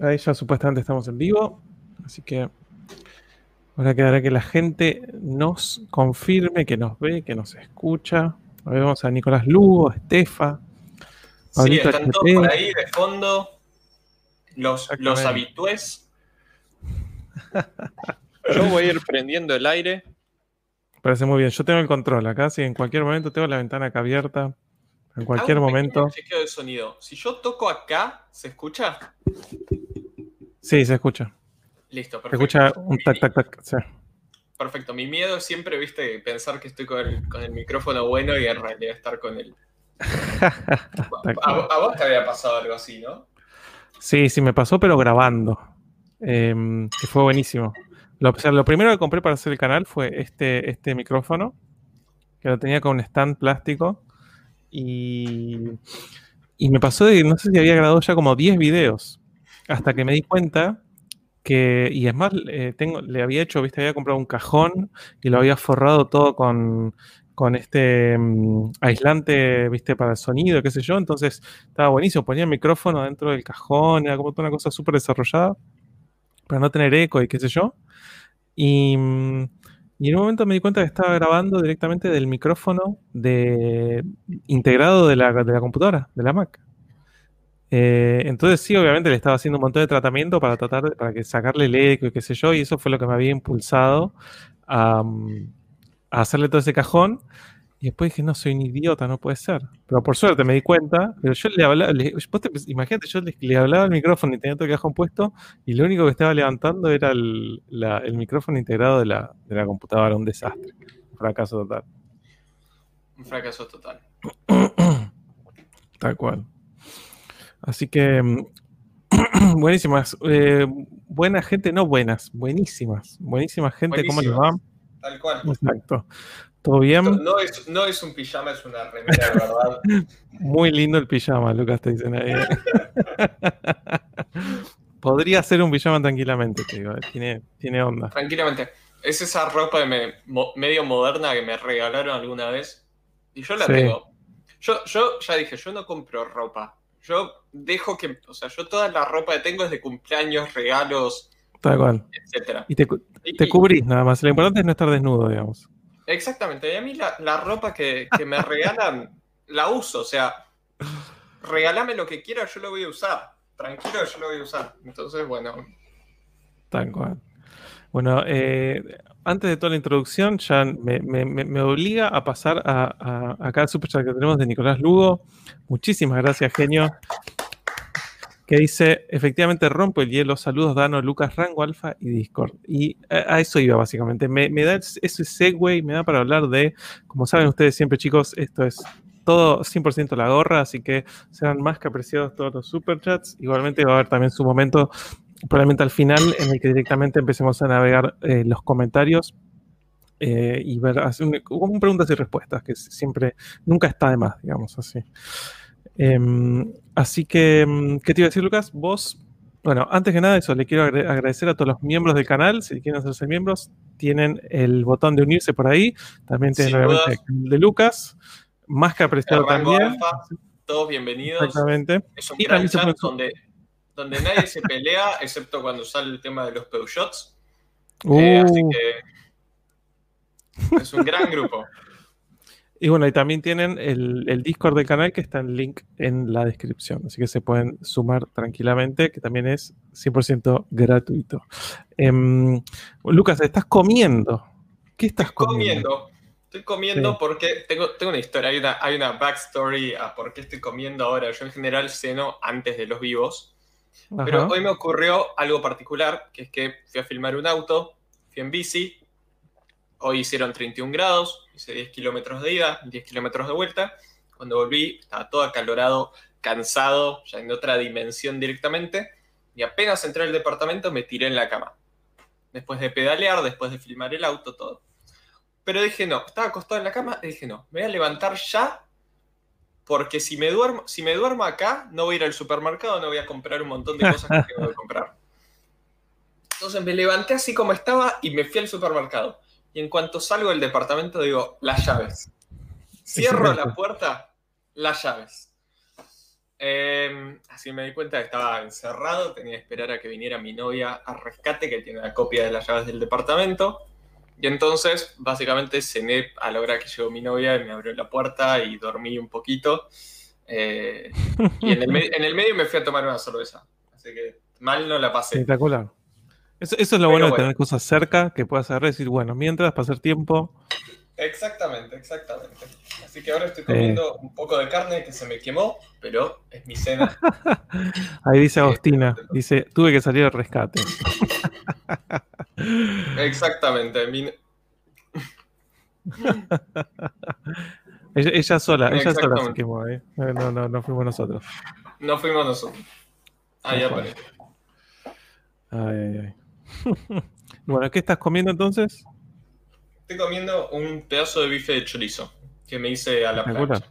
Ahí ya supuestamente estamos en vivo. Así que ahora quedará que la gente nos confirme, que nos ve, que nos escucha. A ver, vamos a Nicolás Lugo, Estefa. Sí, están todos por ahí de fondo. Los, los habitués. Yo voy a ir prendiendo el aire. Parece muy bien. Yo tengo el control acá, si en cualquier momento tengo la ventana acá abierta. En cualquier momento. de sonido. Si yo toco acá, ¿se escucha? Sí, se escucha. Listo, perfecto. Se escucha un tac, tac, tac. Sí. Perfecto. Mi miedo es siempre, viste, pensar que estoy con el, micrófono bueno y en realidad estar con el. a, vos te había pasado algo así, ¿no? Sí, sí, me pasó, pero grabando. Em, que fue buenísimo. Lo, o sea, lo primero que compré para hacer el canal fue este, este micrófono, que lo tenía con un stand plástico. Y, y me pasó de, no sé si había grabado ya como 10 videos, hasta que me di cuenta que, y es más, eh, tengo, le había hecho, viste, había comprado un cajón y lo había forrado todo con, con este mm, aislante, viste, para el sonido, qué sé yo, entonces estaba buenísimo, ponía el micrófono dentro del cajón, era como una cosa súper desarrollada, para no tener eco y qué sé yo. Y, mm, y, en un momento me di cuenta que estaba grabando directamente del micrófono de, integrado de la, de la computadora, de la Mac. Eh, entonces sí, obviamente le estaba haciendo un montón de tratamiento para tratar de, para que sacarle el eco y qué sé yo, y eso fue lo que me había impulsado a, hacerle todo ese cajón. Y después dije, no, soy un idiota, no puede ser. Pero por suerte me di cuenta, pero yo le hablaba, imagínate, yo le, hablaba al micrófono y tenía todo el cajón puesto, y lo único que estaba levantando era el, micrófono integrado de la, de la computadora, un desastre. Un fracaso total. Un fracaso total. Tal cual. Así que mm, buenísimas. Eh, buena gente, no buenas, buenísimas. Buenísima gente, ¿cómo les va? Tal cual. Exacto. ¿Todo bien? No, es, no es un pijama, es una remera, ¿verdad? Muy lindo el pijama, Lucas, te dicen ahí. Podría ser un pijama tranquilamente, te digo. Eh, tiene, tiene onda. Tranquilamente. Es esa ropa medio moderna que me regalaron alguna vez. Y yo la tengo. Yo, yo ya dije, yo no compro ropa. Yo dejo que, o sea, yo toda la ropa que tengo es de cumpleaños, regalos, Tal cual. etcétera. Y te, te cubrís nada más. Lo importante es no estar desnudo, digamos. Exactamente. Y a mí la, ropa que, me regalan, la uso. O sea, regálame lo que quieras, yo lo voy a usar. Tranquilo, yo lo voy a usar. Entonces, bueno. Tal cual. Bueno, eh, antes de toda la introducción, ya me, obliga a pasar a, a, acá el superchat que tenemos de Nicolás Lugo. Muchísimas gracias, genio. Que dice, efectivamente rompo el hielo. Saludos, Dano, Lucas, Rango Alfa y Discord. Y a, eso iba, básicamente. Me, da ese segue, me da para hablar de, como saben ustedes siempre, chicos, esto es todo 100% la gorra, así que sean más que apreciados todos los superchats. Igualmente va a haber también su momento probablemente al final, en el que directamente empecemos a navegar eh, los comentarios eh, y ver, hacer un, preguntas y respuestas, que siempre, nunca está de más, digamos así. Em, así que, mm, ¿qué te iba a decir, Lucas? Vos, bueno, antes que nada, eso, le quiero agradecer a todos los miembros del canal. Si quieren hacerse miembros, tienen el botón de unirse por ahí. También tienen, obviamente, el de Lucas. Más que apreciado también. todos bienvenidos. Exactamente. Es un gran chat donde donde nadie se pelea, excepto cuando sale el tema de los Peugeots. Eh, así uh. que es un gran grupo. Y bueno, y también tienen el, Discord del canal que está en link en la descripción, así que se pueden sumar tranquilamente, que también es 100% gratuito. Em, Lucas, ¿estás comiendo? ¿Qué estás comiendo? Estoy comiendo porque tengo, tengo una historia, hay una, hay una backstory a por qué estoy comiendo ahora. Yo en general ceno antes de los vivos. Pero hoy me ocurrió algo particular, que es que fui a filmar un auto, fui en bici, hoy hicieron 31 grados, hice 10 kilómetros de ida, 10 kilómetros de vuelta. Cuando volví estaba todo acalorado, cansado, ya en otra dimensión directamente, y apenas entré al departamento me tiré en la cama. Después de pedalear, después de filmar el auto, todo. Pero dije no, estaba acostado en la cama dije no, me voy a levantar ya porque si me, duermo, si me duermo acá, no voy a ir al supermercado, no voy a comprar un montón de cosas que tengo que comprar. Entonces me levanté así como estaba y me fui al supermercado. Y en cuanto salgo del departamento digo, las llaves. Cierro la puerta, las llaves. Em, así me di cuenta que estaba encerrado, tenía que esperar a que viniera mi novia a rescate, que tiene la copia de las llaves del departamento. Y entonces, básicamente, cené a la hora que llegó mi novia y me abrió la puerta y dormí un poquito. Eh, y en el, medio me fui a tomar una cerveza. Así que mal no la pasé. Espectacular. Eso, es lo bueno, de tener cosas cerca que puedas agarrar y decir, bueno, mientras pasar tiempo. Exactamente, exactamente. Así que ahora estoy comiendo un poco de carne que se me quemó, pero es mi cena. Ahí dice Agostina, dice, tuve que salir al rescate. Exactamente. ella, sola, ella sola se quemó, ¿eh? No, no, no fuimos nosotros. No fuimos nosotros. Ahí aparece. Ay, ay, ay. bueno, ¿qué estás comiendo entonces? Estoy comiendo un pedazo de bife de chorizo que me hice a la plancha.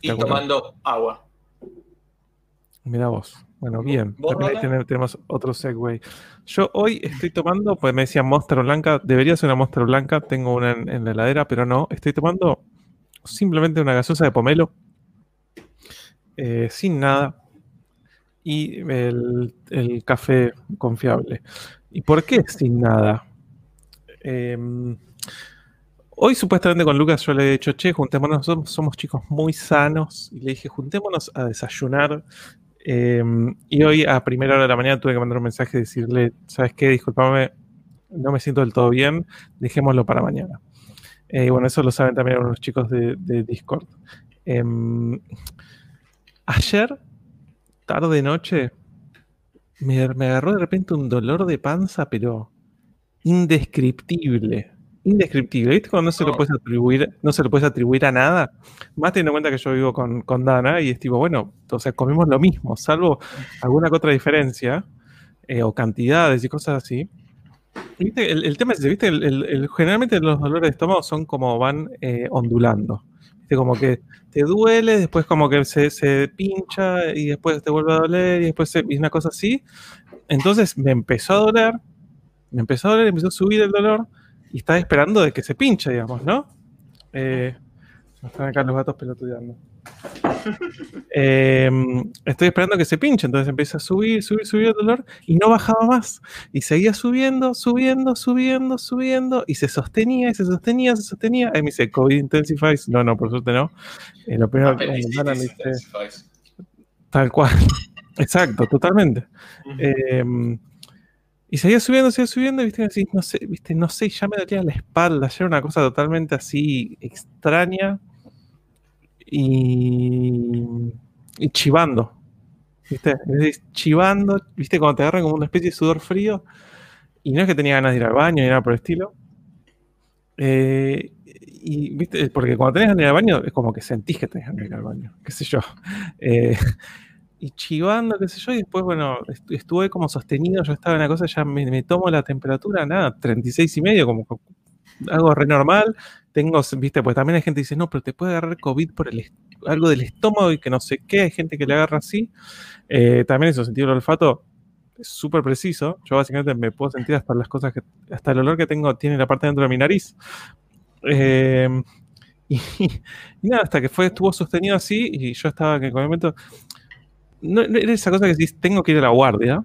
Y tomando agua. Mira vos. Bueno, bien. También tenemos otro segue. Yo hoy estoy tomando, pues me decían Monster Blanca. Debería ser una Monster Blanca. Tengo una en, la heladera, pero no. Estoy tomando simplemente una gaseosa de pomelo. Eh, sin nada. Y el, café confiable. ¿Y por qué sin nada? Eh, Hoy supuestamente con Lucas yo le he dicho, che, juntémonos, somos, chicos muy sanos. Y le dije, juntémonos a desayunar. Em, y hoy a primera hora de la mañana tuve que mandar un mensaje y decirle, ¿sabes qué? Disculpame, no me siento del todo bien, dejémoslo para mañana. Eh, bueno, eso lo saben también los chicos de, Discord. Em, ayer, tarde noche, me, me agarró de repente un dolor de panza, pero indescriptible indescriptible. ¿Viste? Cuando no se lo puedes atribuir, no se lo puedes atribuir a nada. Más teniendo en cuenta que yo vivo con, con Dana y es tipo, bueno, o sea, comemos lo mismo, salvo alguna que otra diferencia, eh, o cantidades y cosas así. ¿Viste? El, tema es ¿viste? El, generalmente los dolores de estómago son como van eh, ondulando. Como que te duele, después como que se, se, pincha y después te vuelve a doler y después y una cosa así. Entonces me empezó a doler, me empezó a doler, empezó a subir el dolor y está esperando de que se pinche, digamos, ¿no? Eh, están acá los gatos pelotudeando. Em, estoy esperando que se pinche, entonces empieza a subir, subir, subir el dolor y no bajaba más. Y seguía subiendo, subiendo, subiendo, subiendo y se sostenía y se sostenía, se sostenía. Ahí me dice, COVID intensifies. No, no, por suerte no. Eh, lo primero que me dice, tal cual. Exacto, totalmente. Y seguía subiendo, seguía subiendo, y viste, así, no sé, viste, no sé, ya me dolía la espalda, ya era una cosa totalmente así extraña y, y chivando, viste, chivando, viste, cuando te agarran como una especie de sudor frío, y no es que tenía ganas de ir al baño ni nada por el estilo. Eh, y viste, porque cuando tenés ganas de ir al baño es como que sentís que tenés ganas de ir al baño, qué sé yo. Eh, y chivando, qué sé yo, y después, bueno, estuve como sostenido, yo estaba en la cosa, ya me, tomo la temperatura, nada, 36 y medio, como algo re normal. Tengo, viste, pues también hay gente que dice, no, pero te puede agarrar COVID por el, algo del estómago y que no sé qué, hay gente que le agarra así. Eh, también eso, sentir el olfato es súper preciso. Yo básicamente me puedo sentir hasta las cosas que, hasta el olor que tengo tiene la parte dentro de mi nariz. Eh, y, nada, hasta que fue, estuvo sostenido así y yo estaba en el momento, no, era esa cosa que decís, tengo que ir a la guardia.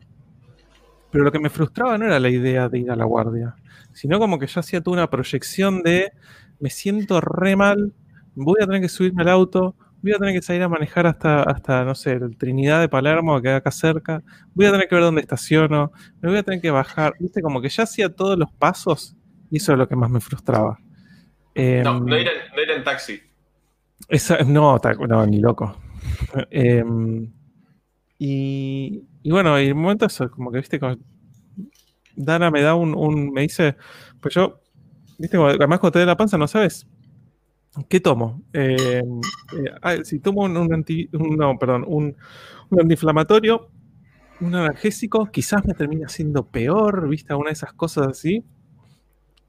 Pero lo que me frustraba no era la idea de ir a la guardia, sino como que yo hacía toda una proyección de me siento re mal, voy a tener que subirme al auto, voy a tener que salir a manejar hasta, hasta no sé, el Trinidad de Palermo, que acá cerca, voy a tener que ver dónde estaciono, me voy a tener que bajar, viste, como que ya hacía todos los pasos y eso es lo que más me frustraba. no, no ir, en, taxi. no, no, ni loco. Eh, y, bueno, y el momento eso, como que viste, Dana me da un, me dice, pues yo, viste, además cuando te da la panza no sabes qué tomo. Eh, eh, ah, si tomo un, anti, no, perdón, un, antiinflamatorio, un analgésico, quizás me termina siendo peor, viste, una de esas cosas así.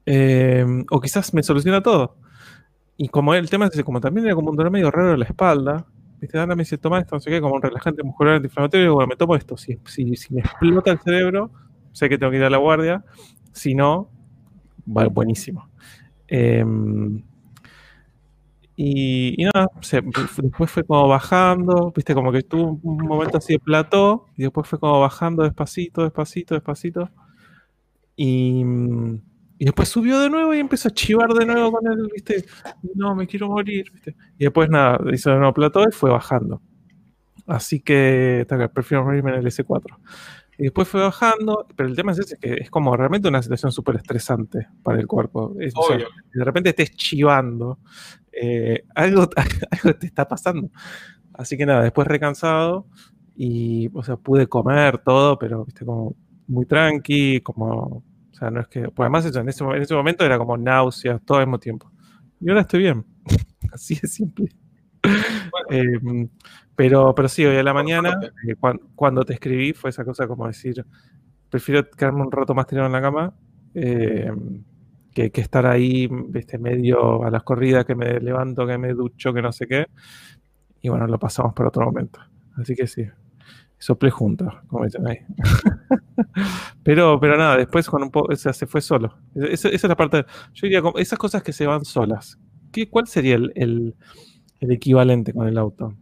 Eh, o quizás me soluciona todo. Y como el tema es como también era como un dolor medio raro en la espalda, ¿Viste? Ana me dice, toma esto, no sé qué, como un relajante muscular antiinflamatorio. Bueno, me tomo esto. Si, si, me explota el cerebro, sé que tengo que ir a la guardia. Si no, buenísimo. Em, Y, nada, después fue como bajando, viste, como que tuvo un momento así de plató, y después fue como bajando despacito, despacito, despacito. Y, y después subió de nuevo y empezó a chivar de nuevo con él, viste, no, me quiero morir, viste. Y después nada, hizo de nuevo plató y fue bajando. Así que, prefiero morirme en el S4. Y después fue bajando, pero el tema es ese, que es como realmente una situación súper estresante para el cuerpo. de repente estés chivando, eh, algo, algo te está pasando. Así que nada, después recansado y, o sea, pude comer todo, pero, viste, como muy tranqui, como, o sea, no es que, pues además en ese, en ese momento era como náuseas todo al mismo tiempo. Y ahora estoy bien. Así de simple. Em, pero, pero sí, hoy a la mañana, eh, cuando, te escribí, fue esa cosa como decir, prefiero quedarme un rato más tirado en la cama em, que, estar ahí, viste, medio a las corridas, que me levanto, que me ducho, que no sé qué. Y bueno, lo pasamos por otro momento. Así que sí, soplé juntos, como dicen ahí. pero, pero nada, después con un poco, o sea, se fue solo. Esa, es la parte, yo diría, esas cosas que se van solas. ¿Qué, ¿Cuál sería el el equivalente con el auto.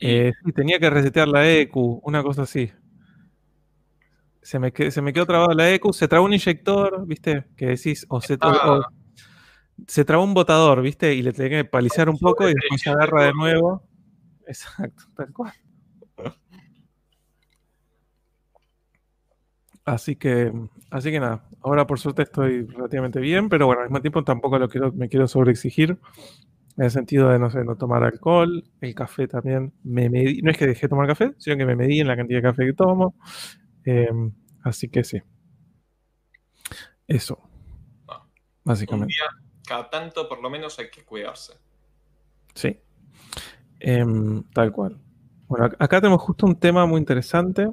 Eh, tenía que resetear la EQ, una cosa así. Se me, se me quedó trabado la EQ, se trabó un inyector, ¿viste? Que decís, o se, trabó, se trabó un botador, ¿viste? Y le tenía que palizar un poco y después se agarra de nuevo. Exacto, tal cual. Así que, así que nada, ahora por suerte estoy relativamente bien, pero bueno, al mismo tiempo tampoco lo quiero, me quiero sobreexigir en el sentido de, no sé, no tomar alcohol, el café también, me medí, no es que dejé de tomar café, sino que me medí en la cantidad de café que tomo, em, así que sí. Eso, ah, básicamente. cada tanto por lo menos hay que cuidarse. Sí, em, tal cual. Bueno, acá tenemos justo un tema muy interesante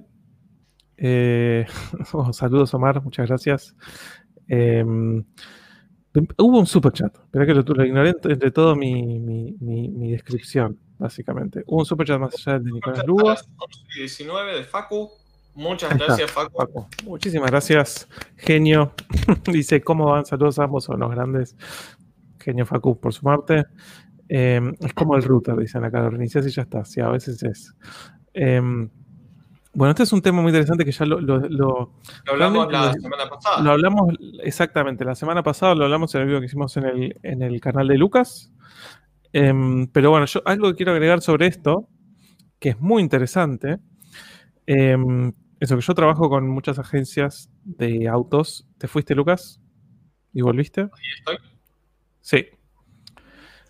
eh, oh, saludos, Omar, muchas gracias. Em, hubo un super chat, pero que lo, ignoré entre todo mi, descripción, básicamente. Hubo un super chat más allá de Nicolás Lugo. 19 de Facu. Muchas gracias, Facu. Muchísimas gracias, genio. Dice, ¿cómo van? Saludos a ambos, son los grandes. Genio Facu, por su parte. Em, es como el router, dicen acá, lo reinicias y ya está. Sí, a veces es. Bueno, este es un tema muy interesante que ya lo... Lo, hablamos la semana pasada. Lo hablamos exactamente, la semana pasada lo hablamos en el video que hicimos en el, en el canal de Lucas. Em, pero bueno, yo algo que quiero agregar sobre esto, que es muy interesante, em, eso que yo trabajo con muchas agencias de autos. ¿Te fuiste, Lucas? ¿Y volviste? Ahí estoy. Sí.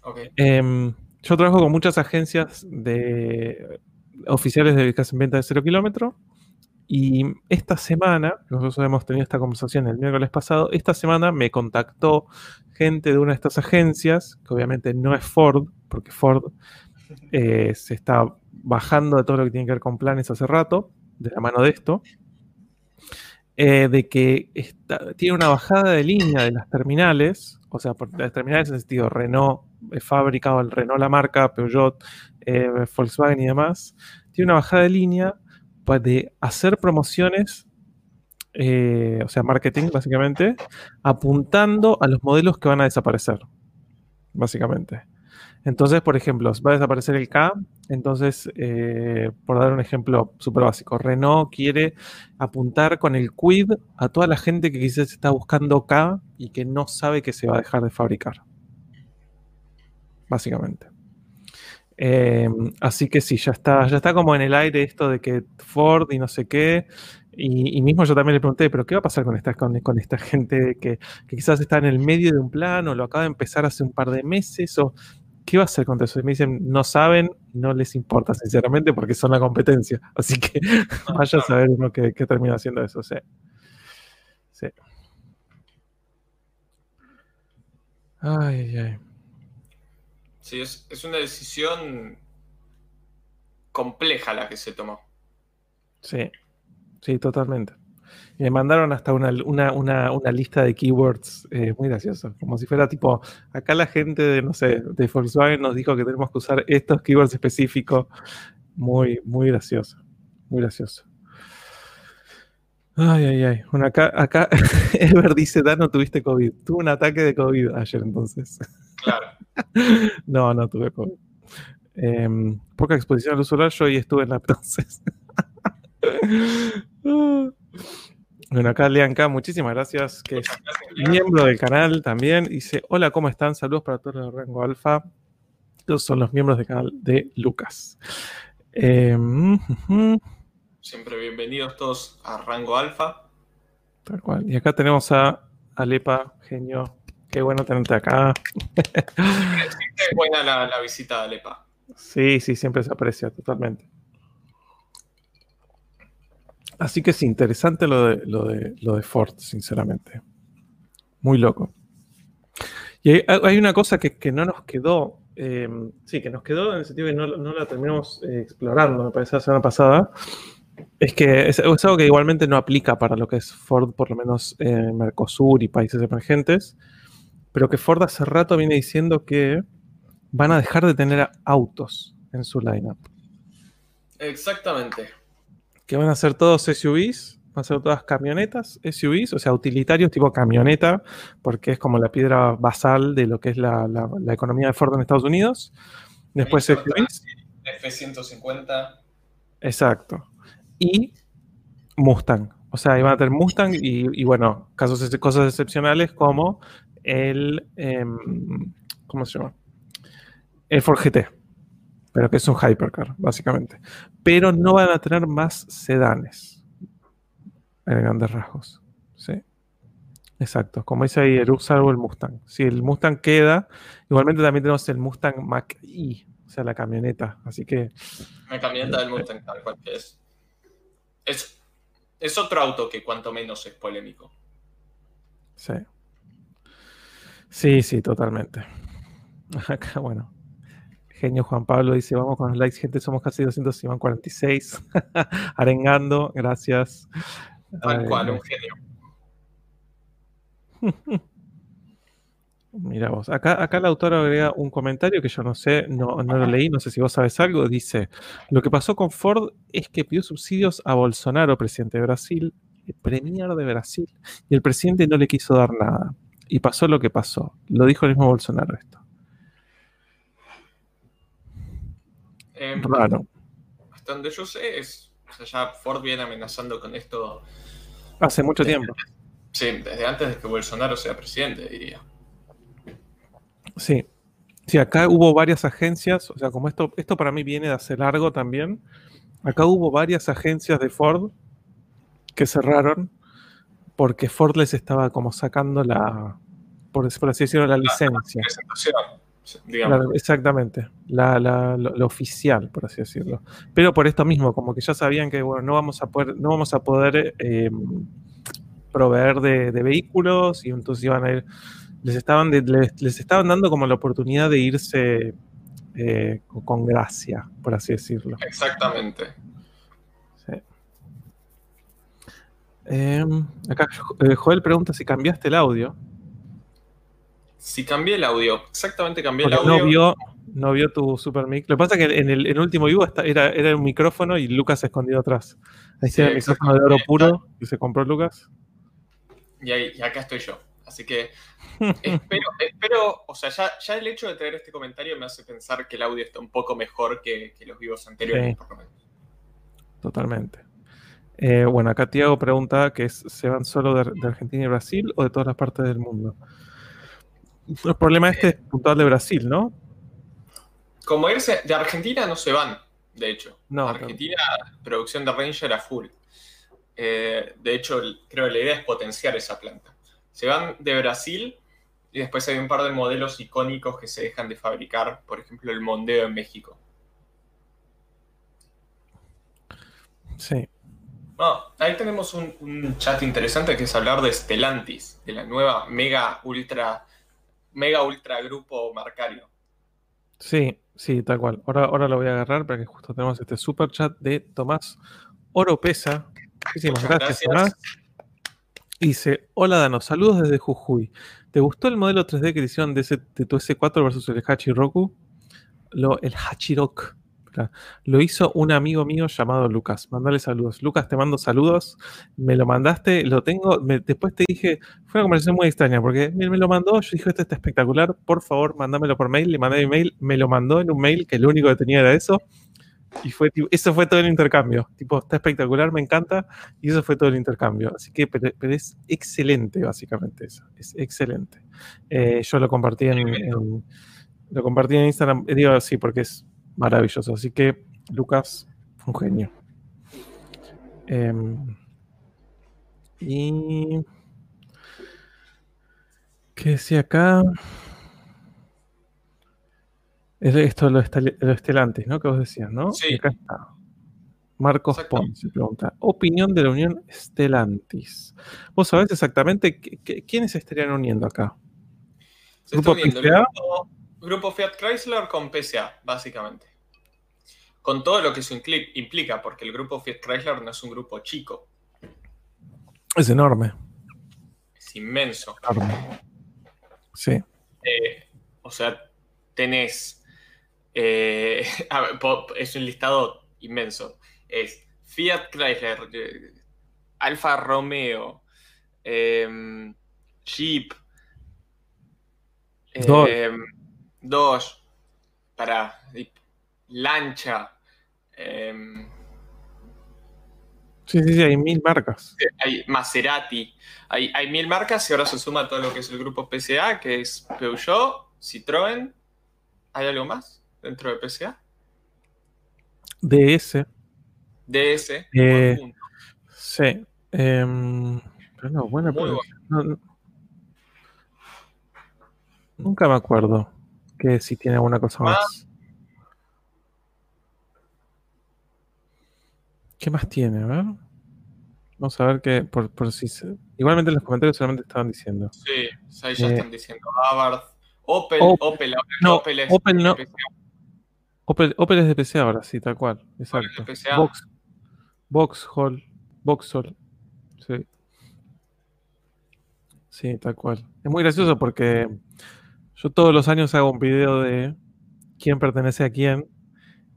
Okay. Em, yo trabajo con muchas agencias de oficiales de en venta de cero kilómetro. Y esta semana, nosotros hemos tenido esta conversación el miércoles pasado, esta semana me contactó gente de una de estas agencias, que obviamente no es Ford, porque Ford eh, se está bajando de todo lo que tiene que ver con planes hace rato, de la mano de esto, eh, de que tiene una bajada de línea de las terminales, o sea, por las terminales en el sentido Renault, fabricado el Renault la marca, Peugeot, eh, Volkswagen y demás, tiene una bajada de línea de hacer promociones, eh, o sea, marketing básicamente, apuntando a los modelos que van a desaparecer, básicamente. Entonces, por ejemplo, va a desaparecer el K, entonces, eh, por dar un ejemplo súper básico, Renault quiere apuntar con el Quid a toda la gente que quizás está buscando K y que no sabe que se va a dejar de fabricar. Básicamente. Em, así que sí, ya está, ya está como en el aire esto de que Ford y no sé qué. Y, mismo yo también le pregunté, pero ¿qué va a pasar con esta, con, esta gente que, quizás está en el medio de un plan o lo acaba de empezar hace un par de meses? ¿O qué va a hacer con eso? Y me dicen, no saben, no les importa, sinceramente, porque son la competencia. Así que vaya a saber uno qué, termina haciendo eso. Sí. sí. Ay, ay. Sí, es, una decisión compleja la que se tomó. Sí, sí, totalmente. Y me mandaron hasta una, lista de keywords eh, muy graciosa, como si fuera tipo, acá la gente de, no sé, de Volkswagen nos dijo que tenemos que usar estos keywords específicos. Muy, muy gracioso, muy gracioso. Ay, ay, ay. Bueno, acá, acá Ever dice, no tuviste COVID. Tuve un ataque de COVID ayer entonces. Claro. no, no tuve COVID. Em, poca exposición al luz solar, yo hoy estuve en la entonces. bueno, acá Leanca, muchísimas gracias, que es miembro del canal también. Dice, hola, ¿cómo están? Saludos para todos los de Rango Alfa. Estos son los miembros del canal de Lucas. Em, Siempre bienvenidos todos a Rango Alfa. Tal cual. Y acá tenemos a Alepa, genio. Qué bueno tenerte acá. Siempre buena la, visita a Alepa. Sí, sí, siempre se aprecia totalmente. Así que es interesante lo de, lo de, lo de Ford, sinceramente. Muy loco. Y hay, una cosa que, no nos quedó, eh, sí, que nos quedó en el sentido que no, la terminamos eh, explorando, me parece, la semana pasada, es que es, algo que igualmente no aplica para lo que es Ford, por lo menos en Mercosur y países emergentes, pero que Ford hace rato viene diciendo que van a dejar de tener autos en su lineup. Exactamente. Que van a ser todos SUVs, van a ser todas camionetas SUVs, o sea, utilitarios tipo camioneta, porque es como la piedra basal de lo que es la, economía de Ford en Estados Unidos. Después SUVs. F-150. Exacto y Mustang. O sea, iban a tener Mustang y, bueno, casos, cosas excepcionales como el, em, ¿cómo se llama? El Ford GT, pero que es un hypercar, básicamente. Pero no van a tener más sedanes en grandes rasgos. ¿sí? Exacto, como dice ahí el salvo el Mustang. Si el Mustang queda, igualmente también tenemos el Mustang Mach-E, o sea, la camioneta. Así que. La camioneta del Mustang, tal cual que es es, es otro auto que cuanto menos es polémico. Sí. Sí, sí, totalmente. Acá, bueno. Genio Juan Pablo dice, vamos con los likes, gente, somos casi 200 y van 46. Arengando, gracias. Tal cual, un genio. Mira vos, acá, acá la autora agrega un comentario que yo no sé, no, no, lo leí, no sé si vos sabes algo. Dice: Lo que pasó con Ford es que pidió subsidios a Bolsonaro, presidente de Brasil, el premier de Brasil, y el presidente no le quiso dar nada. Y pasó lo que pasó. Lo dijo el mismo Bolsonaro esto. Em, Raro. Hasta donde yo sé, es, o sea, ya Ford viene amenazando con esto. Hace mucho tiempo. Sí, desde antes de que Bolsonaro sea presidente, diría. Sí. Sí, acá hubo varias agencias, o sea, como esto, esto para mí viene de hace largo también. Acá hubo varias agencias de Ford que cerraron porque Ford les estaba como sacando la, por, así decirlo, la, licencia. exactamente, la, lo, oficial, por así decirlo. Pero por esto mismo, como que ya sabían que bueno, no vamos a poder, no vamos a poder em, proveer de, de, vehículos y entonces iban a ir les estaban, les, estaban dando como la oportunidad de irse eh, con gracia, por así decirlo. Exactamente. Em, acá eh, Joel pregunta si cambiaste el audio. Si cambié el audio, exactamente cambié el audio. No vio, no vio tu super mic. Lo que pasa es que en el, último vivo era, era un micrófono y Lucas se escondió atrás. Ahí sí, el micrófono de oro puro que se compró Lucas. Y, ahí, y acá estoy yo. Así que espero, o sea, ya, el hecho de tener este comentario me hace pensar que el audio está un poco mejor que, los vivos anteriores, por lo menos. Totalmente. Eh, bueno, acá Tiago pregunta que ¿se van solo de, Argentina y Brasil o de todas las partes del mundo? El problema este es puntual de Brasil, ¿no? Como irse, de Argentina no se van, de hecho. No, Argentina, producción de Ranger a full. Eh, de hecho, creo que la idea es potenciar esa planta. Se van de Brasil y después hay un par de modelos icónicos que se dejan de fabricar, por ejemplo el Mondeo en México. Sí. Ahí tenemos un, chat interesante que es hablar de Stellantis, de la nueva mega ultra, mega ultra grupo marcario. Sí, sí, tal cual. Ahora, ahora lo voy a agarrar para que justo tenemos este super chat de Tomás Oropesa. Muchísimas gracias, Tomás. Dice, hola Dano, saludos desde Jujuy. ¿Te gustó el modelo 3D que hicieron de, ese, tu S4 versus el Hachiroku? Lo, el Hachirok, Lo hizo un amigo mío llamado Lucas. Mándale saludos. Lucas, te mando saludos. Me lo mandaste, lo tengo. después te dije, fue una conversación muy extraña porque él me lo mandó. Yo dije, esto está espectacular. Por favor, mándamelo por mail. Le mandé mi mail. Me lo mandó en un mail que lo único que tenía era eso. Y fue eso fue todo el intercambio. Tipo, está espectacular, me encanta. Y eso fue todo el intercambio. Así que, pero, es excelente, básicamente eso. Es excelente. Eh, yo lo compartí en, lo compartí en Instagram. Digo sí, porque es maravilloso. Así que, Lucas, un genio. Em, y. ¿Qué decía acá? Es esto lo, lo estelantes, ¿no? Que vos decías, ¿no? Sí. acá está. Marcos Ponce pregunta: Opinión de la Unión Estelantis. ¿Vos sabés exactamente quiénes se estarían uniendo acá? ¿Grupo PCA? Grupo, Fiat Chrysler con PSA, básicamente. Con todo lo que eso implica, porque el grupo Fiat Chrysler no es un grupo chico. Es enorme. Es inmenso. Sí. Eh, o sea, tenés. Eh, es un listado inmenso. Es Fiat Chrysler, eh, Alfa Romeo, Jeep, Dos. Para. Lancha. Em, sí, sí, sí, hay mil marcas. Hay Maserati. Hay, hay mil marcas y ahora se suma todo lo que es el grupo PSA, que es Peugeot, Citroën. ¿Hay algo más dentro de PSA? DS. DS. Eh, sí. Em, pero no, buena Nunca me acuerdo que si tiene alguna cosa ah. más. ¿Qué más tiene? A ver. Vamos a ver qué. Por, si Igualmente en los comentarios solamente estaban diciendo. Sí, ahí ya eh, están diciendo. Abarth. Opel, Opel, no, Opel es Opel no. Opel, Opel, es de PC ahora, sí, tal cual. Exacto. Box, Vauxhall. Vauxhall. Sí. Sí, tal cual. Es muy gracioso porque yo todos los años hago un video de quién pertenece a quién.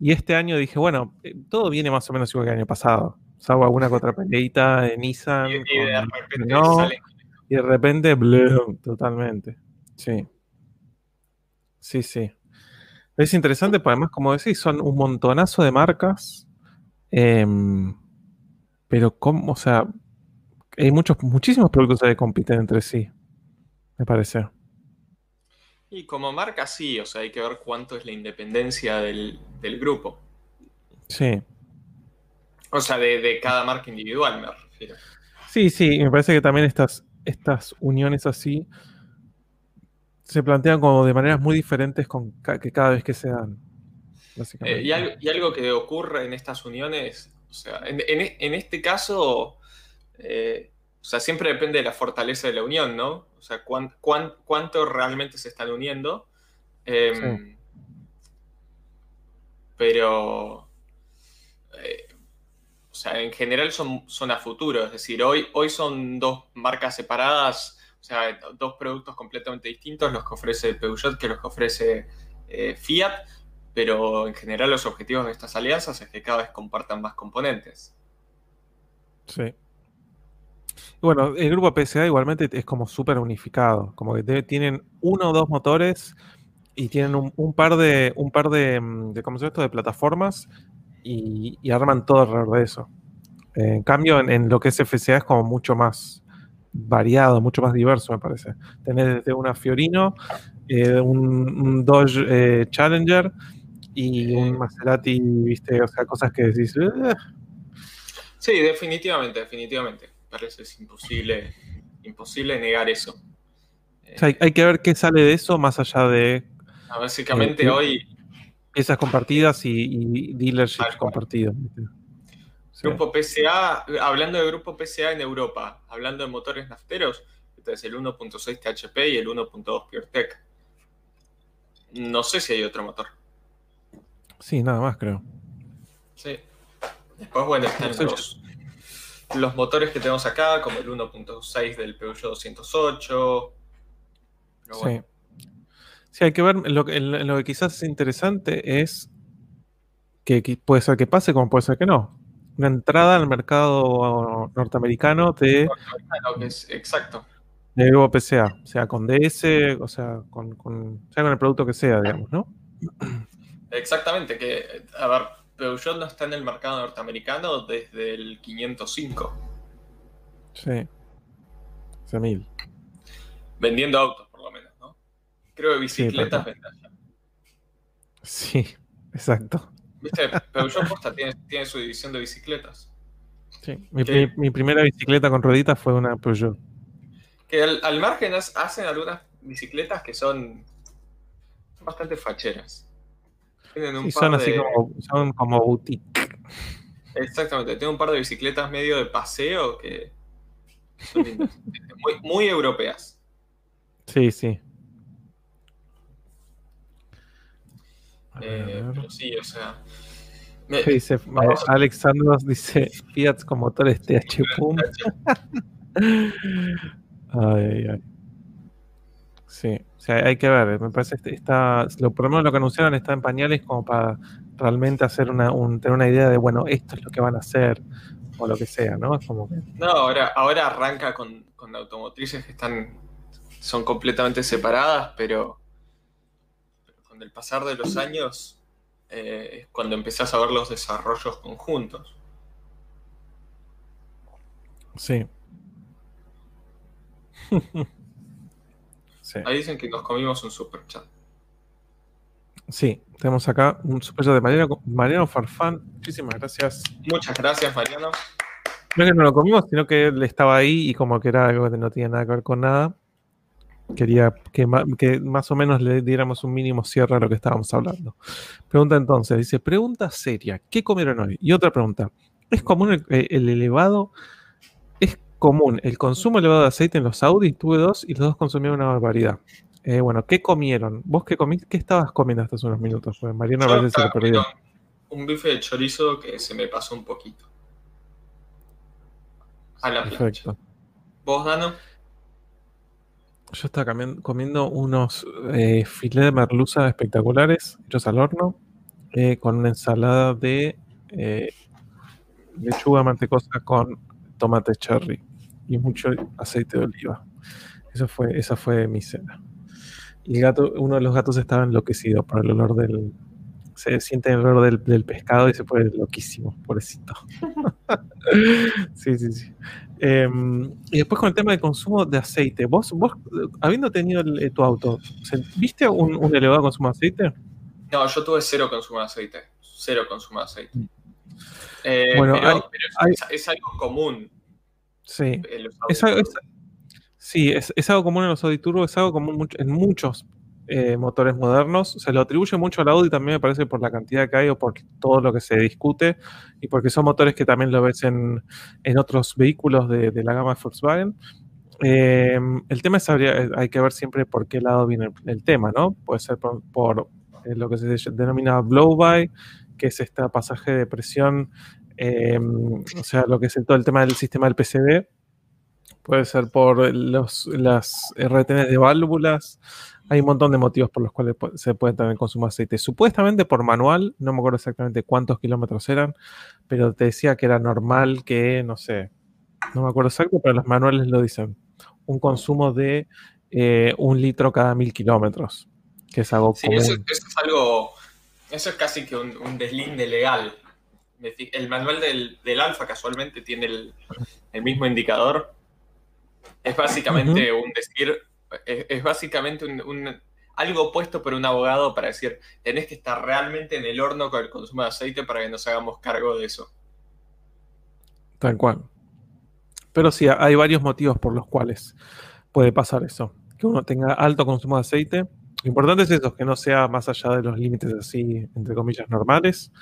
Y este año dije, bueno, eh, todo viene más o menos igual que el año pasado. Salvo alguna contrapeleita de Nissan. Y, de repente Y de repente, totalmente. Sí. Sí, sí. Es interesante, porque además, como decís, son un montonazo de marcas. Em, pero, ¿cómo? O sea, hay muchos, muchísimos productos que compiten entre sí, me parece. Y como marca sí, o sea, hay que ver cuánto es la independencia del, grupo. Sí. O sea, de, cada marca individual, me refiero. Sí, sí, me parece que también estas, estas uniones así se plantean como de maneras muy diferentes con que cada vez que se dan. Eh, y, algo, que ocurre en estas uniones, o sea, en, este caso, eh, o sea, siempre depende de la fortaleza de la unión, ¿no? O sea, cuánto realmente se están uniendo. Em, pero, eh, o sea, en general son, son a futuro. Es decir, hoy, hoy son dos marcas separadas, o sea, dos productos completamente distintos, los que ofrece Peugeot que los que ofrece eh, Fiat. Pero en general los objetivos de estas alianzas es que cada vez compartan más componentes. Sí. Bueno, el grupo PSA igualmente es como súper unificado, como que tienen uno o dos motores y tienen un, par de un par de, mm, ¿cómo se esto? de plataformas y, arman todo alrededor de eso. En cambio, en, lo que es FCA es como mucho más variado, mucho más diverso, me parece. Tenés desde una Fiorino, eh, un, Dodge eh, Challenger y un Maserati, viste, o sea, cosas que decís. Sí, definitivamente, definitivamente parece es imposible, imposible negar eso. hay, que ver qué sale de eso más allá de. Básicamente eh, hoy. Piezas compartidas y, dealerships compartidos. Grupo PCA, hablando de grupo PCA en Europa, hablando de motores nafteros, este es el 1.6 THP y el 1.2 PureTech. No sé si hay otro motor. Sí, nada más creo. Sí. Después, bueno, están los, los motores que tenemos acá, como el 1.6 del Peugeot 208. Sí. Hay que ver, lo, lo, que quizás es interesante es que, puede ser que pase como puede ser que no. Una entrada al mercado norteamericano de... exacto. De nuevo PCA, o sea, con DS, o sea, con, con, sea, con el producto que sea, digamos, ¿no? Exactamente, que, a ver, Peugeot no está en el mercado norteamericano desde el 505. Sí. Hace mil. Vendiendo autos, por lo menos, ¿no? Creo que bicicletas sí, Sí, exacto. Viste, Peugeot Posta tiene, tiene, su división de bicicletas. Sí, mi, primera bicicleta con rueditas fue una Peugeot. Que al, margen hacen algunas bicicletas que son, bastante facheras. Tienen un son así como, son como boutique. Exactamente, tengo un par de bicicletas medio de paseo que son muy, muy europeas. Sí, sí. Eh, pero sí, o sea. dice, Alexandros dice Fiat con motores TH Pum. ay, ay. Sí, o sea, hay que ver, me parece que está, lo, por lo menos lo que anunciaron está en pañales como para realmente hacer una, tener una idea de, bueno, esto es lo que van a hacer, o lo que sea, ¿no? como No, ahora, ahora arranca con, con automotrices que están, son completamente separadas, pero el pasar de los años eh, es cuando empezás a ver los desarrollos conjuntos. Sí. Ahí dicen que nos comimos un super chat. Sí, tenemos acá un super chat de Mariano, Mariano Farfán. Muchísimas gracias. Muchas gracias, Mariano. No es que no lo comimos, sino que él estaba ahí y como que era algo que no tenía nada que ver con nada. Quería que, más o menos le diéramos un mínimo cierre a lo que estábamos hablando. Pregunta entonces, dice, pregunta seria, ¿qué comieron hoy? Y otra pregunta, ¿es común el, eh, elevado, es común el consumo elevado de aceite en los Audi? Tuve dos y los dos consumieron una barbaridad. Eh, bueno, ¿qué comieron? ¿Vos qué comiste? ¿Qué estabas comiendo hasta hace unos minutos? Pues Mariana parece se lo perdió. Un bife de chorizo que se me pasó un poquito. A la Perfecto. ¿Vos, Dano? Yo estaba comiendo unos eh, filetes de merluza espectaculares, hechos al horno, eh, con una ensalada de eh, lechuga mantecosa con tomate cherry y mucho aceite de oliva. Eso fue, esa fue mi cena. El gato, uno de los gatos estaba enloquecido por el olor del. Se siente el olor del, del pescado y se pone loquísimo, pobrecito. sí, sí, sí. Em, y después con el tema de consumo de aceite, vos, vos habiendo tenido eh, tu auto, ¿viste un, elevado consumo de aceite? No, yo tuve cero consumo de aceite, cero consumo de aceite. Mm. Eh, bueno, es, algo común. Sí, es, sí es, algo común en los Audi Turbo, es algo común en muchos eh, motores modernos. Se lo atribuye mucho al Audi también, me parece, por la cantidad que hay o por todo lo que se discute y porque son motores que también lo ves en, otros vehículos de, la gama de Volkswagen. Eh, el tema es, hay que ver siempre por qué lado viene el, tema, ¿no? Puede ser por, eh, lo que se denomina blow-by, que es este pasaje de presión, o sea, lo que es todo el tema del sistema del PCB. Puede ser por los, las RTNs de válvulas, hay un montón de motivos por los cuales se puede consumo de aceite. Supuestamente por manual, no me acuerdo exactamente cuántos kilómetros eran, pero te decía que era normal que, no sé, no me acuerdo exacto, pero los manuales lo dicen. Un consumo de eh, un litro cada mil kilómetros, que es algo sí, Eso, es algo, eso es casi que un, deslinde legal. El manual del, del Alfa casualmente tiene el, mismo indicador. Es básicamente un decir es, básicamente un, algo puesto por un abogado para decir, tenés que estar realmente en el horno con el consumo de aceite para que nos hagamos cargo de eso. Tal cual. Pero sí, hay varios motivos por los cuales puede pasar eso. Que uno tenga alto consumo de aceite. Lo importante es eso, que no sea más allá de los límites así, entre comillas, normales.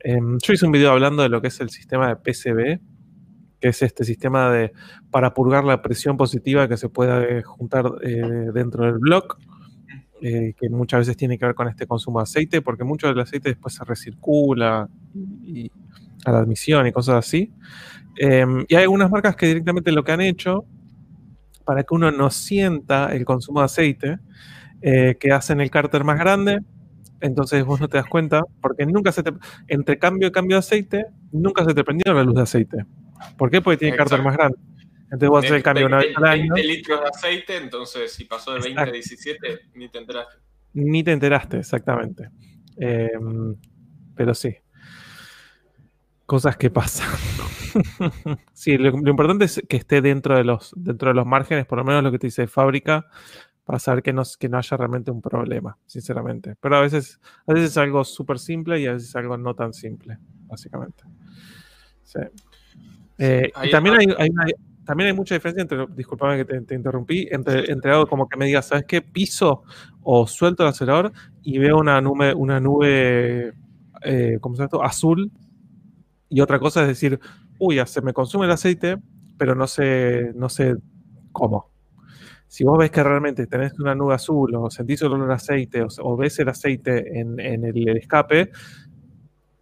Em, yo hice un video hablando de lo que es el sistema de PCB, que es este sistema de para purgar la presión positiva que se pueda juntar eh, dentro del block, eh, que muchas veces tiene que ver con este consumo de aceite, porque mucho del aceite después se recircula a la admisión y cosas así. Em, y hay algunas marcas que directamente lo que han hecho para que uno no sienta el consumo de aceite, eh, que hacen el cárter más grande entonces vos no te das cuenta, porque nunca se te. Entre cambio y cambio de aceite, nunca se te prendió la luz de aceite. ¿Por qué? Porque tiene cárter más grande. Entonces vos haces el cambio una vez al año. 20 litros de aceite, entonces si pasó de 20 a 17, ni te enteraste. Ni te enteraste, exactamente. Em, pero sí. Cosas que pasan. sí, lo, importante es que esté dentro de los, dentro de los márgenes, por lo menos lo que te dice fábrica, para saber que no, que no haya realmente un problema, sinceramente. Pero a veces, a veces es algo súper simple y a veces es algo no tan simple, básicamente. Sí. Eh, y también hay, también hay mucha diferencia entre, disculpame que te, interrumpí, entre, entre, algo como que me digas, ¿sabes qué? Piso o suelto el acelerador y veo una nube, una nube eh, ¿cómo se llama esto? Azul. Y otra cosa es decir, uy, se me consume el aceite, pero no sé, no sé cómo. Si vos ves que realmente tenés una nube azul o sentís el olor a aceite o, ves el aceite en, el, escape,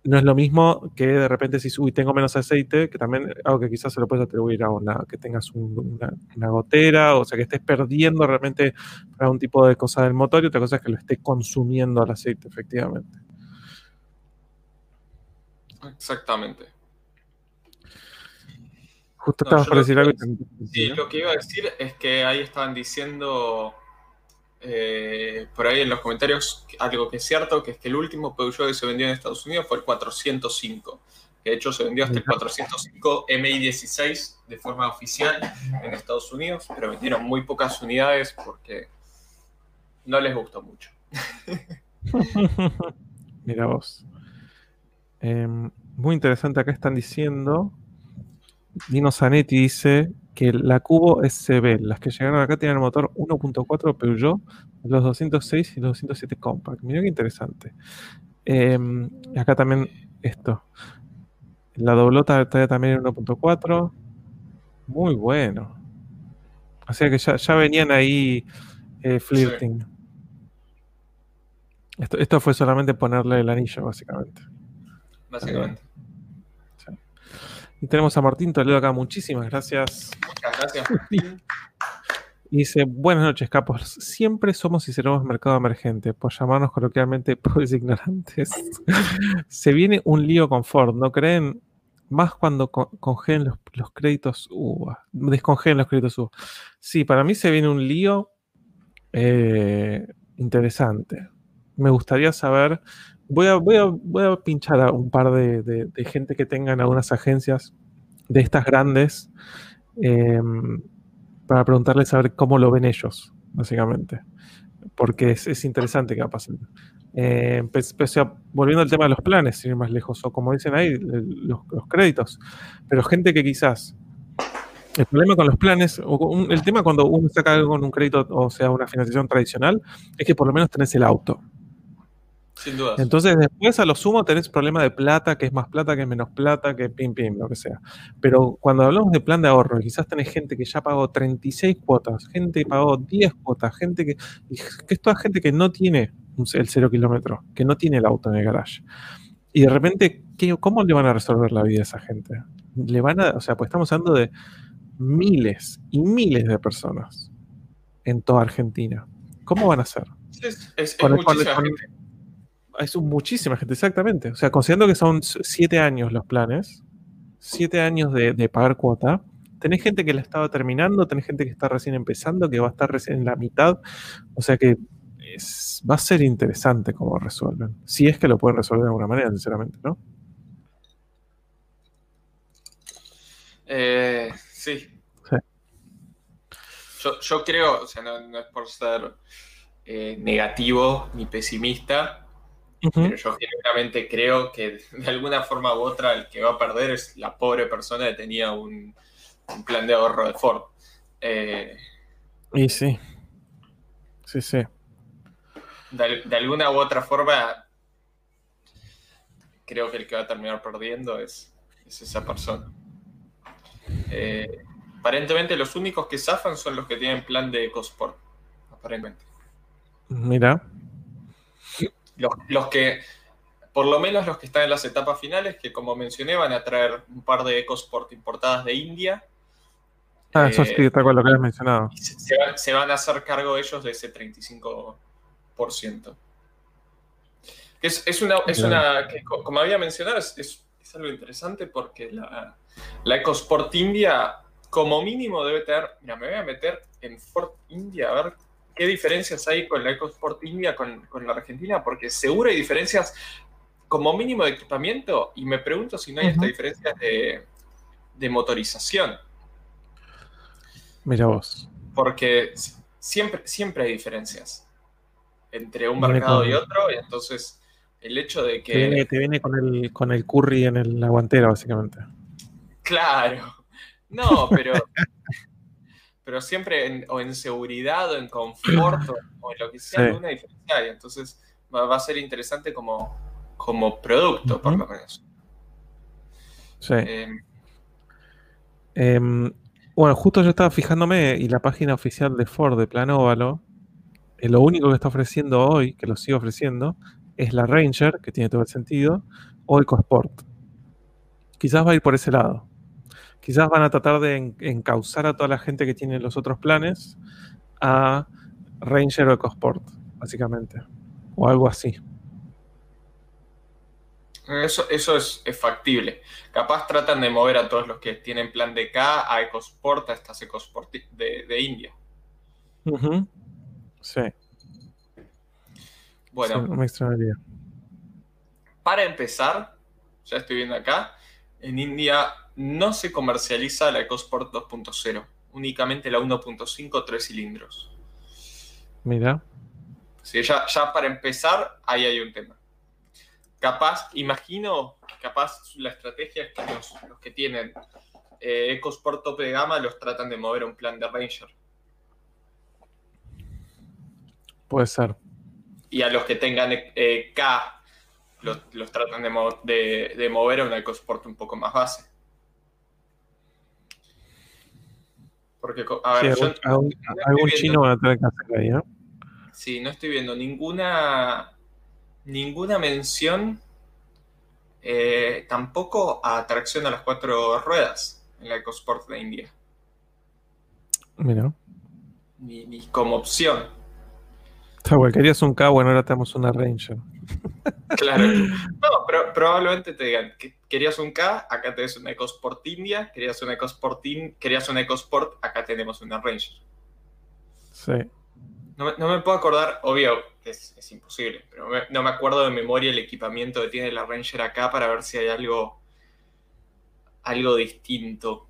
no es lo mismo que de repente si uy, tengo menos aceite, que también algo que quizás se lo puedes atribuir a una, que tengas una, gotera, o sea, que estés perdiendo realmente algún tipo de cosa del motor y otra cosa es que lo esté consumiendo el aceite, efectivamente. Exactamente. Justo estabas para decir algo. sí, lo que iba a decir es que ahí estaban diciendo eh, por ahí en los comentarios algo que es cierto, que es que el último Peugeot que se vendió en Estados Unidos fue el 405. Que de hecho se vendió hasta el 405 MI16 de forma oficial en Estados Unidos, pero vendieron muy pocas unidades porque no les gustó mucho. Mira vos. Em, muy interesante, acá están diciendo. Dino Zanetti dice que la Cubo SB, las que llegaron acá tienen el motor 1.4 Peugeot, los 206 y los 207 Compact. Mira qué interesante. Em, acá también esto. La doblota también en 1.4. Muy bueno. O sea que ya, venían ahí eh, flirting. Esto, esto fue solamente ponerle el anillo, básicamente básicamente. Y tenemos a Martín Toledo acá, muchísimas gracias. Muchas gracias, Martín. dice, buenas noches, capos. Siempre somos y seremos mercado emergente, por llamarnos coloquialmente pobres ignorantes. Se viene un lío con Ford, ¿no creen? Más cuando congelen los, créditos UVA. Descongelen los créditos UVA. Sí, para mí se viene un lío eh, interesante. Me gustaría saber Voy a, voy a, pinchar a un par de, gente que tengan algunas agencias de estas grandes em, para preguntarles a ver cómo lo ven ellos, básicamente. Porque es, interesante que va a pasar. Volviendo al tema de los planes, sin ir más lejos, o como dicen ahí, los, créditos. Pero gente que quizás el problema con los planes, o el tema cuando uno saca algo con un crédito, o sea, una financiación tradicional, es que por lo menos tenés el auto. Sin duda. Entonces, después a lo sumo tenés problema de plata, que es más plata, que es menos plata, que pim, pim, lo que sea. Pero cuando hablamos de plan de ahorro, quizás tenés gente que ya pagó 36 cuotas, gente que pagó 10 cuotas, gente que, que es toda gente que no tiene el cero kilómetro, que no tiene el auto en el garage. Y de repente, ¿qué, ¿cómo le van a resolver la vida a esa gente? Le van a, o sea, pues estamos hablando de miles y miles de personas en toda Argentina. ¿Cómo van a hacer? Es, es, muchísima gente es muchísima gente, exactamente. O sea, considerando que son siete años los planes, siete años de, pagar cuota, tenés gente que la estaba terminando, tenés gente que está recién empezando, que va a estar recién en la mitad. O sea que va a ser interesante cómo resuelven. Si es que lo pueden resolver de alguna manera, sinceramente, ¿no? Eh, sí. Yo, creo, o sea, no, es por ser eh, negativo ni pesimista, pero yo genuinamente creo que de alguna forma u otra el que va a perder es la pobre persona que tenía un, plan de ahorro de Ford. Eh, y sí. Sí, sí. De, alguna u otra forma, creo que el que va a terminar perdiendo es, esa persona. Eh, aparentemente los únicos que zafan son los que tienen plan de EcoSport. Aparentemente. Mira los, que, por lo menos los que están en las etapas finales, que como mencioné van a traer un par de EcoSport importadas de India. Ah, eso sí, está con lo que has mencionado. Se van, a hacer cargo ellos de ese 35%. Es, una, es una como había mencionado, es, algo interesante porque la, la EcoSport India, como mínimo, debe tener. Mira, me voy a meter en Ford India a ver qué diferencias hay con la EcoSport India con, con la Argentina, porque seguro hay diferencias como mínimo de equipamiento y me pregunto si no hay esta diferencia de, de motorización. Mira vos. Porque siempre, siempre hay diferencias entre un mercado y otro, y entonces el hecho de que... Te viene, con, el, con el curry en el, la guantera, básicamente. Claro. No, pero... pero siempre en, o en seguridad o en confort o, en lo que sea, alguna diferencia hay. Entonces va, a ser interesante como, como producto, por lo menos. Sí. Em, em, bueno, justo yo estaba fijándome y la página oficial de Ford de Plan Óvalo, eh, lo único que está ofreciendo hoy, que lo sigue ofreciendo, es la Ranger, que tiene todo el sentido, o EcoSport. Quizás va a ir por ese lado. Quizás van a tratar de encauzar a toda la gente que tiene los otros planes a Ranger o EcoSport, básicamente. O algo así. Eso, eso es, factible. Capaz tratan de mover a todos los que tienen plan de K a EcoSport, a estas EcoSport de, de India. Sí. Bueno. me Para empezar, ya estoy viendo acá, en India no se comercializa la EcoSport 2.0, únicamente la 1.5 tres cilindros. Mira. Sí, ya, ya para empezar, ahí hay un tema capaz, imagino, capaz la estrategia es que los, que tienen eh, EcoSport tope de gama los tratan de mover a un plan de Ranger. Puede ser. Y a los que tengan eh, K los, tratan de, mover a un EcoSport un poco más base. Porque, a ver, algún, chino va a tener que hacer ahí, ¿no? Sí, no estoy viendo ninguna ninguna mención eh, tampoco a tracción a las cuatro ruedas en la EcoSport de India. Mira. Ni, como opción. Está bueno, querías un K, bueno, ahora tenemos una Ranger. Claro. No, pero probablemente te digan, que querías un K, acá tenés una EcoSport India, querías una EcoSport, querías una EcoSport, acá tenemos una Ranger. Sí. No, me puedo acordar, obvio, es, es imposible, pero no me acuerdo de memoria el equipamiento que tiene la Ranger acá para ver si hay algo, algo distinto.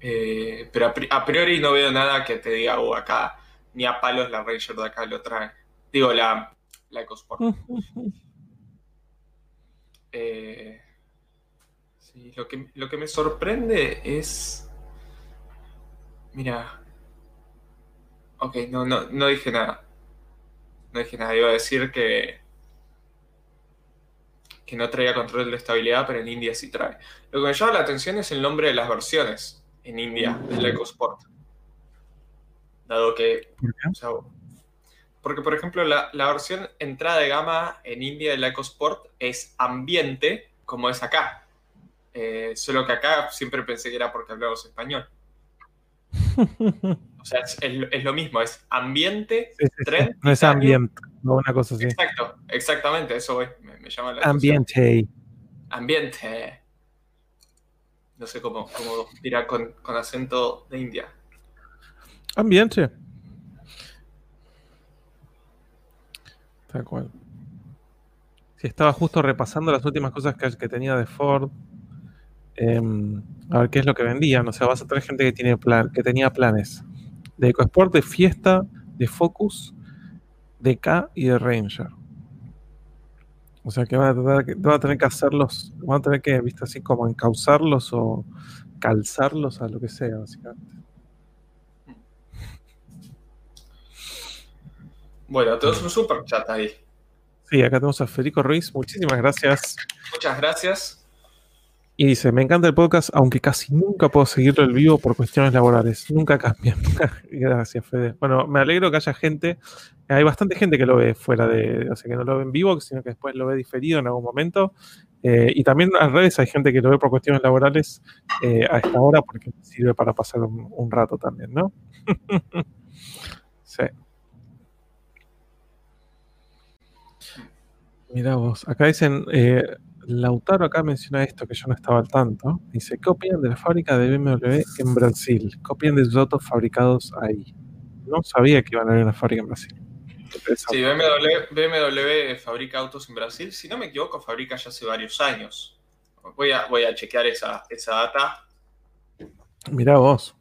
Eh, pero a, priori no veo nada que te diga, oh, acá ni a palos la Ranger de acá lo trae. Digo, la, la EcoSport. Eh, sí, lo que, lo que me sorprende es. Mira, Ok, no, no, no dije nada. No dije nada. Iba a decir que, que no traía control de estabilidad, pero en India sí trae. Lo que me llama la atención es el nombre de las versiones en India del EcoSport. Dado que. Porque, por ejemplo, la, versión entrada de gama en India del EcoSport es ambiente, como es acá. Eh, solo que acá siempre pensé que era porque hablamos español. O sea, es, lo mismo, es ambiente, tren. No es ambiente, no una cosa así. Exacto, exactamente, eso me, llama la Ambiente. Ambiente. No sé cómo, cómo dirá con, acento de India. Ambiente. Tal cual. Si estaba justo repasando las últimas cosas que, que tenía de Ford. Em, a ver qué es lo que vendían. O sea, vas a tener gente que, tiene plan, que tenía planes de EcoSport, de Fiesta, de Focus, de K y de Ranger. O sea que van a, tener que hacerlos, van a tener que, viste, así como encauzarlos o calzarlos a lo que sea, básicamente. Bueno, tenemos un super chat ahí. Sí, acá tenemos a Federico Ruiz. Muchísimas gracias. Muchas gracias. Y dice, me encanta el podcast, aunque casi nunca puedo seguirlo en vivo por cuestiones laborales. Nunca cambia. Gracias, Fede. Bueno, me alegro que haya gente. Hay bastante gente que lo ve fuera de, o sea, que no lo ve en vivo, sino que después lo ve diferido en algún momento. Eh, y también al revés, hay gente que lo ve por cuestiones laborales eh, a esta hora porque sirve para pasar un, rato también, ¿no? sí. Mira vos, acá dicen, eh, Lautaro acá menciona esto que yo no estaba al tanto. Dice, ¿qué opinan de la fábrica de BMW en Brasil? ¿Qué opinan de sus autos fabricados ahí? No sabía que iban a haber una fábrica en Brasil. Sí, BMW, fabrica autos en Brasil. Si no me equivoco, fabrica ya hace varios años. Voy a, voy a chequear esa, esa data. Mira vos.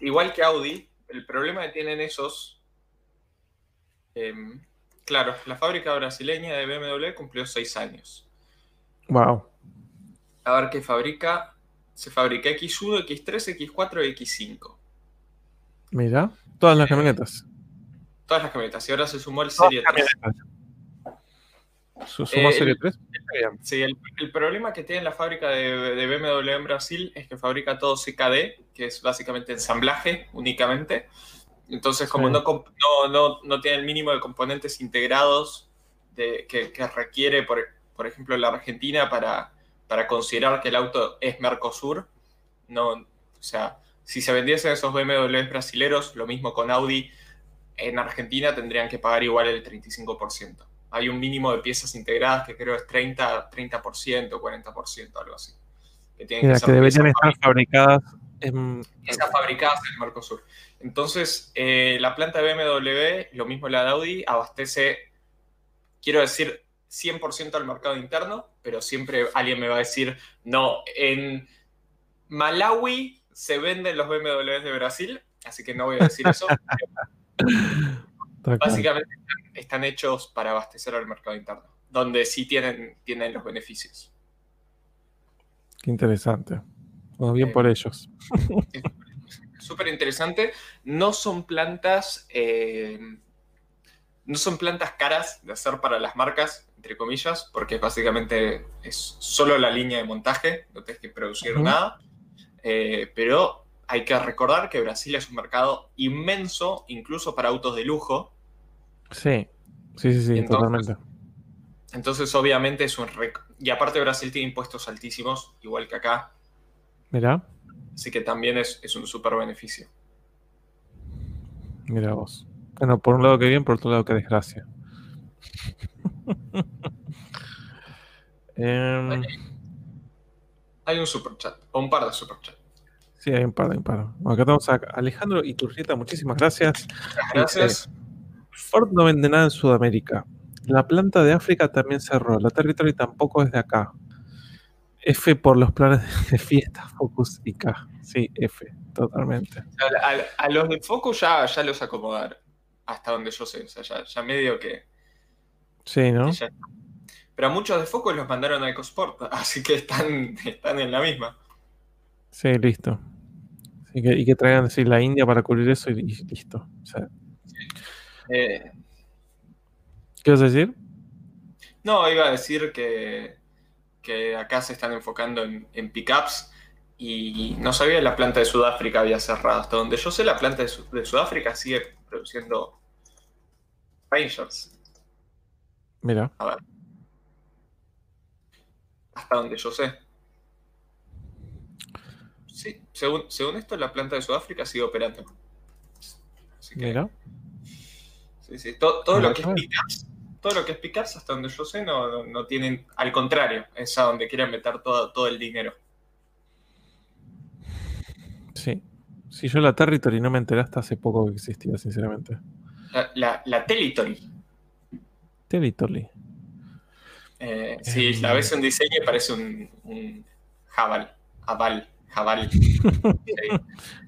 igual que Audi, el problema que tienen esos. Em, claro, la fábrica brasileña de BMW cumplió seis años. Wow. A ver qué fabrica. Se fabrica X1, X3, X4 y X5. Mira, todas las eh, camionetas. Todas las camionetas. Y ahora se sumó el Serie 3. ¿Sumó Serie 3? Sí, el, problema que tiene la fábrica de, BMW en Brasil es que fabrica todo CKD, que es básicamente ensamblaje únicamente. Entonces, como no, no, no, tiene el mínimo de componentes integrados de, que, requiere, por, por, ejemplo, la Argentina para, para considerar que el auto es Mercosur, no, o sea, si se vendiesen esos BMWs brasileros, lo mismo con Audi, en Argentina tendrían que pagar igual el 35% hay un mínimo de piezas integradas que creo es 30, 30%, 40%, algo así. Que, tienen que, deberían estar fabricadas en... Fabricadas en Mercosur. Entonces, eh, la planta de BMW, lo mismo la de Audi, abastece, quiero decir, 100% al mercado interno, pero siempre alguien me va a decir, no, en Malawi se venden los BMWs de Brasil, así que no voy a decir eso. Básicamente están hechos para abastecer al mercado interno, donde sí tienen, tienen los beneficios. Qué interesante. bien por ellos. Súper interesante. No son plantas. Eh, no son plantas caras de hacer para las marcas, entre comillas, porque básicamente es solo la línea de montaje, no tienes que producir nada. Eh, pero hay que recordar que Brasil es un mercado inmenso, incluso para autos de lujo. Sí, sí, sí, sí, totalmente. Entonces, obviamente es un... Y aparte Brasil tiene impuestos altísimos, igual que acá. Mira. Así que también es, un súper beneficio. Mira vos. Bueno, por un lado que bien, por otro lado que desgracia. Hay un super chat, o un par de super chat. Sí, hay un par, hay un par. acá tenemos a Alejandro Iturrieta, muchísimas gracias. Gracias. Ford no vende nada en Sudamérica. La planta de África también cerró. La Territory tampoco es de acá. F por los planes de fiesta, Focus y K. Sí, F, totalmente. A, los de Focus ya, ya los acomodaron, hasta donde yo sé. O sea, ya, medio que. Sí, ¿no? pero a muchos de Focus los mandaron a EcoSport, así que están, están en la misma. Sí, listo. y que traigan decir, la India para cubrir eso y, listo. O sea, eh, ¿Qué vas a decir? No, iba a decir que, acá se están enfocando en, pickups y no sabía que la planta de Sudáfrica había cerrado. Hasta donde yo sé, la planta de, Sudáfrica sigue produciendo Rangers. Mira. A ver. Hasta donde yo sé. Sí, según, según esto, la planta de Sudáfrica sigue operando. Mira. Todo, lo que es pickups, todo lo que es pickups, hasta donde yo sé, no, tienen, al contrario, es a donde quieren meter todo, todo el dinero. Sí. Si yo la Territory no me enteré hasta hace poco que existía, sinceramente. La, la, Territory. Territory. Eh, si la ves en diseño parece un, un Jabal. Jabal. Jabal.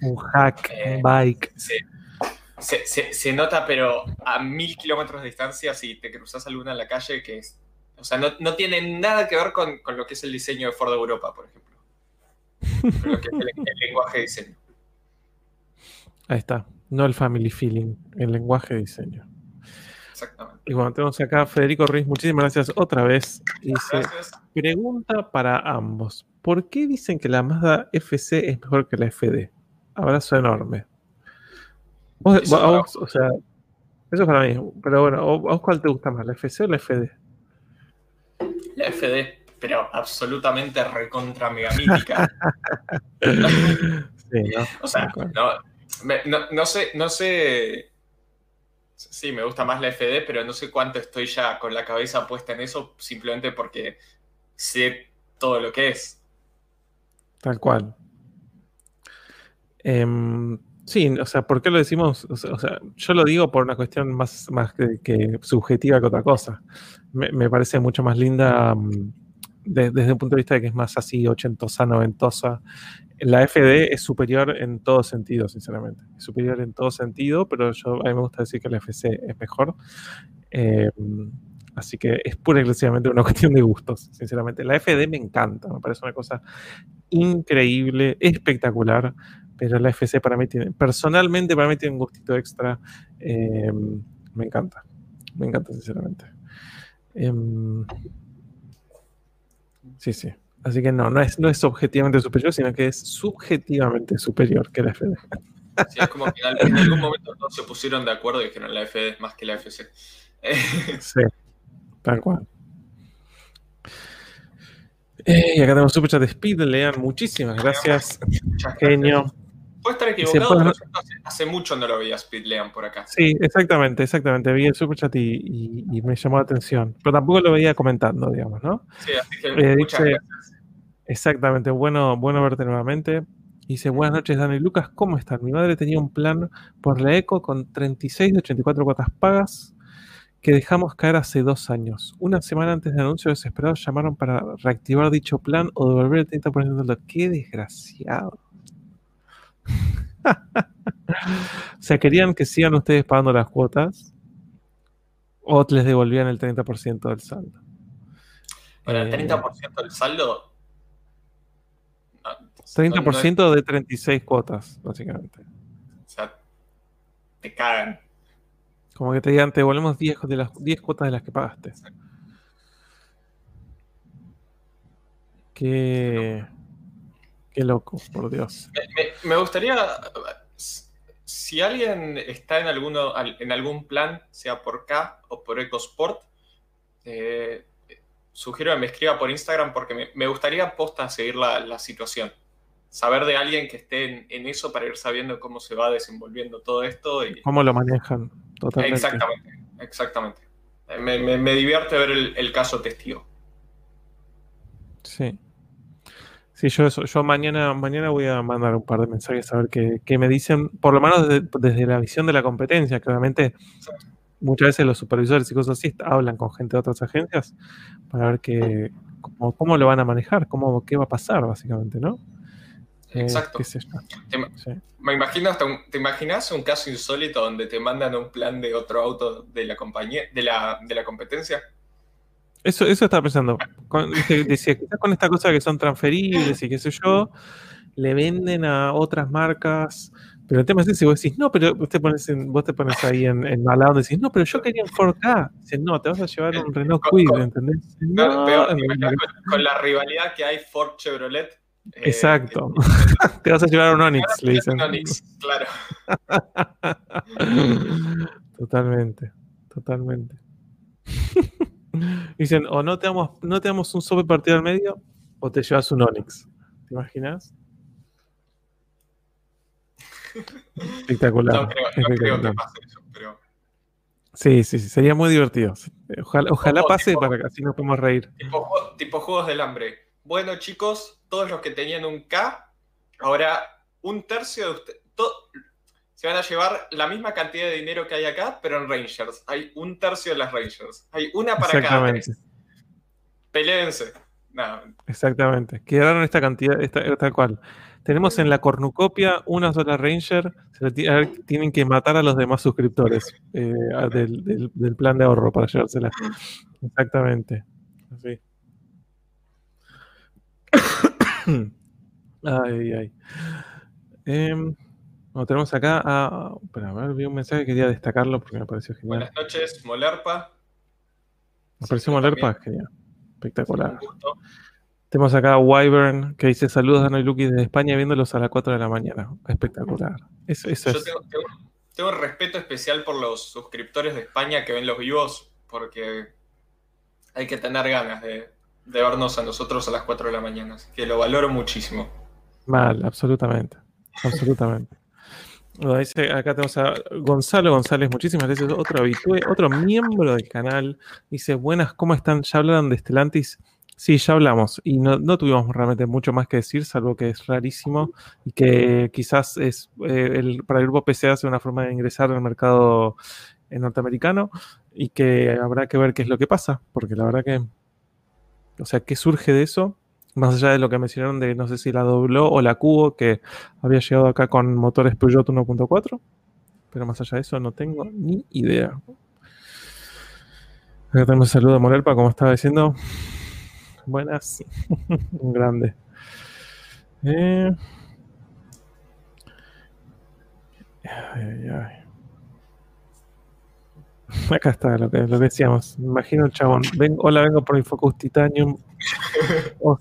un hack, un eh, bike. Sí. Se, nota, pero a mil kilómetros de distancia, si te cruzas alguna en la calle, que es. O sea, no, tiene nada que ver con, lo que es el diseño de Ford Europa, por ejemplo. lo que es el, lenguaje de diseño. Ahí está. No el family feeling, el lenguaje de diseño. Exactamente. Y bueno, tenemos acá a Federico Ruiz, muchísimas gracias otra vez. Dice, pregunta para ambos. ¿Por qué dicen que la Mazda FC es mejor que la FD? Abrazo enorme eso, o sea, eso para mí. Pero bueno, ¿a vos cuál te gusta más, la FC o la FD? La FD, pero absolutamente recontra mega mítica. sí, ¿no? O sea, no, no, sé, no sé Sí, me gusta más la FD, pero no sé cuánto estoy ya con la cabeza puesta en eso, simplemente porque sé todo lo que es. Tal cual. Em, sí, o sea, ¿por qué lo decimos? O sea, yo lo digo por una cuestión más, más que, subjetiva que otra cosa. Me, parece mucho más linda mm, desde un punto de vista de que es más así, ochentosa, noventosa, la FD es superior en todo sentido, sinceramente. Es superior en todo sentido, pero yo, a mí me gusta decir que la FC es mejor. Eh, así que es pura y exclusivamente una cuestión de gustos, sinceramente. La FD me encanta, me parece una cosa increíble, espectacular, pero la FC para mí tiene, personalmente para mí tiene un gustito extra. Eh, me encanta, me encanta, sinceramente. Em, sí, sí. Así que no, no es, no es objetivamente superior, sino que es subjetivamente superior que la FD. Sí, es como que en algún momento todos se pusieron de acuerdo y dijeron la FD es más que la FC. sí, tal cual. Eh, y acá tenemos super chat de Speed, lean, muchísimas gracias. Genio. Puede estar equivocado, hace, mucho no lo veía Speed Lean por acá. Sí, exactamente, exactamente. Vi el superchat y, y, me llamó la atención. Pero tampoco lo veía comentando, digamos, ¿no? Sí, así que eh, muchas gracias. Exactamente, bueno, bueno verte nuevamente. Dice, buenas noches Dani Lucas, ¿cómo están? Mi madre tenía un plan por la ECO con 36 de 84 cuotas pagas que dejamos caer hace dos años. Una semana antes del anuncio, desesperados llamaron para reactivar dicho plan o devolver el 30% de lo ¡Qué desgraciado! o sea, querían que sigan ustedes pagando las cuotas o les devolvían el 30% del saldo. Bueno, el 30% eh, del saldo 30% de 36 cuotas, básicamente. O sea, te cagan. Como que te digan, te devolvemos 10, de las, 10 cuotas de las que pagaste. Qué, qué loco, por Dios. Me, gustaría, si alguien está en, alguno, en algún plan, sea por K o por EcoSport, eh, sugiero que me escriba por Instagram porque me, gustaría posta seguir la situación saber de alguien que esté en, eso para ir sabiendo cómo se va desenvolviendo todo esto. Y... Cómo lo manejan, totalmente. Exactamente, exactamente. Me, divierte ver el, caso testigo. Sí. Sí, yo eso, yo mañana, mañana voy a mandar un par de mensajes a ver qué, me dicen, por lo menos desde, la visión de la competencia, claramente muchas veces los supervisores y cosas así hablan con gente de otras agencias para ver qué, cómo, cómo lo van a manejar, cómo, qué va a pasar, básicamente, ¿no? Eh, Exacto. Me imagino hasta ¿Te imaginas un caso insólito donde te mandan un plan de otro auto de la compañía, de la, de la competencia? Eso, eso estaba pensando. decía, quizás con esta cosa que son transferibles y qué sé yo, le venden a otras marcas. Pero el tema es ese, vos decís, no, pero vos te pones, vos te pones ahí en, en y decís, no, pero yo quería un 4K. Dices, no, te vas a llevar un Renault Kwid, ¿entendés? No, con, la rivalidad que hay Ford Chevrolet, eh, Exacto. Te vas a llevar un Onix, le dicen. Un Onix, claro. totalmente, totalmente. dicen, o no te damos, no te damos un sope partido al medio, o te llevas un Onix. ¿Te imaginas? Espectacular. No creo, que pase eso, pero. Sí, sí, sí, sería muy divertido. Ojalá, ojalá pase para que así nos podamos reír. tipo juegos del hambre bueno chicos, todos los que tenían un K, ahora un tercio de ustedes, se van a llevar la misma cantidad de dinero que hay acá, pero en Rangers. Hay un tercio de las Rangers. Hay una para cada tres. Peleense. Exactamente. Quedaron esta cantidad, esta, tal cual. Tenemos en la cornucopia una sola Ranger. Se tienen que matar a los demás suscriptores eh, del, del, plan de ahorro para llevársela. Exactamente. Así. ay, ay. Eh, tenemos acá a. a ver, vi un mensaje que quería destacarlo porque me pareció genial. Buenas noches, Molerpa. Me pareció Molerpa, genial. Espectacular. Tenemos acá a Wyvern que dice saludos Dano y Lucky desde España viéndolos a las 4 de la mañana. Espectacular. Eso, eso Yo tengo, tengo, un respeto especial por los suscriptores de España que ven los vivos porque hay que tener ganas de, de vernos a nosotros a las 4 de la mañana. Así que lo valoro muchísimo. Mal, absolutamente. Absolutamente. Acá tenemos a Gonzalo González, muchísimas gracias. Otro habitué, otro miembro del canal. Dice, buenas, ¿cómo están? ¿Ya hablaron de Stellantis? Sí, ya hablamos y no, tuvimos realmente mucho más que decir, salvo que es rarísimo y que quizás es eh, el, para el grupo PCA es una forma de ingresar al mercado norteamericano y que habrá que ver qué es lo que pasa, porque la verdad que, o sea, ¿qué surge de eso? Más allá de lo que mencionaron de no sé si la dobló o la cubo, que había llegado acá con motores Peugeot 1.4, pero más allá de eso no tengo ni idea. Acá tenemos un saludo a Morelpa, como estaba diciendo. Buenas. Grande. Eh. Acá está lo que, lo que decíamos. imagino un chabón. hola, vengo por Infocus Titanium.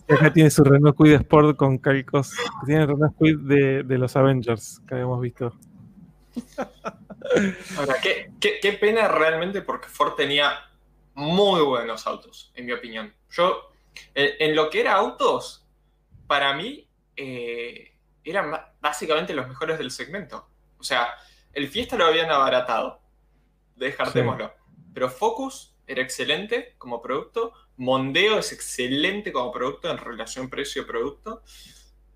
Acá tiene su Renault Quid Sport con calcos. Tiene el Renault Quid de, de, los Avengers que habíamos visto. Ahora, qué, qué pena realmente porque Ford tenía muy buenos autos, en mi opinión. Yo eh, en lo que era autos, para mí eh, eran básicamente los mejores del segmento. O sea, el Fiesta lo habían abaratado, descartémoslo. Pero Focus era excelente como producto, Mondeo es excelente como producto en relación precio-producto.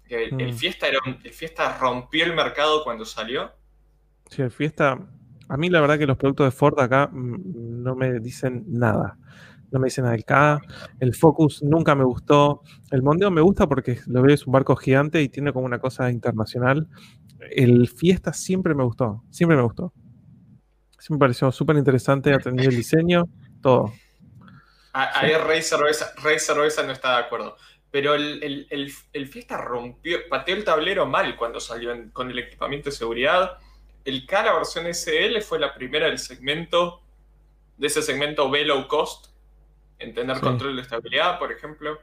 El, mm. Fiesta era el Fiesta rompió el mercado cuando salió. Sí, el Fiesta. A mí la verdad que los productos de Ford acá mm, no me dicen nada no me dicen nada del K. El Focus nunca me gustó. El Mondeo me gusta porque lo veo es un barco gigante y tiene como una cosa internacional. El Fiesta siempre me gustó, siempre me gustó. Siempre me pareció súper interesante, atendido el diseño, todo. Ahí Rey Cerveza, no está de acuerdo. Pero el, Fiesta rompió, pateó el tablero mal cuando salió con el equipamiento de seguridad. El K, la versión SL, fue la primera del segmento, de ese segmento B low cost, en tener control de estabilidad, por ejemplo.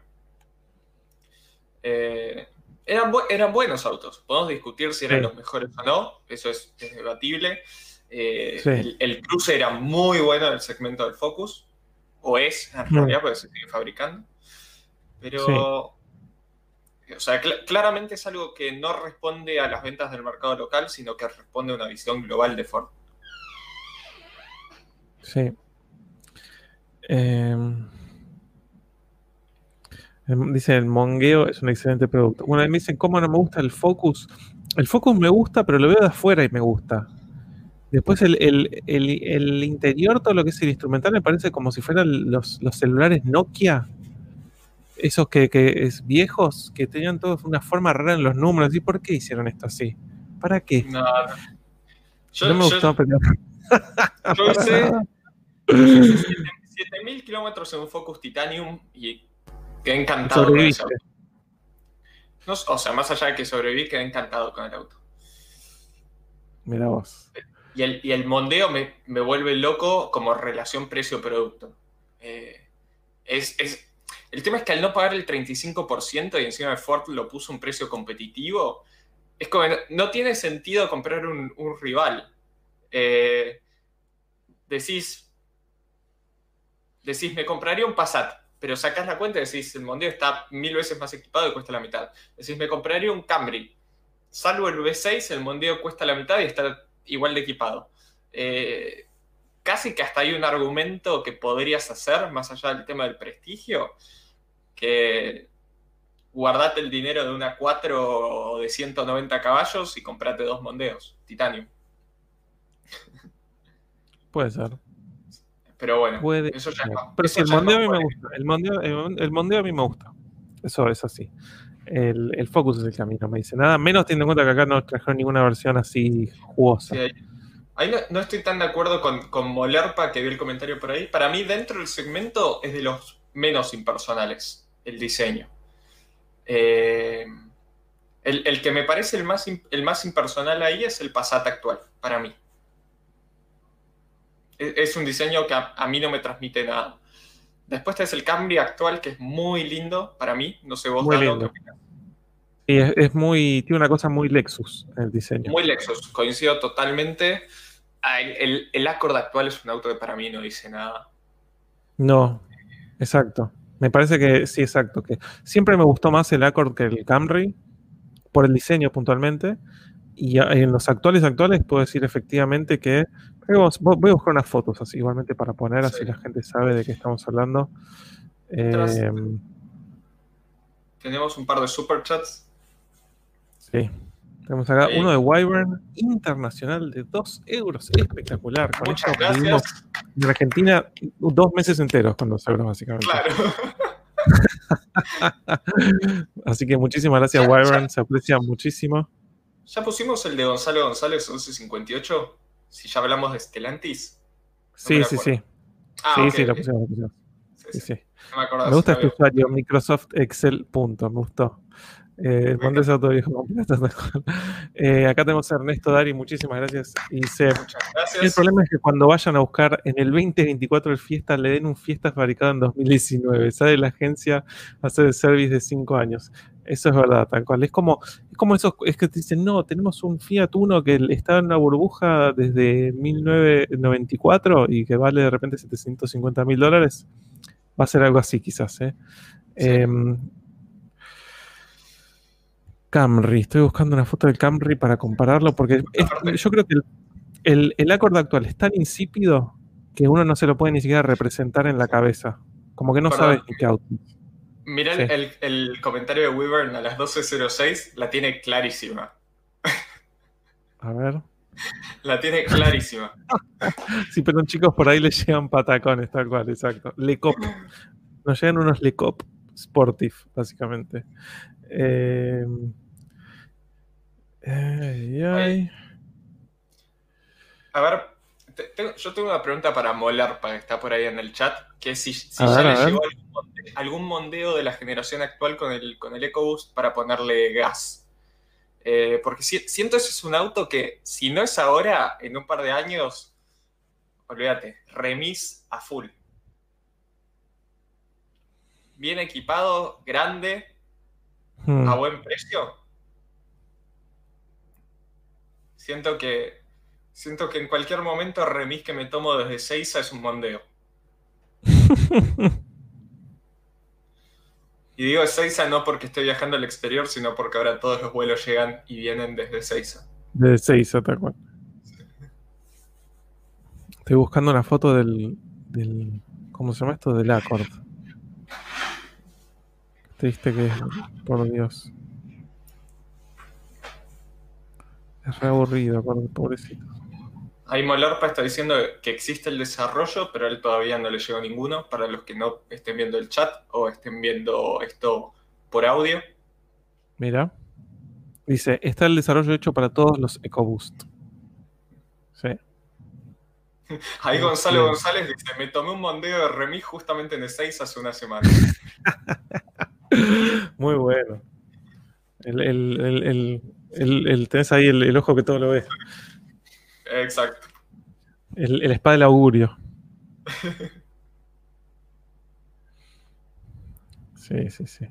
Eh, eran, eran, buenos autos. Podemos discutir si eran los mejores o no, eso es, debatible. Eh, el, cruce era muy bueno en el segmento del Focus, o es en realidad, porque se sigue fabricando. Pero, o sea, claramente es algo que no responde a las ventas del mercado local, sino que responde a una visión global de Ford. Sí, em, dice el Mongueo es un excelente producto. Una vez me dicen, ¿cómo no me gusta el Focus? El Focus me gusta, pero lo veo de afuera y me gusta. Después el, interior, todo lo que es el instrumental, me parece como si fueran los, celulares Nokia. Esos que, es viejos, que tenían todos una forma rara en los números. ¿Y por qué hicieron esto así? ¿Para qué? No, no. me gustó, pero... Yo hice 7000 kilómetros en un Focus Titanium y quedé encantado con ese auto. o sea, más allá de que sobreviví, quedé encantado con el auto. Mira vos. Y el, mondeo me, vuelve loco como relación precio-producto. Eh, es, el tema es que al no pagar el 35% y encima de Ford lo puso un precio competitivo, es como no, tiene sentido comprar un, rival. Eh, decís, decís, me compraría un Passat, pero sacás la cuenta y decís, el Mondeo está mil veces más equipado y cuesta la mitad. Decís, me compraría un Camry. Salvo el V6, el Mondeo cuesta la mitad y está igual de equipado. Eh, casi que hasta hay un argumento que podrías hacer, más allá del tema del prestigio, que guardate el dinero de una 4 de 190 caballos y comprate dos Mondeos, Titanium. Puede ser. Pero bueno, eso ya Pero sí, el mondeo a mí me gusta. El mondeo, el, a mí me gusta. Eso es así. El, Focus es el camino, me dice. Nada menos teniendo en cuenta que acá no trajeron ninguna versión así jugosa. ahí, no, estoy tan de acuerdo con, con Molerpa, que vi el comentario por ahí. Para mí, dentro del segmento, es de los menos impersonales el diseño. Eh, el, que me parece el más, el más impersonal ahí es el Passat actual, para mí es un diseño que a, mí no me transmite nada. Después es el Camry actual, que es muy lindo para mí. No sé vos, muy lindo. Y es, muy, tiene una cosa muy Lexus el diseño. Muy Lexus, coincido totalmente. Ah, el, el, Accord actual es un auto que para mí no dice nada. No, exacto. Me parece que sí, exacto. Que siempre me gustó más el Accord que el Camry, por el diseño puntualmente, y en los actuales actuales puedo decir efectivamente que voy a buscar unas fotos así igualmente para poner así la gente sabe de qué estamos hablando. Em, tenemos un par de superchats. Sí. Tenemos acá uno de Wyvern Internacional de 2 euros. Espectacular. Con Muchas gracias. En Argentina, dos meses enteros con 2 euros, básicamente. Claro. Así que muchísimas gracias, Wyvern. Se aprecia muchísimo. ¿Ya pusimos el de Gonzalo González 1158? Si ya hablamos de Stellantis. sí, sí, sí. Ah, sí, sí, lo pusimos, lo pusimos. Sí, sí. me, me, gusta este usuario, Microsoft Excel. Punto, me gustó. Eh, eh, acá tenemos a Ernesto Dari, muchísimas gracias. Y El problema es que cuando vayan a buscar en el 2024 el fiesta, le den un fiesta fabricado en 2019. Sale la agencia a hacer el service de 5 años. Eso es verdad, tal cual. Es como, es como esos, es que te dicen, no, tenemos un Fiat Uno que está en una burbuja desde 1994 y que vale de repente 750 mil dólares. Va a ser algo así quizás, ¿eh? Em, Camry. Estoy buscando una foto del Camry para compararlo porque yo creo que el, el, Accord actual es tan insípido que uno no se lo puede ni siquiera representar en la cabeza. Como que no sabe ni qué auto. Mira el, comentario de Weaver a las 12.06, la tiene clarísima. A ver. La tiene clarísima. sí, pero chicos, por ahí le llegan patacones, tal cual, exacto. Lecop. Nos llegan unos Lecop Sportif, básicamente. Eh, a ver, yo tengo una pregunta para Molar, para que está por ahí en el chat, que si, ya le llegó algún mondeo, de la generación actual con el, con el EcoBoost para ponerle gas. Eh, porque siento ese es un auto que, si no es ahora, en un par de años, olvídate, remis a full. Bien equipado, grande, hmm. a buen precio. Siento que siento que en cualquier momento remis que me tomo desde Seiza es un mondeo. y digo Seiza no porque estoy viajando al exterior, sino porque ahora todos los vuelos llegan y vienen desde Seiza. Desde Seiza, tal cual. Estoy buscando una foto del, del ¿cómo se llama esto? Del Accord. Triste que es, por Dios. Es re aburrido, pobrecito. Ahí Molorpa está diciendo que existe el desarrollo, pero él todavía no le llegó ninguno. Para los que no estén viendo el chat o estén viendo esto por audio. Mira. Dice, está el desarrollo hecho para todos los EcoBoost. Sí. Ahí Gonzalo González dice, me tomé un mondeo de remis justamente en el 6 hace una semana. Muy bueno. el, el, el, tenés ahí el, ojo que todo lo ve. Exacto. El, el espada del augurio. sí, sí, sí.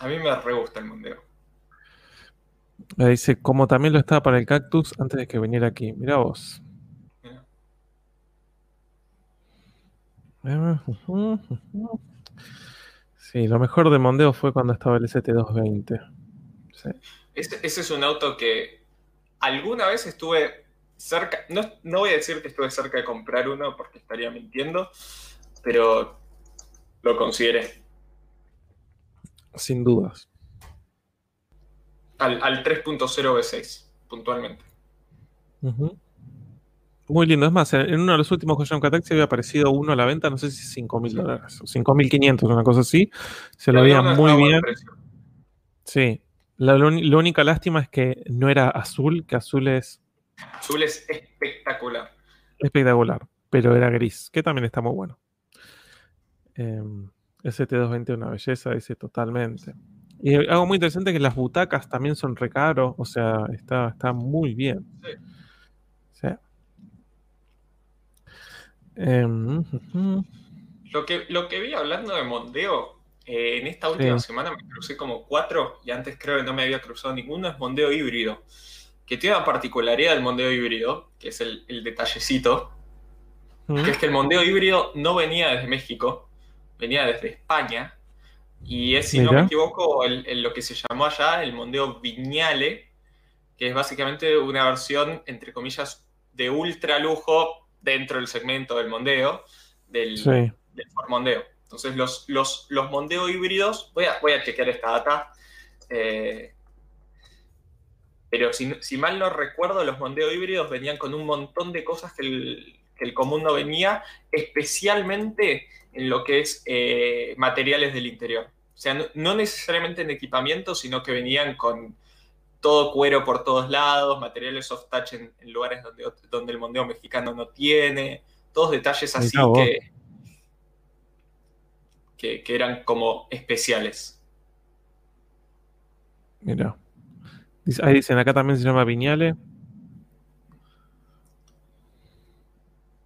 A mí me re gusta el mundeo. dice, como también lo estaba para el cactus antes de que viniera aquí. Mira vos. Sí, lo mejor de Mondeo fue cuando estaba el ST220. Sí. Ese, es un auto que alguna vez estuve cerca, no, no voy a decir que estuve cerca de comprar uno porque estaría mintiendo, pero lo consideré. Sin dudas. Al, 3.0 V6, puntualmente. Muy lindo. Es más, en uno de los últimos Coyon se había aparecido uno a la venta, no sé si 5 mil dólares o 5.500, una cosa así. Se lo veía muy bien. Sí, la, única lástima es que no era azul, que azul es. Azul es espectacular. Espectacular, pero era gris, que también está muy bueno. Eh, ST220 una belleza, dice totalmente. Y algo muy interesante es que las butacas también son recaro, o sea, está, está muy bien. Sí. Em, lo, que, lo que vi hablando de Mondeo eh, en esta última semana me crucé como cuatro y antes creo que no me había cruzado ninguno, es mondeo híbrido. Que tiene una particularidad del mondeo híbrido, que es el, detallecito, que es que el mondeo híbrido no venía desde México, venía desde España. Y es, si no me equivoco, el, lo que se llamó allá el mondeo Viñale, que es básicamente una versión, entre comillas, de ultra lujo dentro del segmento del mondeo, del, Ford Mondeo. Entonces, los, los, los Mondeo híbridos, voy a, voy a chequear esta data, eh, pero si, mal no recuerdo, los Mondeo híbridos venían con un montón de cosas que el, común no venía, especialmente en lo que es eh, materiales del interior. O sea, no, necesariamente en equipamiento, sino que venían con todo cuero por todos lados, materiales soft touch en, lugares donde, donde, el mondeo mexicano no tiene, todos detalles así que, que, eran como especiales. Mira. Ahí dicen, acá también se llama Viñale.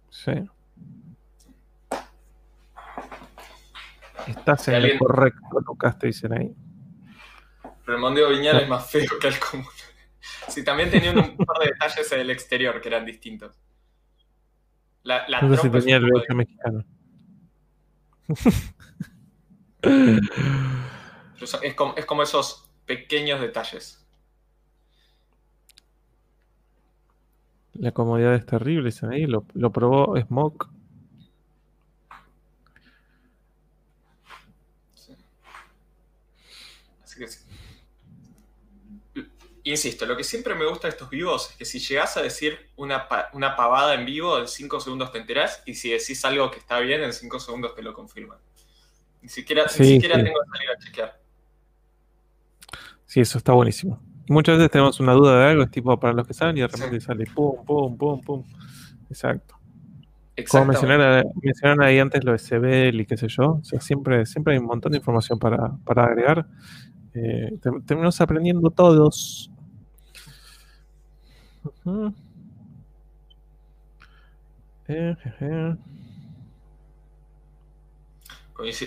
Sí. Estás en el correcto, Lucas, te dicen ahí. Pero el Mondeo Viñale es más feo que el común. Sí, también tenía un par de detalles en el exterior que eran distintos. La, la no sé si tenía el de... mexicano. es como esos pequeños detalles. La comodidad es terrible, dicen ahí. Lo, lo probó Smoke. Así que Insisto, lo que siempre me gusta de estos vivos es que si llegas a decir una, pavada en vivo, en 5 segundos te enterás, y si decís algo que está bien, en 5 segundos te lo confirman. Ni siquiera, ni siquiera tengo que salir a chequear. Sí, eso está buenísimo. Muchas veces tenemos una duda de algo, es tipo para los que saben, y de repente sale pum, pum, pum, pum. Exacto. Como mencionaron, ahí antes lo de CBL y qué sé yo, o sea, siempre, siempre hay un montón de información para, agregar. Eh, terminamos aprendiendo todos.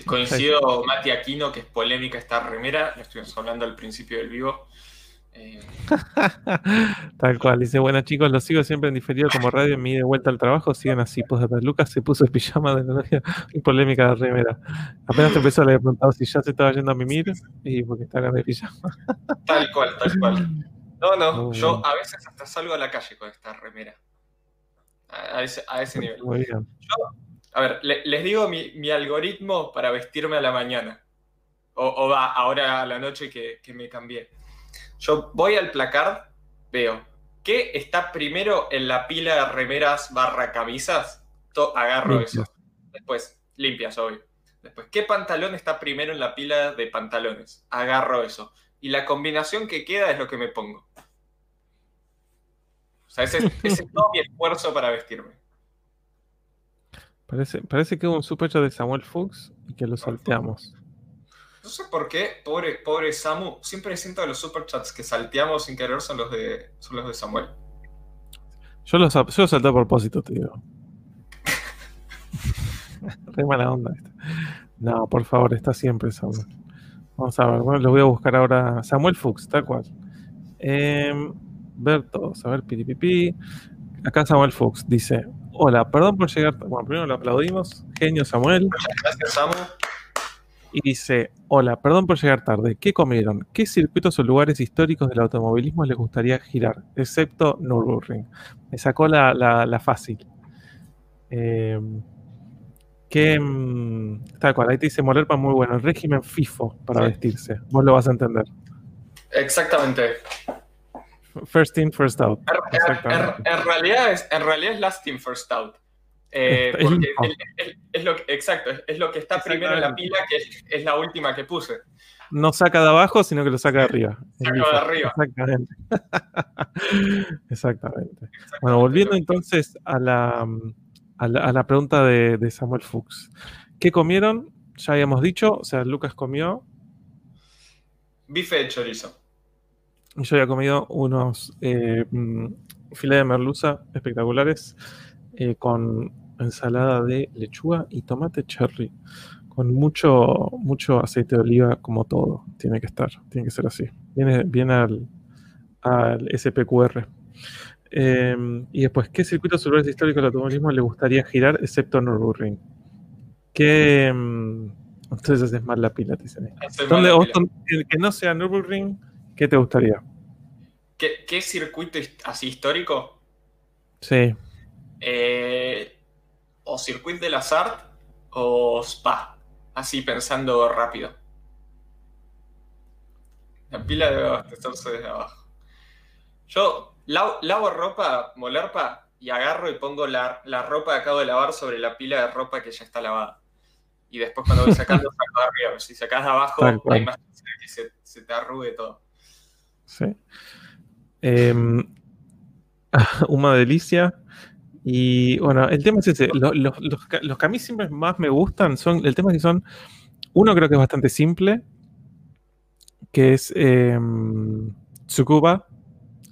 Coincido, Mati Aquino, que es polémica esta remera, lo estuvimos hablando al principio del vivo. Eh, Tal cual, dice, bueno chicos, los sigo siempre en diferido como radio en mi de vuelta al trabajo, siguen así, pues Lucas se puso el pijama de la novia y polémica de remera. Apenas empezó le había preguntado si ya se estaba yendo a mimir y porque estaba de pijama. Tal cual, tal cual. No, no, yo a veces hasta salgo a la calle con esta remera. A, ese, nivel. a ver, les digo mi, algoritmo para vestirme a la mañana. O, va ahora a la noche que, que me cambié. Yo voy al placard, veo qué está primero en la pila de remeras barra camisas, agarro eso. Después, limpias, obvio. Después, ¿qué pantalón está primero en la pila de pantalones? Agarro eso. Y la combinación que queda es lo que me pongo. O sea, ese, es todo mi esfuerzo para vestirme. Parece, parece que hubo un superchat de Samuel Fuchs y que lo salteamos. No sé por qué, pobre, pobre Samu, siempre siento que los superchats que salteamos sin querer son los de, son los de Samuel. Yo los, yo salté a propósito, te digo. Re mala onda. No, por favor, está siempre Samuel. Vamos a ver, bueno, lo voy a buscar ahora. Samuel Fuchs, tal cual. Eh, ver todos, a ver, piripipi. Acá Samuel Fuchs dice: Hola, perdón por llegar. Bueno, primero lo aplaudimos. Genio Samuel. Muchas gracias, Samu y dice, hola, perdón por llegar tarde, ¿qué comieron? ¿Qué circuitos o lugares históricos del automovilismo les gustaría girar? Excepto Nürburgring. Me sacó la, fácil. Eh, que, mm, tal cual, ahí te dice Morelpa muy bueno, el régimen FIFO para vestirse. Vos lo vas a entender. Exactamente. First in, first out. En, realidad es, en realidad es last in, first out. Eh, es, lo que, exacto, es lo que está primero en la pila, que es, la última que puse. No saca de abajo, sino que lo saca de arriba. Saca de arriba. Exactamente. Exactamente. Bueno, volviendo entonces a la, a la, pregunta de, Samuel Fuchs. ¿Qué comieron? Ya habíamos dicho, o sea, Lucas comió. Bife de chorizo. Yo había comido unos eh, mm, filet de merluza espectaculares. Eh, con ensalada de lechuga y tomate cherry. Con mucho, mucho aceite de oliva, como todo. Tiene que estar, tiene que ser así. Viene, viene al, al SPQR. Em, y después, ¿qué circuitos urbanos históricos del automovilismo le gustaría girar excepto Nürburgring? ¿Qué. Em, entonces es más la pila, te dicen. ¿Dónde, que no sea Nürburgring, ¿qué te gustaría? ¿qué, circuito así histórico? Sí. Eh, o Circuit de las Arts o Spa. Así pensando rápido. La pila debe abastecerse desde abajo. Yo lavo, ropa, molerpa, y agarro y pongo la, ropa que acabo de lavar sobre la pila de ropa que ya está lavada. Y después cuando voy sacando, saco de arriba. Si sacas de abajo, hay más que se, se, te arrugue todo. Sí. Em, una delicia. Y bueno, el tema es ese. Los, los, que a mí siempre más me gustan son. El tema es que son. Uno creo que es bastante simple. Que es eh, Tsukuba.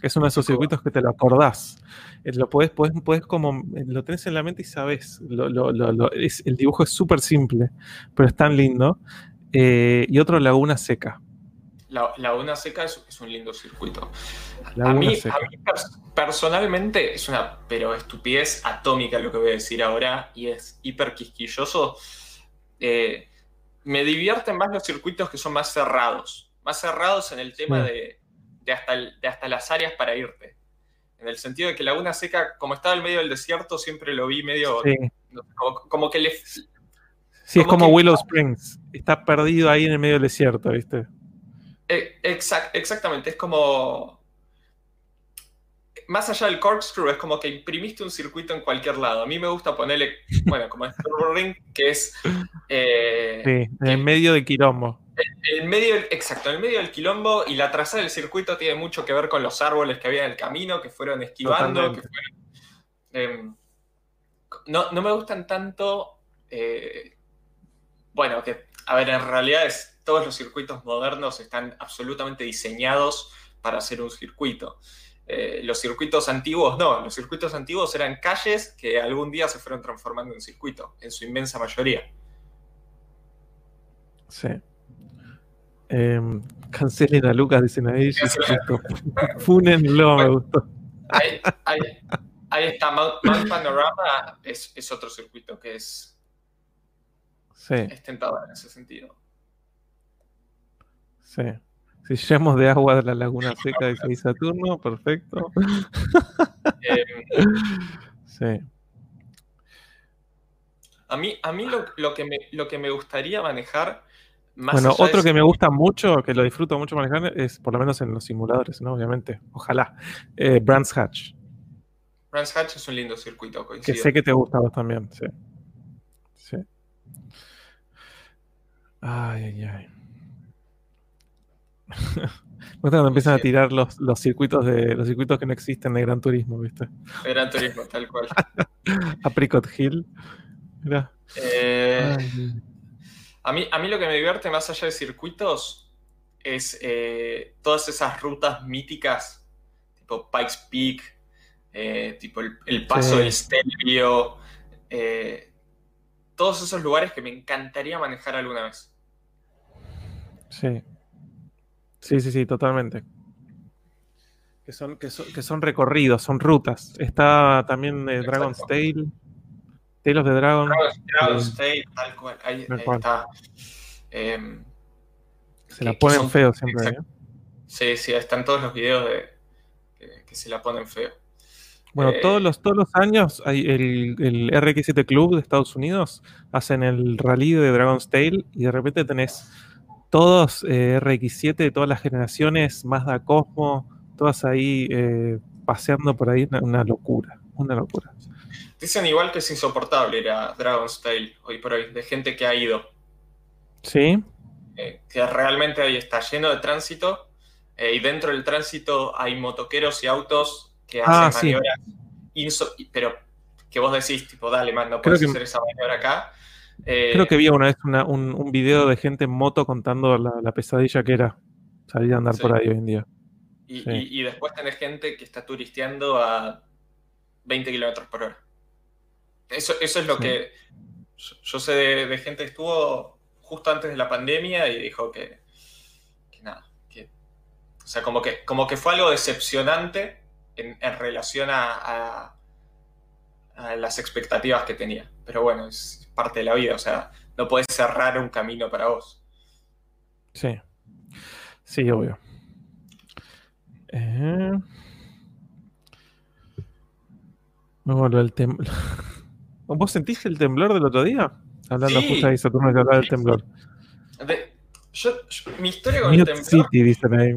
Que es uno de esos circuitos que te lo acordás. Eh, lo puedes, puedes, puedes como. Eh, lo tenés en la mente y sabes. el dibujo es súper simple. Pero es tan lindo. Eh, y otro Laguna Seca. La Laguna Seca es, es un lindo circuito a mí, personalmente es una pero estupidez atómica lo que voy a decir ahora y es hiper quisquilloso. Eh, me divierten más los circuitos que son más cerrados, más cerrados en el tema de, hasta de, hasta las áreas para irte. En el sentido de que Laguna Seca, como estaba en medio del desierto, siempre lo vi medio como, que le... Sí, es como Willow Springs, está perdido ahí en el medio del desierto, ¿viste? Eh, exactamente, es como más allá del corkscrew, es como que imprimiste un circuito en cualquier lado. A mí me gusta ponerle, bueno, como este ring, que es... Eh, sí, en medio del quilombo. En, medio, exacto, en el medio del quilombo y la trazada del circuito tiene mucho que ver con los árboles que había en el camino, que fueron esquivando, em, no, me gustan tanto... Eh, bueno, que, a ver, en realidad es, todos los circuitos modernos están absolutamente diseñados para hacer un circuito. Eh, los circuitos antiguos no, los circuitos antiguos eran calles que algún día se fueron transformando en circuito, en su inmensa mayoría. Sí. Eh, cancelen a Lucas, dicen ahí. Funenlo, me gustó. Ahí, está, Mount, Panorama es, es, otro circuito que es, sí. es tentador en ese sentido. Sí. Si llamos de agua de la laguna seca de Saturno, perfecto. sí. A mí, a mí lo, que me, lo que me gustaría manejar. Más bueno, otro que me gusta mucho, que lo disfruto mucho manejar, es por lo menos en los simuladores, ¿no? Obviamente. Ojalá. Eh, Brands Hatch. Brands Hatch es un lindo circuito, Que sé que te gusta vos también, sí. Sí. Ay, ay, ay. Me gusta cuando empiezan a tirar los, los, circuitos de los circuitos que no existen de Gran Turismo, ¿viste? De Gran Turismo, tal cual. Apricot Hill. Eh, a, mí, a mí lo que me divierte más allá de circuitos es eh, todas esas rutas míticas, tipo Pikes Peak, eh, tipo el, paso del Stelvio, todos esos lugares que me encantaría manejar alguna vez. Sí, Sí, sí, sí, totalmente. Que son, que son, recorridos, son rutas. Está también eh, Dragon's Tale. Tale of the Dragon. Dragon's, Tale, tal cual. Ahí, está. Em, se la ponen feo siempre. ¿eh? Sí, sí, están todos los videos de que, se la ponen feo. Bueno, eh, todos, los, todos los años hay el, el, RX7 Club de Estados Unidos hacen el rally de Dragon's Tale y de repente tenés todos eh, RX7 de todas las generaciones, Mazda Cosmo, todas ahí eh, paseando por ahí, una, locura, una locura. Dicen igual que es insoportable ir a Dragon's Tale hoy por hoy, de gente que ha ido. Sí. Eh, que realmente ahí está lleno de tránsito y dentro del tránsito hay motoqueros y autos que hacen ah, maniobras, pero que vos decís, tipo, dale, man, no puedes hacer esa maniobra acá. Creo que vi una vez un, video de gente en moto contando la, pesadilla que era salir a andar por ahí hoy en día. Y, después tenés gente que está turisteando a 20 kilómetros por hora. Eso, eso es lo que yo, sé de, gente que estuvo justo antes de la pandemia y dijo que, nada, o sea, como que, como que fue algo decepcionante en, relación a, a, las expectativas que tenía. Pero bueno, es, parte de la vida, o sea, no puedes cerrar un camino para vos. Sí, sí, obvio. Eh... El. ¿Vos sentiste el temblor del otro día? Hablando justo ahí, Saturno que hablaba del temblor. yo, mi historia con Mute el temblor. City, dicen ahí.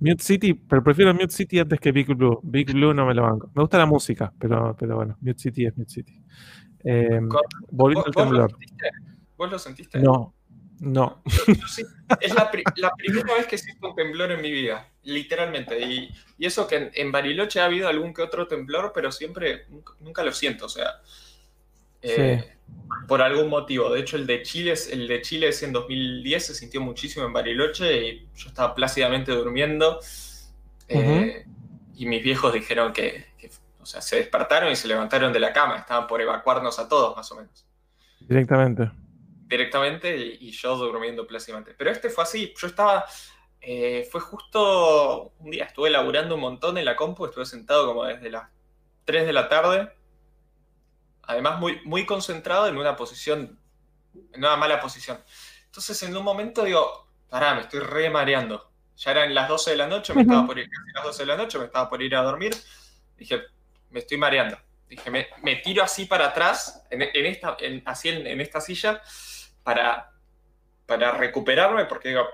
Mute City, pero prefiero Mute City antes que Big Blue. Big Blue no me lo banco. Me gusta la música, pero, pero bueno, Mute City es Mute City. Eh, al temblor. Lo ¿Vos lo sentiste? No, no. es la, primera vez que siento un temblor en mi vida, literalmente. Y, eso que en, Bariloche ha habido algún que otro temblor, pero siempre, nunca, lo siento, o sea. Eh, por algún motivo. De hecho, el de Chile, el de Chile es en 2010, se sintió muchísimo en Bariloche y yo estaba plácidamente durmiendo. Eh, y mis viejos dijeron que, o sea, se despertaron y se levantaron de la cama. Estaban por evacuarnos a todos, más o menos. Directamente directamente y, yo durmiendo plácidamente. Pero este fue así, yo estaba, eh, fue justo un día, estuve laburando un montón en la compu, estuve sentado como desde las 3 de la tarde, además muy, muy concentrado en una posición, en una mala posición. Entonces en un momento digo, pará, me estoy re mareando. Ya eran las 12 de la noche, me estaba por ir, casi las 12 de la noche, me estaba por ir a dormir. Dije, me estoy mareando. Dije, me, tiro así para atrás, en, esta, así en, esta silla, para, para recuperarme, porque digo,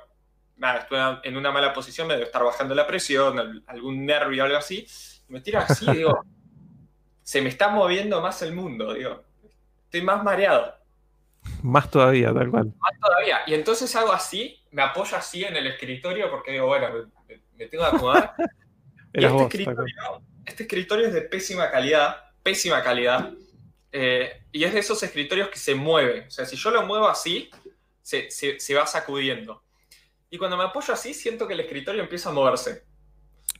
nada, estuve en una mala posición, me debe estar bajando la presión, algún nervio o algo así. me tiro así digo, se me está moviendo más el mundo, digo, estoy más mareado. Más todavía, tal cual. Más todavía. Y entonces hago así, me apoyo así en el escritorio porque digo, bueno, me, tengo que acomodar. y este, escritorio, este escritorio es de pésima calidad, pésima calidad. Eh, y es de esos escritorios que se mueve. O sea, si yo lo muevo así, se, va sacudiendo. Y cuando me apoyo así, siento que el escritorio empieza a moverse.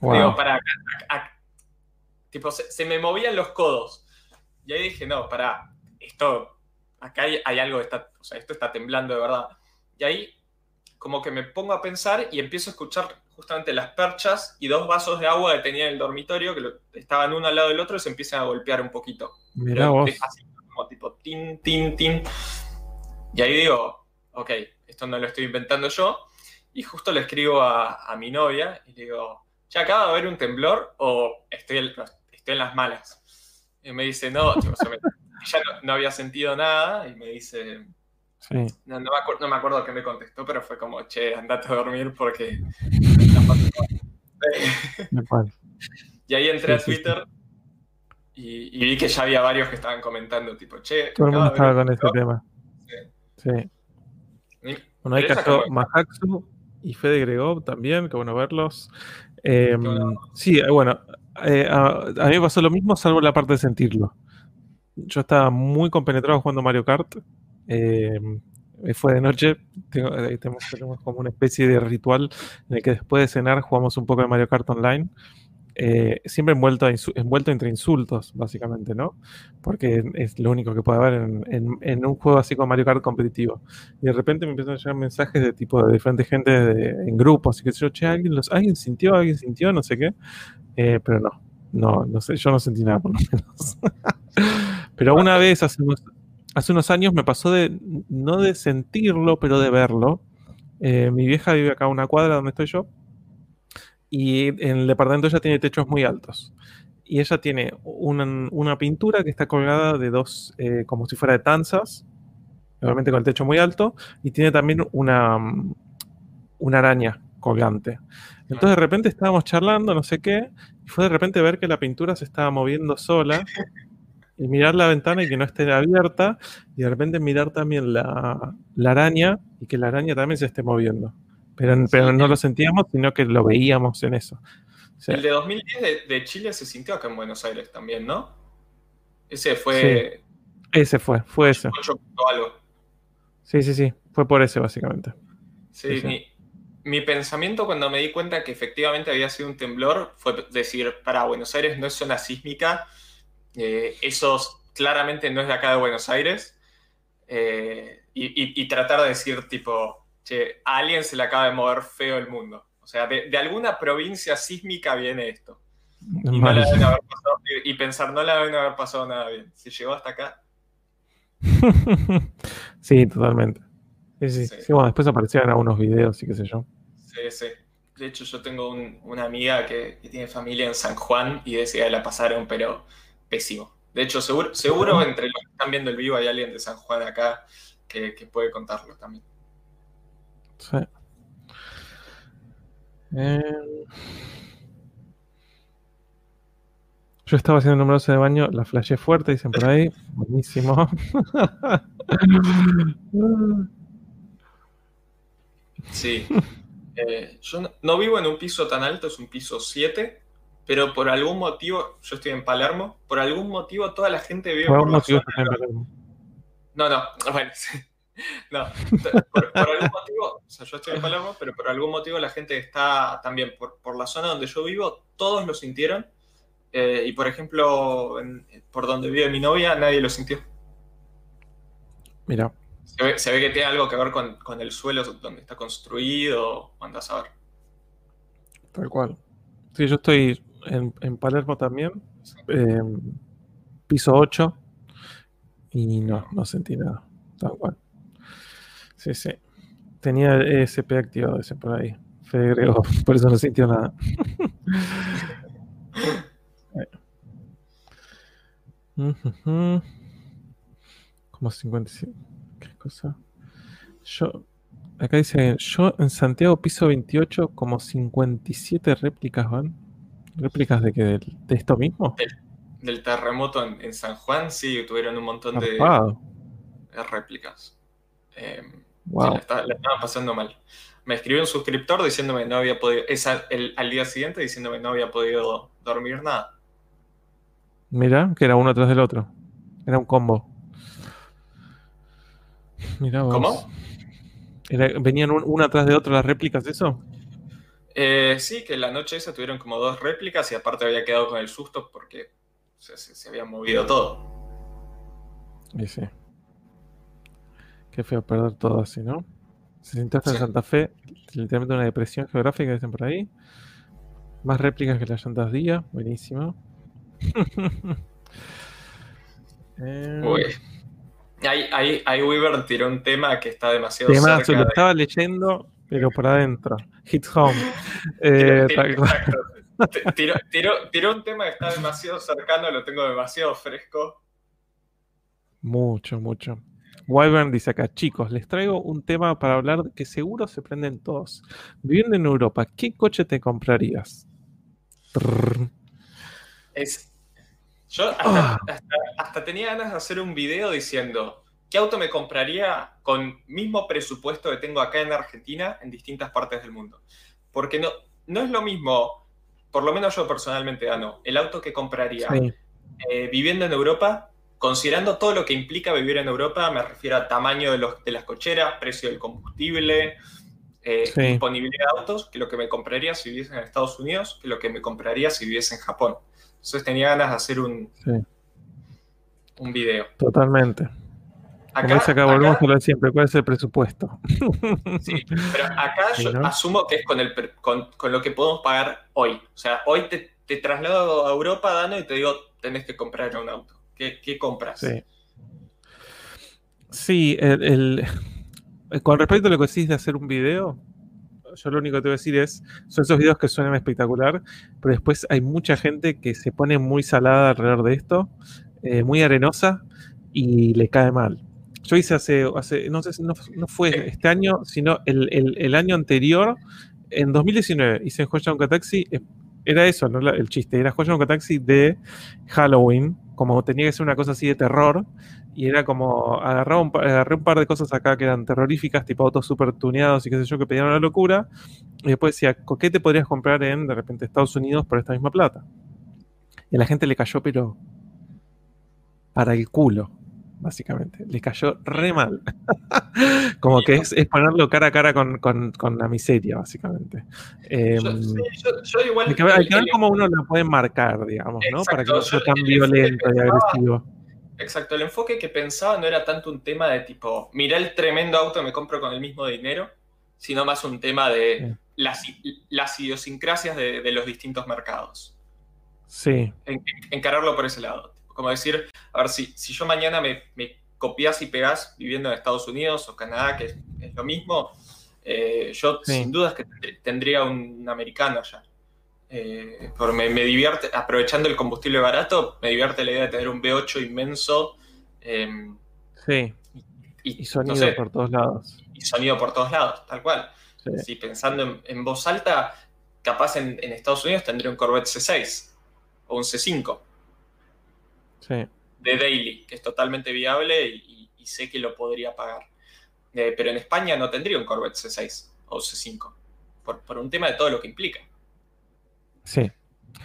Digo, para tipo, se, me movían los codos. Y ahí dije, no, para, esto, acá hay, algo, está, o sea, esto está temblando de verdad. Y ahí como que me pongo a pensar y empiezo a escuchar justamente las perchas y dos vasos de agua que tenía en el dormitorio, que estaban uno al lado del otro y se empiezan a golpear un poquito. Mira vos. Así como tipo tin, tin, tin. Y ahí digo, ok, esto no lo estoy inventando yo. Y justo le escribo a, mi novia y le digo, ¿ya acaba de haber un temblor o estoy, estoy en las malas? Y me dice, no, ya no, había sentido nada y me dice, no, me acuerdo, qué me contestó, pero fue como, che, andate a dormir porque... y ahí entré a Twitter y, vi que ya había varios que estaban comentando, tipo, che... Todo el mundo estaba con este tema. Sí. Bueno, ahí cayó Mahaxu y Fede Gregov también, que bueno verlos. Em, sí, eh, bueno, eh, a, mí me pasó lo mismo, salvo la parte de sentirlo. Yo estaba muy compenetrado jugando Mario Kart eh, fue de noche, eh, tenemos, como una especie de ritual en el que después de cenar jugamos un poco de Mario Kart Online. Eh, siempre envuelto, envuelto entre insultos, básicamente, ¿no? Porque es lo único que puede haber en, un juego así como Mario Kart competitivo. Y de repente me empiezan a llegar mensajes de tipo de diferente gente en grupos, y que yo, che, ¿alguien, los, ¿alguien sintió? ¿Alguien sintió? No sé qué. pero no, no, no sé, yo no sentí nada por lo menos. pero una vez hace hace unos años me pasó de, no de sentirlo, pero de verlo. Eh, mi vieja vive acá a una cuadra donde estoy yo. Y en el departamento ella tiene techos muy altos. Y ella tiene una, pintura que está colgada de dos, eh, como si fuera de tanzas, obviamente con el techo muy alto, y tiene también una, una araña colgante. Entonces de repente estábamos charlando, no sé qué, y fue de repente ver que la pintura se estaba moviendo sola y mirar la ventana y que no esté abierta, y de repente mirar también la, araña y que la araña también se esté moviendo. Pero, pero no lo sentíamos, sino que lo veíamos en eso. el de 2010 de, Chile se sintió acá en Buenos Aires también, ¿no? Ese fue. Ese fue, fue ese. Sí, sí, sí. Fue por ese, básicamente. Sí, Mi, mi, pensamiento cuando me di cuenta que efectivamente había sido un temblor fue decir: para Buenos Aires no es zona sísmica, eh, eso claramente no es de acá de Buenos Aires. Eh, y, tratar de decir, tipo, che, a alguien se le acaba de mover feo el mundo. O sea, de, alguna provincia sísmica viene esto. Y, pensar, no le deben haber pasado nada bien. Si llegó hasta acá. sí, totalmente. Sí, sí. sí. bueno, después aparecían algunos videos y qué sé yo. Sí, sí. De hecho, yo tengo una amiga que, tiene familia en San Juan y decía la pasaron, pero pésimo. De hecho, seguro, seguro entre los que están viendo el vivo hay alguien de San Juan acá que, puede contarlo también. Sí. Eh, yo estaba haciendo numeroso de baño, la flashé fuerte, dicen por ahí. Buenísimo. Sí. Eh, yo no, vivo en un piso tan alto, es un piso 7, pero por algún motivo, yo estoy en Palermo, por algún motivo toda la gente vive por, la zona No, no, bueno, no, por, algún motivo, o sea, yo estoy en Palermo, pero por algún motivo la gente está también por, la zona donde yo vivo, todos lo sintieron. Eh, y por ejemplo, por donde vive mi novia, nadie lo sintió. Mira, se ve, que tiene algo que ver con, el suelo donde está construido, andas a ver. Tal cual. Sí, yo estoy en, Palermo también, em, piso 8, y no, no sentí nada. Tal cual. Sí, sí. Tenía el ESP activado ese por ahí. Fede Grego, por eso no sintió nada. Como 55. ¿Qué cosa? Yo, acá dice, yo en Santiago piso 28 como 57 réplicas van. ¿Réplicas de qué? ¿De, esto mismo? Del, terremoto en, San Juan, sí, tuvieron un montón de, réplicas. wow. Eh, la, estaban pasando mal. Me escribió un suscriptor diciéndome que no había podido, esa, el, al día siguiente diciéndome que no había podido dormir nada. Mira, que era uno tras del otro. Era un combo. ¿Cómo? ¿Venían una atrás de otra las réplicas de eso? Eh, sí, que la noche esa tuvieron como dos réplicas y aparte había quedado con el susto porque se, había movido todo. Y sí. Qué feo perder todo así, ¿no? Se sintió hasta en Santa Fe, literalmente una depresión geográfica, dicen por ahí. Más réplicas que las llantas día, buenísimo. eh... Uy. Ahí, ahí, Weaver tiró un tema que está demasiado tema, cerca. lo estaba leyendo, pero por adentro. Hit home. Eh, tiró, un tema que está demasiado cercano, lo tengo demasiado fresco. Mucho, mucho. Wyvern dice acá, chicos, les traigo un tema para hablar que seguro se prenden todos. Viviendo en Europa, ¿qué coche te comprarías? Es, yo ah. hasta, tenía ganas de hacer un video diciendo, ¿qué auto me compraría con mismo presupuesto que tengo acá en Argentina en distintas partes del mundo? Porque no, no es lo mismo, por lo menos yo personalmente gano, el auto que compraría eh, viviendo en Europa, considerando todo lo que implica vivir en Europa, me refiero a tamaño de, los, de las cocheras, precio del combustible, eh, disponibilidad de autos, que lo que me compraría si viviese en Estados Unidos, que lo que me compraría si viviese en Japón. Entonces tenía ganas de hacer un, un video. Totalmente. Acá, Como acá volvemos a hablar siempre, ¿cuál es el presupuesto? Sí, pero acá yo asumo que es con, el, con, lo que podemos pagar hoy. O sea, hoy te, traslado a Europa, Dano, y te digo, tenés que comprar un auto. ¿Qué, compras? Sí, sí el, con respecto a lo que decís de hacer un video, yo lo único que te voy a decir es, son esos videos que suenan espectacular, pero después hay mucha gente que se pone muy salada alrededor de esto, eh, muy arenosa, y le cae mal. Yo hice hace, hace no sé si no, fue este año, sino el, año anterior, en 2019, hice Joya Nunca Taxi, eh, era eso, ¿no? el chiste, era Joya Nunca Taxi de Halloween, como tenía que ser una cosa así de terror, y era como, agarraba un, agarré un par de cosas acá que eran terroríficas, tipo autos super tuneados y qué sé yo, que pedían una locura, y después decía, ¿qué te podrías comprar en, de repente, Estados Unidos por esta misma plata? Y a la gente le cayó, pero para el culo, básicamente. Le cayó re mal. como que es, ponerlo cara a cara con, la miseria, básicamente. Eh, yo, igual, hay que ver, cómo uno lo puede marcar, digamos, ¿no? Para que no sea tan violento y agresivo. Exacto, el enfoque que pensaba no era tanto un tema de tipo, mira el tremendo auto que me compro con el mismo dinero, sino más un tema de las, las, idiosincrasias de, los distintos mercados. Sí. encararlo por ese lado. Como decir, a ver, si, si yo mañana me, me copias y pegas viviendo en Estados Unidos o Canadá, que es, lo mismo, Eh, yo sin duda es que tendría un americano allá. Eh, porque me, divierte, aprovechando el combustible barato, me divierte la idea de tener un V8 inmenso. Em, sí. Y, sonido por todos lados. Y sonido por todos lados, tal cual. Si pensando en, voz alta, capaz en, Estados Unidos tendría un Corvette C6 o un C5. Sí. De daily, que es totalmente viable y, sé que lo podría pagar. Eh, pero en España no tendría un Corvette C6 o C5, por, por un tema de todo lo que implica. Sí.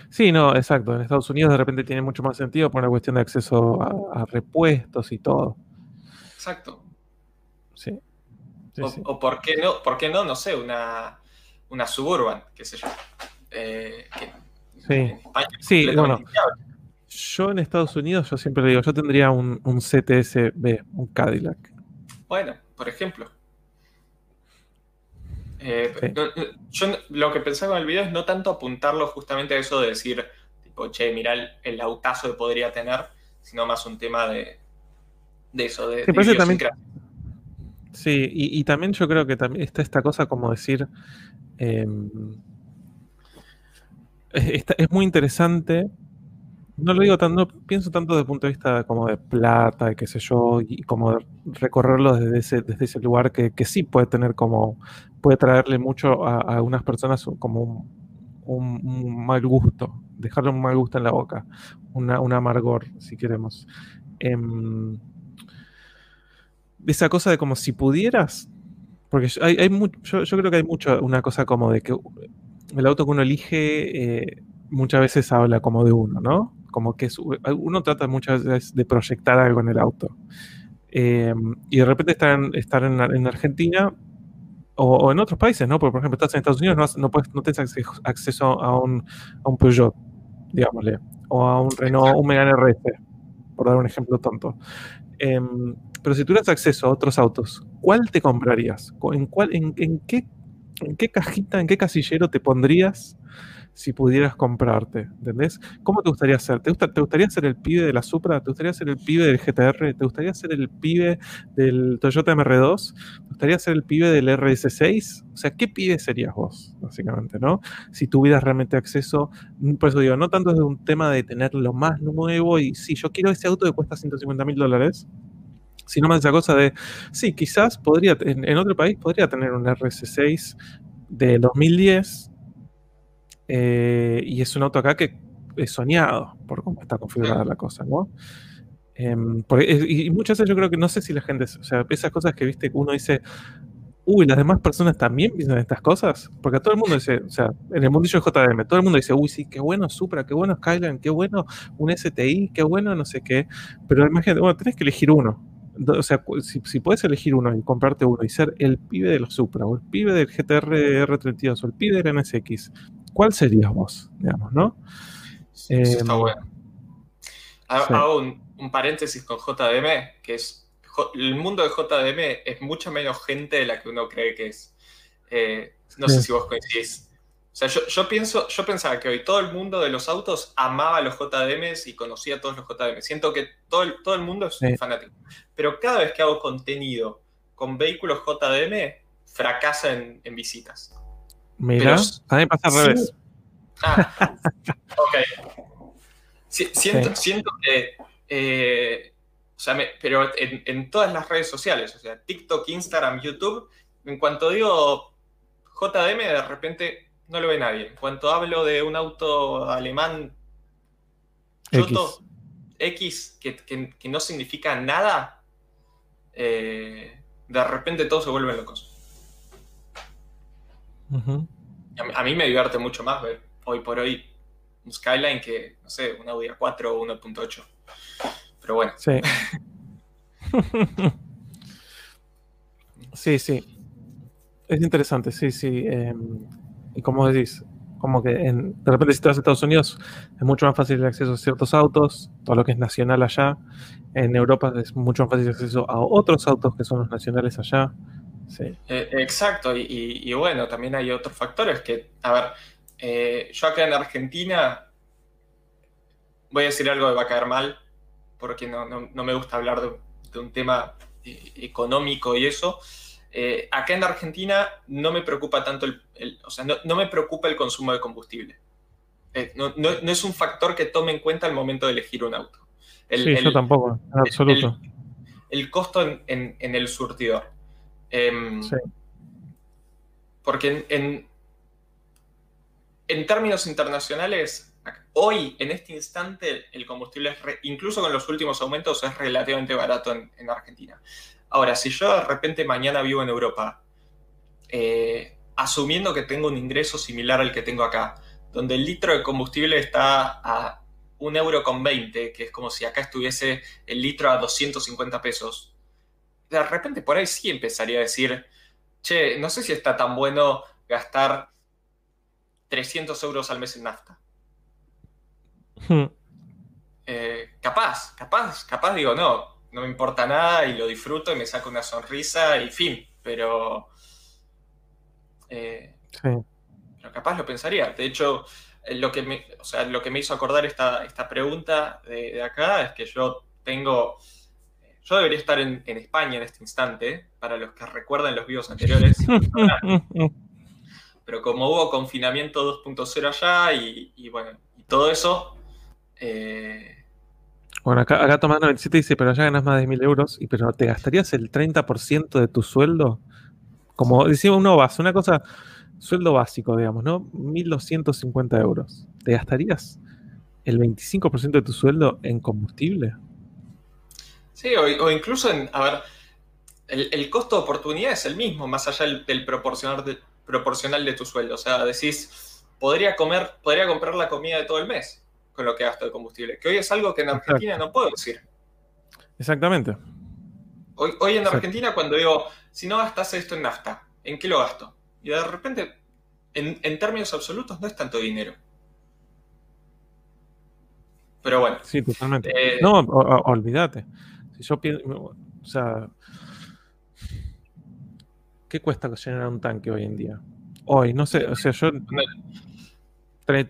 Sí, no, exacto. En Estados Unidos de repente tiene mucho más sentido por una cuestión de acceso a, repuestos y todo. Exacto. Sí. o, por qué no, por qué no, no sé, una, una suburban, qué sé yo. Eh, sí. sí, bueno. Yo en Estados Unidos, yo siempre le digo, yo tendría un, un CTS-B, un Cadillac. Bueno, por ejemplo. Eh, yo lo que pensaba en el video es no tanto apuntarlo justamente a eso de decir, tipo, che, mira el, autazo que podría tener, sino más un tema de, eso, de, también, Sí, y, también yo creo que también está esta cosa como decir, em, es muy interesante no lo digo tanto, pienso tanto desde el punto de vista como de plata, y qué sé yo, y como recorrerlo desde ese, desde ese lugar que, sí puede tener como, puede traerle mucho a, algunas personas como un, mal gusto, dejarle un mal gusto en la boca, una, un amargor, si queremos. Em, esa cosa de como si pudieras, porque hay, hay yo, yo, creo que hay mucho una cosa como de que el auto que uno elige eh, muchas veces habla como de uno, ¿no? Como que uno trata muchas veces de proyectar algo en el auto. Em, y de repente estar en, estar en, Argentina o, en otros países, ¿no? Porque, por ejemplo, estás en Estados Unidos, no, no, puedes, no tienes acceso a un, a un Peugeot, digámosle, o a un Renault, un Megane RS, por dar un ejemplo tonto. Em, pero si tuvieras acceso a otros autos, ¿cuál te comprarías? ¿En, cuál, en, en, qué, ¿En qué cajita, en qué casillero te pondrías si pudieras comprarte, ¿entendés? ¿Cómo te gustaría ser? ¿Te, ¿Te gustaría ser el pibe de la Supra? ¿Te gustaría ser el pibe del GTR? ¿Te gustaría ser el pibe del Toyota MR2? ¿Te gustaría ser el pibe del RS6? O sea, ¿qué pibe serías vos, básicamente, no? Si tuvieras realmente acceso, por eso digo, no tanto desde un tema de tener lo más nuevo y si yo quiero ese auto que cuesta 150 mil dólares, sino más esa cosa de, sí, quizás podría, en, en otro país podría tener un RS6 de 2010 eh, y es un auto acá que es soñado por cómo está configurada la cosa, ¿no? Em, y muchas veces yo creo que no sé si la gente, o sea, esas cosas que viste que uno dice, uy, las demás personas también piensan estas cosas, porque todo el mundo dice, o sea, en el mundillo de JDM, todo el mundo dice, uy, sí, qué bueno Supra, qué bueno Skyline, qué bueno un STI, qué bueno no sé qué, pero imagínate, bueno, tenés que elegir uno. O sea, si, si puedes elegir uno y comprarte uno y ser el pibe de los Supra, o el pibe del GTR R32, o el pibe del NSX, ¿cuál serías vos? Digamos, ¿no? Sí, está em, bueno. Hago un, paréntesis con JDM, que es el mundo de JDM es mucha menos gente de la que uno cree que es. Eh, no sé si vos coincidís. O sea, yo, pienso, yo pensaba que hoy todo el mundo de los autos amaba los JDMs y conocía a todos los JDM. Siento que todo el, todo el mundo es fanático. Pero cada vez que hago contenido con vehículos JDM, fracasa en visitas. Mira, a mí pasa al revés. Ah, ok. siento, que. Eh, o sea, pero en, todas las redes sociales, o sea, TikTok, Instagram, YouTube, en cuanto digo JDM, de repente no lo ve nadie. En cuanto hablo de un auto alemán X, que, no significa nada, eh, de repente todos se vuelven locos a, mí me divierte mucho más ver hoy por hoy un Skyline que, no sé, un Audi A4 o 1.8. Pero bueno. Sí. sí, sí. Es interesante, sí, sí. Em, y como decís, como que de repente si te vas a Estados Unidos es mucho más fácil el acceso a ciertos autos, todo lo que es nacional allá. En Europa es mucho más fácil el acceso a otros autos que son los nacionales allá. Eh, exacto, y, bueno, también hay otros factores que, a ver, eh, yo acá en Argentina voy a decir algo que va a caer mal, porque no, me gusta hablar de, un tema eh, económico y eso. Eh, acá en Argentina no me preocupa tanto el, o sea, no, me preocupa el consumo de combustible. Eh, no, es un factor que tome en cuenta al momento de elegir un auto. sí, yo tampoco, en absoluto. El, costo en, el surtidor. Em, sí. Porque en, en, términos internacionales, hoy, en este instante, el combustible, incluso con los últimos aumentos, es relativamente barato en Argentina. Ahora, si yo de repente mañana vivo en Europa, eh, asumiendo que tengo un ingreso similar al que tengo acá, donde el litro de combustible está a un euro con 20, que es como si acá estuviese el litro a 250 pesos, de repente por ahí sí empezaría a decir, che, no sé si está tan bueno gastar 300 euros al mes en nafta. Hmm. Eh, capaz, capaz, capaz digo, no, no me importa nada y lo disfruto y me saco una sonrisa y fin, pero... Eh, pero capaz lo pensaría. De hecho, eh, lo que me, o sea, lo que me hizo acordar esta, esta pregunta de, acá es que yo tengo... Yo debería estar en, España en este instante, para los que recuerdan los vivos anteriores. pero como hubo confinamiento 2.0 allá y, bueno, y todo eso, eh, bueno, acá, acá Tomás 97 dice, pero ya ganas más de mil euros, y pero ¿te gastarías el 30% de tu sueldo? Como decía uno base, una cosa, sueldo básico, digamos, ¿no? 1.250 euros. ¿Te gastarías el 25% de tu sueldo en combustible? Sí, o, incluso en, a ver, el, costo de oportunidad es el mismo, más allá del, proporcional, de, proporcional de tu sueldo. O sea, decís, podría comer, podría comprar la comida de todo el mes con lo que gasto de combustible. Que hoy es algo que en Argentina no puedo decir. Exactamente. Hoy, hoy en Argentina, cuando digo, si no gastas esto en nafta, ¿en qué lo gasto? Y de repente, en, términos absolutos, no es tanto dinero. Pero bueno. Sí, totalmente. Eh, no, olvídate. Yo pienso, o sea, ¿qué cuesta llenar un tanque hoy en día? Hoy, no sé, o sea, yo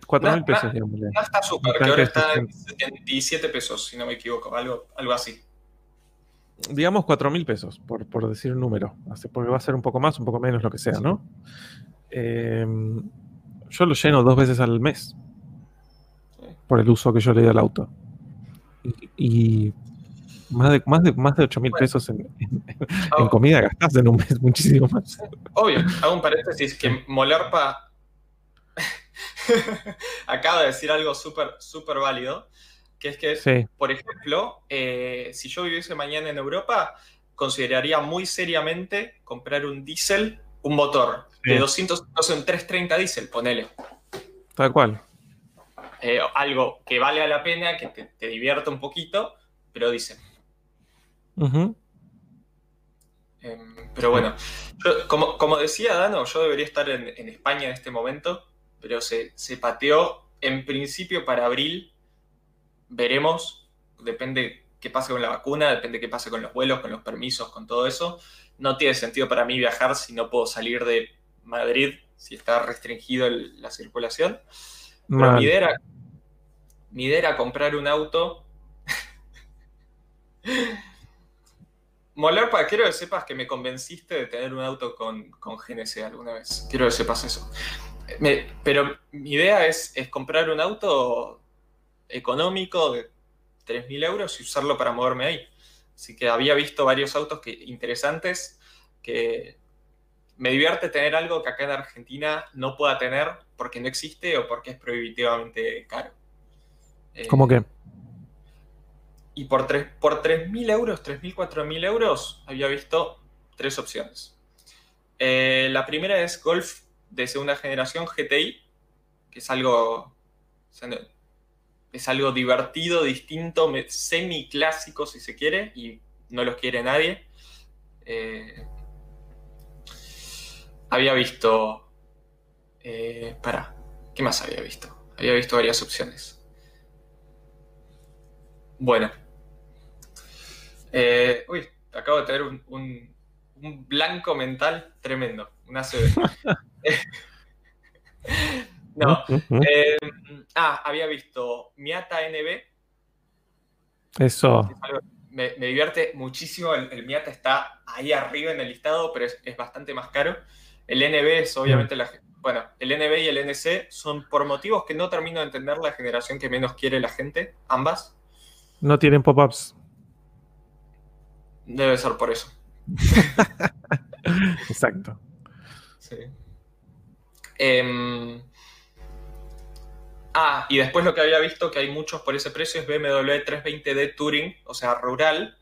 4 mil pesos, digamos. No está súper, que ahora está en 77 pesos, si no me equivoco, algo, algo así. Digamos 4 mil pesos, por, por, decir un número, porque va a ser un poco más, un poco menos, lo que sea, ¿no? Eh, yo lo lleno dos veces al mes por el uso que yo le doy al auto. Y, más de, más de, más de 8 mil pesos en, en, comida gastás en un mes, muchísimo más. Obvio, hago un paréntesis que Molerpa acaba de decir algo súper, súper válido, que es que, por ejemplo, eh, si yo viviese mañana en Europa, consideraría muy seriamente comprar un diésel, un motor de 200, no sé, un 330 diésel, ponele. Tal cual. Eh, algo que vale la pena, que te, divierta un poquito, pero Em, pero bueno, como, decía Dano, yo debería estar en España en este momento pero se, pateó en principio para abril. Veremos, depende qué pase con la vacuna, depende qué pase con los vuelos, con los permisos, con todo eso. No tiene sentido para mí viajar si no puedo salir de Madrid, si está restringido la circulación. Pero mi idea, era, comprar un auto. Molar, para, quiero que sepas que me convenciste de tener un auto con, con GNC alguna vez. Quiero que sepas eso pero mi idea es, comprar un auto económico de 3.000 euros y usarlo para moverme ahí. Así que había visto varios autos que, interesantes que me divierte tener algo que acá en Argentina no pueda tener porque no existe o porque es prohibitivamente caro. Eh, ¿Cómo que? Y por 3.000 por euros, 3.000, 4.000 euros, había visto tres opciones. Eh, la primera es Golf de segunda generación GTI, que es algo, es algo divertido, distinto, semi clásico si se quiere, y no los quiere nadie. Eh, había visto... Eh, para, ¿qué más había visto? Había visto varias opciones. Bueno. Eh, uy, acabo de tener un, blanco mental tremendo. Una CB. no. Eh, ah, había visto Miata NB. Eso. me, divierte muchísimo. El, Miata está ahí arriba en el listado, pero es, bastante más caro. El NB es obviamente la... Bueno, el NB y el NC son por motivos que no termino de entender la generación que menos quiere la gente, ambas. No tienen pop-ups. Debe ser por eso. Exacto. Sí. Em, ah, y después lo que había visto que hay muchos por ese precio es BMW 320D Touring, o sea, rural,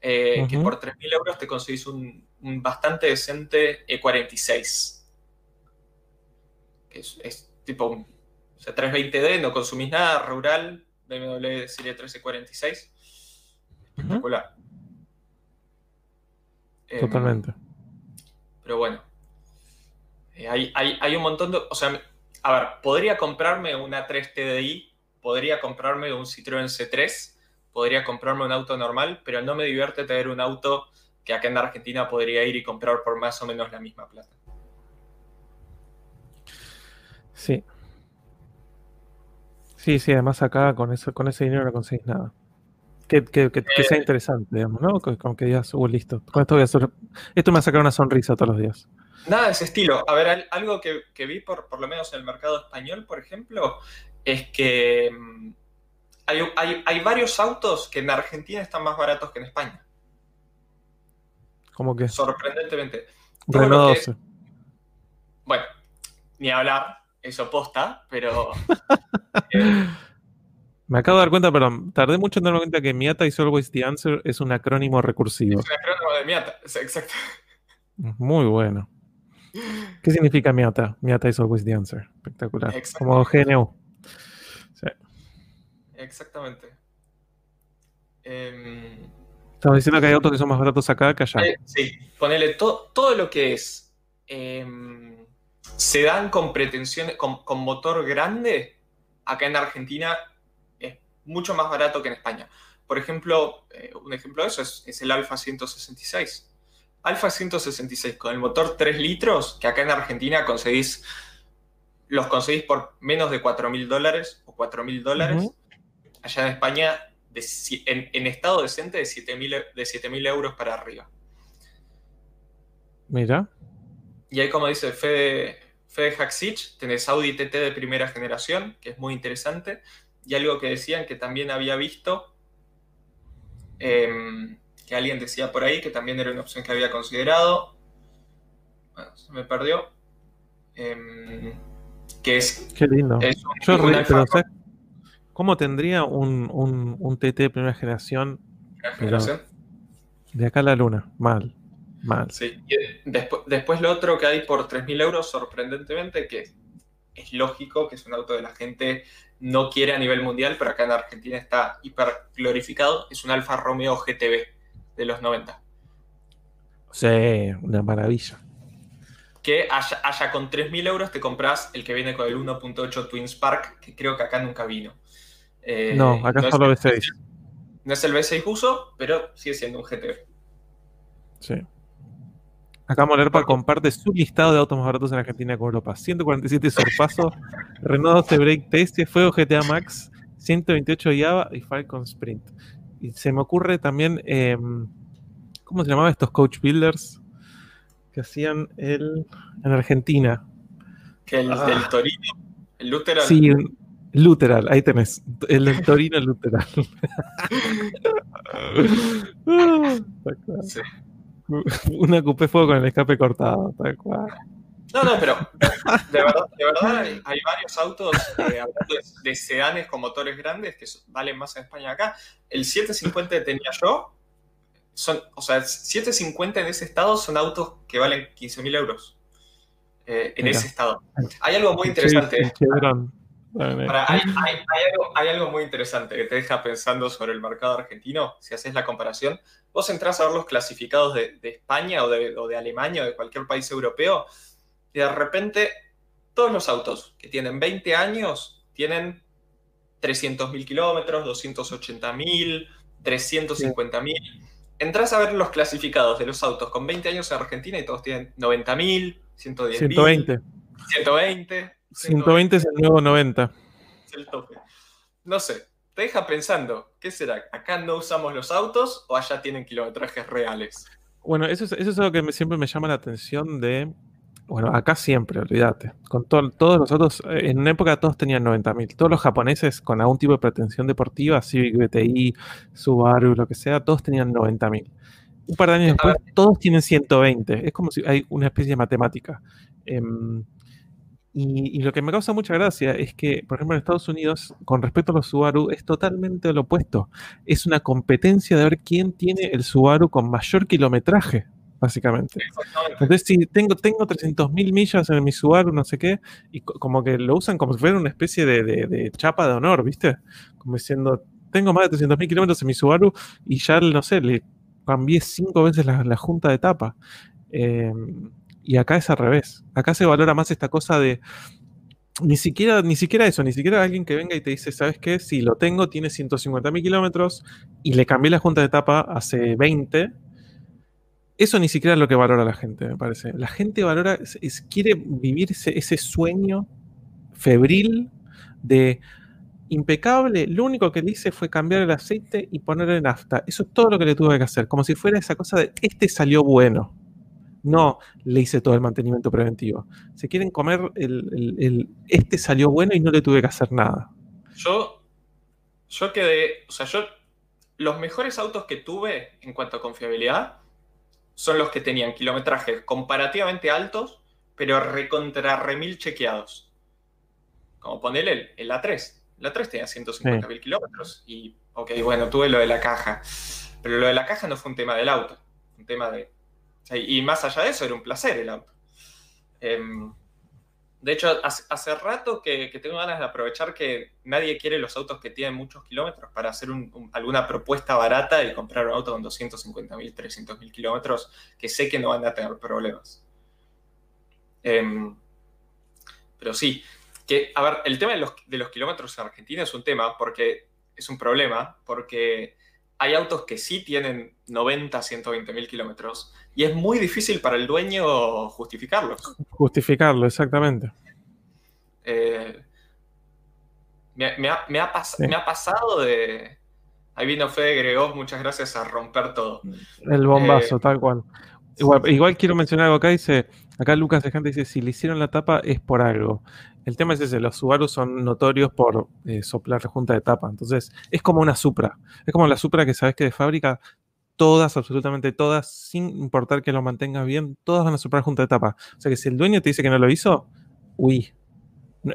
eh, que por 3.000 euros te conseguís un, bastante decente E46. Que es, tipo, o sea, 320D, no consumís nada, rural, BMW Serie 1346. Espectacular. Em, Totalmente. pero bueno, eh, hay, un montón de... O sea, a ver, podría comprarme una 3 TDI, podría comprarme un Citroën C3, podría comprarme un auto normal, pero no me divierte tener un auto que acá en Argentina podría ir y comprar por más o menos la misma plata. Sí. Sí, sí, además acá con, eso, con ese dinero no conseguís nada. Que, sea eh, interesante, digamos, ¿no? Como que digas, uh, listo. Con esto voy a hacer. Esto me va a sacar una sonrisa todos los días. Nada de ese estilo. A ver, algo que, vi por, por lo menos en el mercado español, por ejemplo, es que mm, hay, varios autos que en Argentina están más baratos que en España. ¿Cómo que? Sorprendentemente. Renault 12. bueno, ni hablar, eso posta, pero... Eh, Me acabo de dar cuenta, perdón, tardé mucho en darme cuenta que Miata is always the answer es un acrónimo recursivo. Es un acrónimo de Miata, exacto. Muy bueno. ¿Qué significa Miata? Miata is always the answer. Espectacular. Como GNU. Sí. Exactamente. Em, Estamos diciendo que hay autos que son más baratos acá que allá. Eh, sí, ponele todo lo que es eh, sedán con pretensiones, con, motor grande, acá en Argentina mucho más barato que en España. Por ejemplo, eh, un ejemplo de eso es, es el Alfa 166. Alfa 166 con el motor 3 litros, que acá en Argentina conseguís, los conseguís por menos de 4 mil dólares o 4 mil dólares. Allá en España, en, estado decente, de 7 mil euros para arriba. Mira. Y ahí, como dice Fede, Fede Haxich, tenés Audi TT de primera generación, que es muy interesante. Y algo que decían que también había visto. Em, que alguien decía por ahí que también era una opción que había considerado. Bueno, se me perdió. Em, que es. Qué lindo. Yo ¿Cómo tendría un, un, TT de primera generación? generación? De acá a la luna. Mal. Mal. Sí. después, después lo otro que hay por 3.000 euros, sorprendentemente, que es lógico que es un auto de la gente no quiere a nivel mundial, pero acá en Argentina está hiper glorificado, es un Alfa Romeo GTB de los 90. Sí, una maravilla. Que haya, con 3.000 euros te compras el que viene con el 1.8 Twin Spark, que creo que acá nunca vino. Eh, no, acá solo es V6. No es el V6 uso, pero sigue siendo un GT. Sí. Acá Molerpa comparte su listado de autos más baratos en Argentina con Europa. 147 Sorpaso, Renault 12 Break Test, Fuego GTA Max, 128 Java y Falcon Sprint. Y se me ocurre también, em, ¿cómo se llamaban estos coach builders que hacían el, en Argentina? Que el del ah. Torino, el Luteral. Sí, Luteral, ahí tenés. El del Torino Luteral. Una cupé fuego con el escape cortado, tal cual. No, no, pero de verdad, de verdad hay, varios autos eh, de, sedanes con motores grandes que valen más en España acá. El 750 que tenía yo, son, o sea, 750 en ese estado son autos que valen 15.000 euros. Eh, en ese estado. Hay algo muy interesante. Hay, algo, muy interesante que te deja pensando sobre el mercado argentino. Si haces la comparación, vos entras a ver los clasificados de, España o de, o de Alemania o de cualquier país europeo y de repente todos los autos que tienen 20 años tienen 300.000 kilómetros, 280.000, 350.000. Entrás a ver los clasificados de los autos con 20 años en Argentina y todos tienen 90.000, 110.000. 120. 120. 120 es el nuevo 90. Es el tope. No sé. te deja pensando, ¿qué será? ¿Acá no usamos los autos o allá tienen kilometrajes reales? Bueno, eso es, eso es algo que siempre me llama la atención de... Bueno, acá siempre, olvídate. Con todos los otros, eh, en una época todos tenían 90.000. Todos los japoneses con algún tipo de pretensión deportiva, Civic BTI, Subaru, lo que sea, todos tenían 90.000. Un par de años después, todos tienen 120. Es como si hay una especie de matemática. Em, y, lo que me causa mucha gracia es que, por ejemplo, en Estados Unidos, con respecto a los Subaru, es totalmente lo opuesto. Es una competencia de ver quién tiene el Subaru con mayor kilometraje, básicamente. Entonces, si tengo, tengo 300.000 millas en mi Subaru, no sé qué, y como que lo usan como si fuera una especie de, chapa de honor, ¿viste? Como diciendo, tengo más de 300.000 kilómetros en mi Subaru y ya, no sé, le cambié cinco veces la, junta de tapa. Eh, y acá es al revés. Acá se valora más esta cosa de. Ni siquiera, ni siquiera eso, ni siquiera alguien que venga y te dice, ¿sabes qué? Si lo tengo, tiene 150.000 kilómetros y le cambié la junta de etapa hace 20. Eso ni siquiera es lo que valora la gente, me parece. La gente valora, quiere vivir ese, ese sueño febril de impecable. Lo único que le hice fue cambiar el aceite y ponerle nafta. Eso es todo lo que le tuve que hacer. Como si fuera esa cosa de este salió bueno. No le hice todo el mantenimiento preventivo. Se quieren comer el, este salió bueno y no le tuve que hacer nada. Yo, yo quedé, o sea, yo, los mejores autos que tuve en cuanto a confiabilidad son los que tenían kilometrajes comparativamente altos, pero recontra remil chequeados. Como ponerle el, A3. El A3 tenía 150 mil kilómetros y, ok, bueno, tuve lo de la caja. Pero lo de la caja no fue un tema del auto, un tema de y más allá de eso, era un placer el auto. Em, de hecho, hace, rato que, tengo ganas de aprovechar que nadie quiere los autos que tienen muchos kilómetros para hacer alguna propuesta barata y comprar un auto con 250.000, 300.000 kilómetros que sé que no van a tener problemas. Em, pero sí, que, a ver, el tema de los, de los kilómetros en Argentina es un tema porque es un problema, porque hay autos que sí tienen 90, 120 mil kilómetros y es muy difícil para el dueño justificarlos. Justificarlo, exactamente. Eh, me, ha, pasado de... Ahí vino Fede Gregos, muchas gracias a romper todo. El bombazo, eh, tal cual. Igual, quiero mencionar algo acá, dice, acá Lucas de Gente dice, si le hicieron la tapa es por algo. El tema es ese, los Subaru son notorios por eh, soplar junta de tapa. Entonces, es como una Supra. Es como la Supra que sabes que de fábrica, todas, absolutamente todas, sin importar que lo mantengas bien, todas van a soplar junta de tapa. O sea que si el dueño te dice que no lo hizo, uy.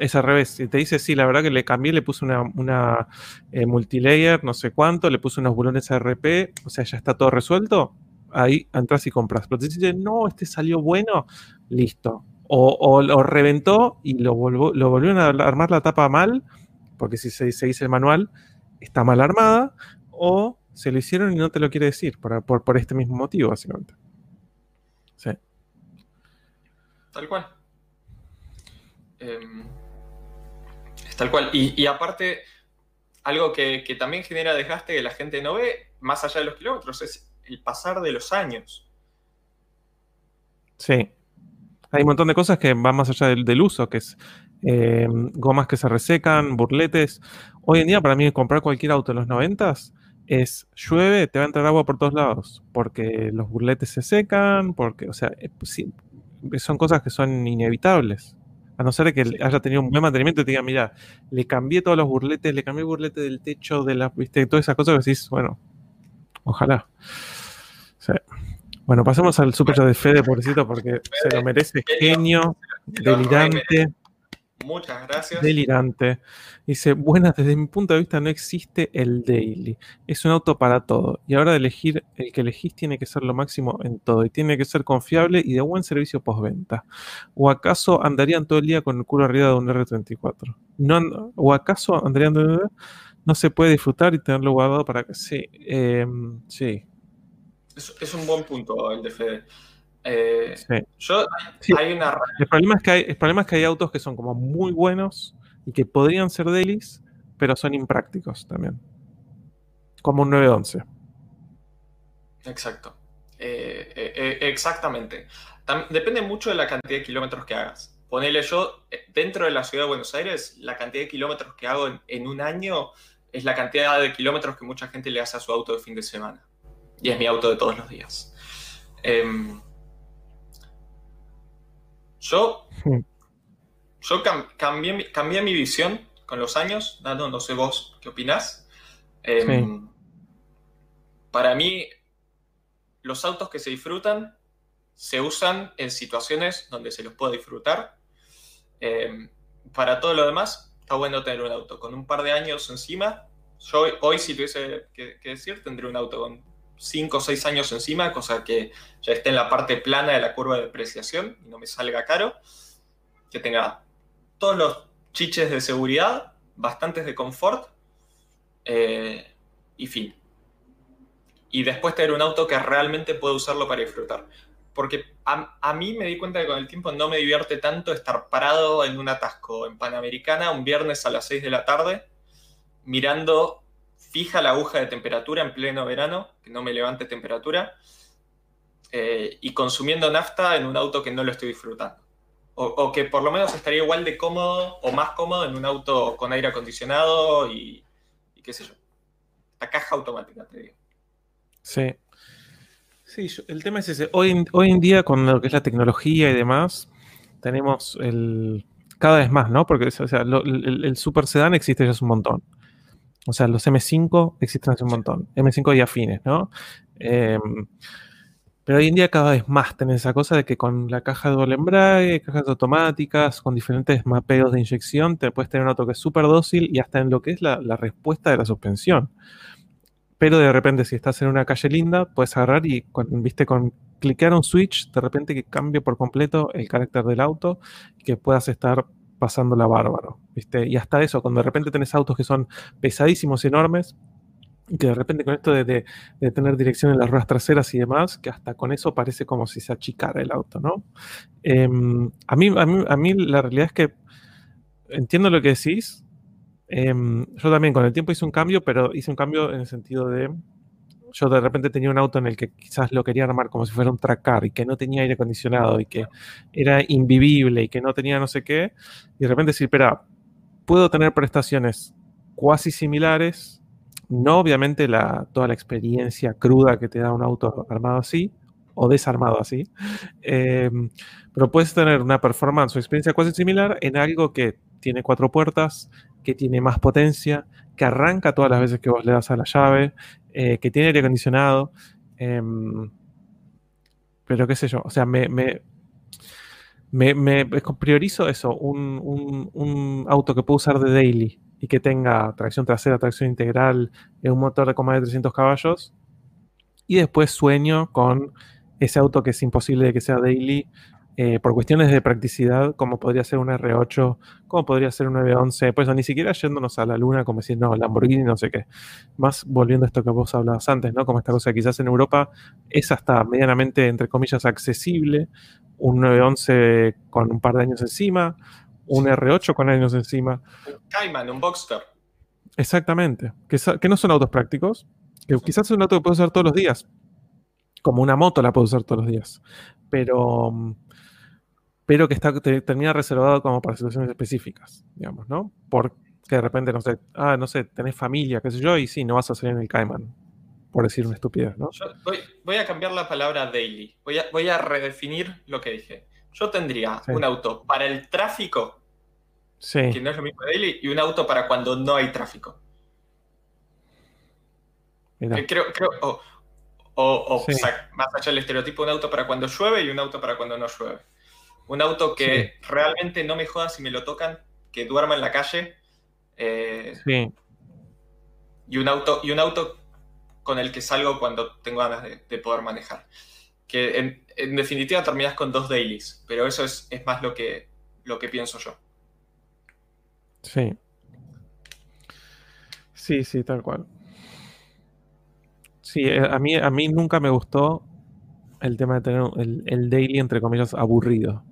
Es al revés. Si te dice, sí, la verdad que le cambié, le puse una, una eh, multilayer, no sé cuánto, le puse unos bulones ARP, o sea, ya está todo resuelto, ahí entras y compras. Pero te dice, no, este salió bueno, listo o, lo reventó y lo, lo volvieron a armar la tapa mal, porque si se, dice el manual, está mal armada, o se lo hicieron y no te lo quiere decir, por, por, este mismo motivo, básicamente. Sí. Tal cual. Em, es tal cual. Y, aparte, algo que, que, también genera desgaste que la gente no ve, más allá de los kilómetros, es el pasar de los años. Sí. Hay un montón de cosas que van más allá del, uso, que es eh, gomas que se resecan, burletes. Hoy en día, para mí, comprar cualquier auto en los 90 es llueve, te va a entrar agua por todos lados, porque los burletes se secan, porque, o sea, eh, son cosas que son inevitables. A no ser que haya tenido un buen mantenimiento y te diga, mira, le cambié todos los burletes, le cambié el burlete del techo, de la, viste, todas esas cosas que decís, bueno, ojalá. Sí. Bueno, pasemos al super de Fede, pobrecito, porque se lo merece. Genio, delirante. Muchas gracias. Delirante. Dice, buenas, desde mi punto de vista no existe el daily. Es un auto para todo. Y ahora de elegir, el que elegís tiene que ser lo máximo en todo. Y tiene que ser confiable y de buen servicio postventa. ¿O acaso andarían todo el día con el culo arriba de un R34? No, ¿O acaso andarían no se puede disfrutar y tenerlo guardado para que... Sí, em, sí. Es, un buen punto el de Fede. Eh, yo, hay una... El problema, es que hay, el problema es que hay autos que son como muy buenos y que podrían ser delis, pero son imprácticos también. Como un 911. Exacto. Eh, eh, exactamente. depende mucho de la cantidad de kilómetros que hagas. Ponele yo, dentro de la ciudad de Buenos Aires, la cantidad de kilómetros que hago en, un año es la cantidad de kilómetros que mucha gente le hace a su auto de fin de semana. Y es mi auto de todos los días. Em, yo yo cambié, cambié, mi visión con los años, dando no sé vos qué opinás. Em, para mí, los autos que se disfrutan se usan en situaciones donde se los puede disfrutar. Em, para todo lo demás, está bueno tener un auto con un par de años encima. Yo hoy, si tuviese que, decir, tendría un auto con 5 o 6 años encima, cosa que ya esté en la parte plana de la curva de depreciación y no me salga caro. Que tenga todos los chiches de seguridad, bastantes de confort eh, y fin. Y después tener un auto que realmente pueda usarlo para disfrutar. Porque a, mí me di cuenta que con el tiempo no me divierte tanto estar parado en un atasco en Panamericana un viernes a las 6 de la tarde, mirando fija la aguja de temperatura en pleno verano, que no me levante temperatura, eh, y consumiendo nafta en un auto que no lo estoy disfrutando. O, que por lo menos estaría igual de cómodo o más cómodo en un auto con aire acondicionado y, qué sé yo. La caja automática, te digo. Sí. Sí, el tema es ese. Hoy, hoy en día, con lo que es la tecnología y demás, tenemos el. Cada vez más, ¿no? Porque o sea, el, super sedán existe ya hace un montón. O sea, los M5 existen hace un montón. M5 y afines, ¿no? Eh, pero hoy en día cada vez más tenés esa cosa de que con la caja de doble embrague, cajas automáticas, con diferentes mapeos de inyección, te puedes tener un auto que es súper dócil y hasta en lo que es la, respuesta de la suspensión. Pero de repente si estás en una calle linda, puedes agarrar y, viste, con cliquear un switch, de repente que cambie por completo el carácter del auto que puedas estar pasándola bárbaro, ¿viste? Y hasta eso, cuando de repente tenés autos que son pesadísimos y enormes, y que de repente con esto de, tener dirección en las ruedas traseras y demás, que hasta con eso parece como si se achicara el auto, ¿no? Em, a, mí, a, mí, la realidad es que entiendo lo que decís. Em, yo también con el tiempo hice un cambio, pero hice un cambio en el sentido de... Yo de repente tenía un auto en el que quizás lo quería armar como si fuera un tracar y que no tenía aire acondicionado y que era invivible y que no tenía no sé qué. Y de repente decir, espera, puedo tener prestaciones cuasi similares no obviamente la, toda la experiencia cruda que te da un auto armado así o desarmado así, em, pero puedes tener una performance o experiencia casi similar en algo que tiene cuatro puertas, que tiene más potencia, que arranca todas las veces que vos le das a la llave, eh, que tiene aire acondicionado. Em, pero qué sé yo, o sea, me, priorizo eso, un, auto que puedo usar de daily, y que tenga tracción trasera, tracción integral, un motor de coma de 300 caballos. Y después sueño con ese auto que es imposible de que sea daily eh, por cuestiones de practicidad, como podría ser un R8, como podría ser un 911, pues ni siquiera yéndonos a la luna, como decir, no, Lamborghini, no sé qué. Más volviendo a esto que vos hablabas antes, ¿no? Como esta cosa, quizás en Europa es hasta medianamente, entre comillas, accesible, un 911 con un par de años encima, un R8 con años encima. Un Cayman, un Boxster. Exactamente. Que, no son autos prácticos. Que quizás es un auto que puedo usar todos los días. Como una moto la puedo usar todos los días. Pero, pero que está, termina reservado como para situaciones específicas, digamos, ¿no? Porque de repente, no sé, ah, no sé, tenés familia, qué sé yo, y sí, no vas a salir en el Cayman, por decir una estupidez, ¿no? voy, a cambiar la palabra daily. Voy a, voy a redefinir lo que dije. Yo tendría un auto para el tráfico que no es lo mismo daily, y un auto para cuando no hay tráfico. Eh, creo, o, más allá del estereotipo, un auto para cuando llueve y un auto para cuando no llueve. Un auto que realmente no me joda si me lo tocan, que duerma en la calle. Eh, sí. Y un auto, y un auto con el que salgo cuando tengo ganas de, poder manejar. Que en, definitiva terminas con dos dailies, pero eso es, es más lo que, lo que pienso yo. Sí. Sí, sí, tal cual. Sí, eh, a mí, a mí nunca me gustó el tema de tener el, daily, entre comillas, aburrido.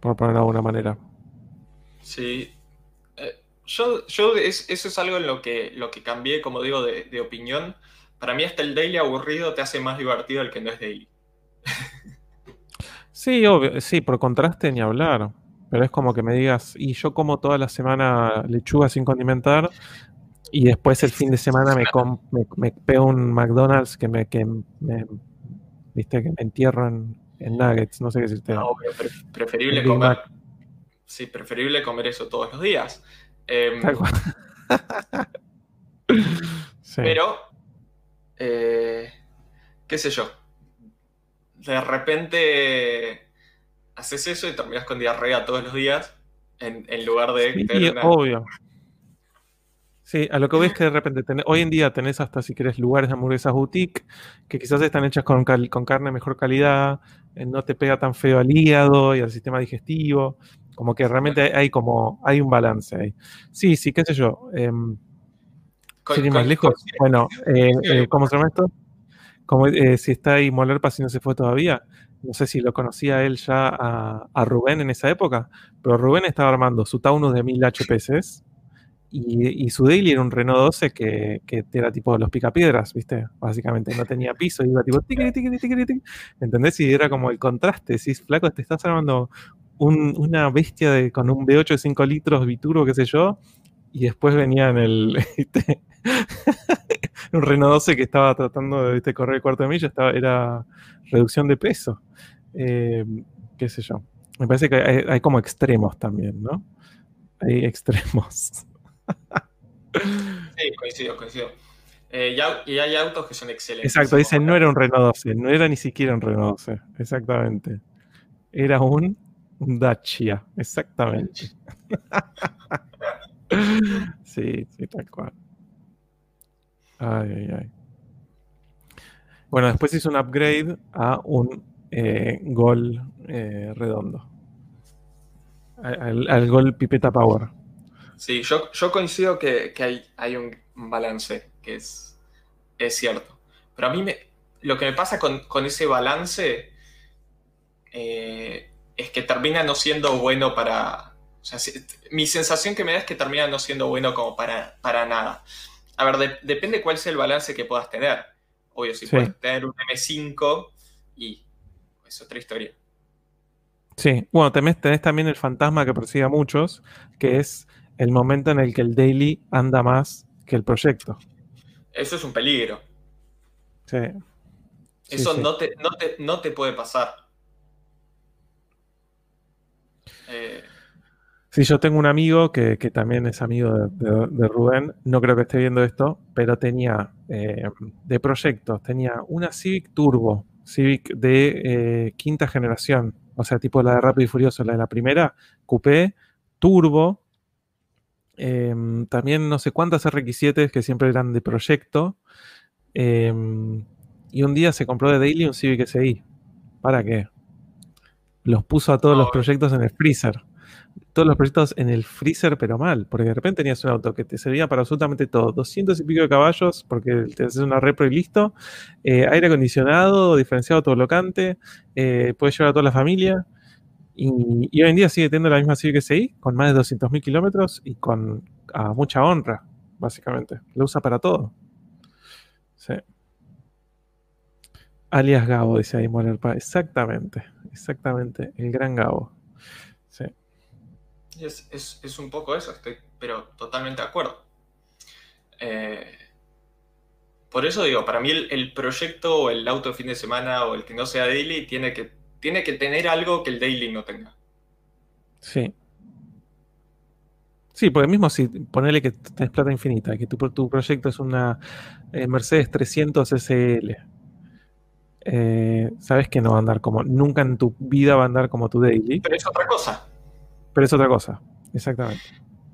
Por ponerlo de alguna manera. Sí. Eh, yo, yo eso es algo en lo que, lo que cambié, como digo, de, de opinión. Para mí hasta el daily aburrido te hace más divertido el que no es daily. sí, obvio, sí, por contraste ni hablar. Pero es como que me digas, y yo como toda la semana lechuga sin condimentar, y después el fin de semana me, me, pego un McDonald's que me, que viste, que me entierro en, nuggets, no sé qué decirte. No, preferible comer. Sí, preferible comer eso todos los días. Em, pero, eh, qué sé yo. De repente haces eso y terminas con diarrea todos los días en, lugar de... Sí, obvio. Sí, a lo que ves que de repente hoy en día tenés hasta si querés lugares de hamburguesas boutique que quizás están hechas con, con carne de mejor calidad, eh, no te pega tan feo al hígado y al sistema digestivo, como que realmente hay como hay un balance ahí. Sí, sí, qué sé yo. Eh, más lejos. Bueno, eh, eh, ¿cómo se llama esto? Como, si está ahí Moller si no se fue todavía no sé si lo conocía él ya a, Rubén en esa época, pero Rubén estaba armando su Taunus de 1000 HPS y, su daily era un Renault 12 que, era tipo los picapiedras, ¿viste? Básicamente no tenía piso, iba tipo tiqui, tiqui, tiqui, ¿entendés? Y era como el contraste, si flaco, te estás armando una bestia de, con un V8 de 5 litros bituro, qué sé yo, y después venía en el un Renault 12 que estaba tratando de correr el cuarto de milla, estaba, era reducción de peso. Eh, qué sé yo. Me parece que hay, como extremos también, ¿no? Hay extremos. Sí, coincido, coincido. Eh, y, hay autos que son excelentes. Exacto, dicen no era un Renault 12, no era ni siquiera un Renault 12, exactamente. Era un, Dacia, exactamente. sí, sí, tal cual. Ay, ay, ay. Bueno, después hizo un upgrade a un eh, gol eh, redondo. Al, gol pipeta power. Sí, yo, yo coincido que, hay, hay, un balance, que es, es cierto. Pero a mí me, lo que me pasa con, ese balance eh, es que termina no siendo bueno para... mi sensación que me da es que termina no siendo bueno como para, para nada. A ver, depende cuál sea el balance que puedas tener. Obvio, si puedes tener un M5 y es otra historia. Sí, bueno, tenés, también el fantasma que persigue a muchos, que es el momento en el que el daily anda más que el proyecto. Eso es un peligro. Sí. Eso No, te, no, te, puede pasar. Eh, Sí, yo tengo un amigo que, también es amigo de, Rubén, no creo que esté viendo esto, pero tenía eh, de proyectos, tenía una Civic Turbo, Civic de eh, quinta generación, o sea, tipo la de Rápido y Furioso, la de la primera, Coupé, Turbo, em, también no sé cuántas RX7 que siempre eran de proyecto, em, y un día se compró de Daily un Civic SI. ¿Para qué? Los puso a todos los proyectos en el freezer. Todos los proyectos en el freezer, pero mal, porque de repente tenías un auto que te servía para absolutamente todo, 200 y pico de caballos, porque te haces una repro y listo, eh, aire acondicionado, diferenciado todo locante, eh, puedes llevar a toda la familia, y, hoy en día sigue teniendo la misma Civic SI, con más de 200.000 kilómetros y con a mucha honra, básicamente. Lo usa para todo. Sí. Alias Gabo, dice ahí Moller Exactamente, exactamente, el gran Gabo. Es, un poco eso, estoy pero totalmente de acuerdo. Eh, por eso digo, para mí el, proyecto o el auto de fin de semana o el que no sea daily tiene que, tiene que tener algo que el daily no tenga. Sí. Sí, porque mismo si ponele que tenés plata infinita, que tu, tu proyecto es una eh, Mercedes 300 SL, eh, sabes que no va a andar como, nunca en tu vida va a andar como tu daily. Pero es otra cosa. Pero es otra cosa, exactamente.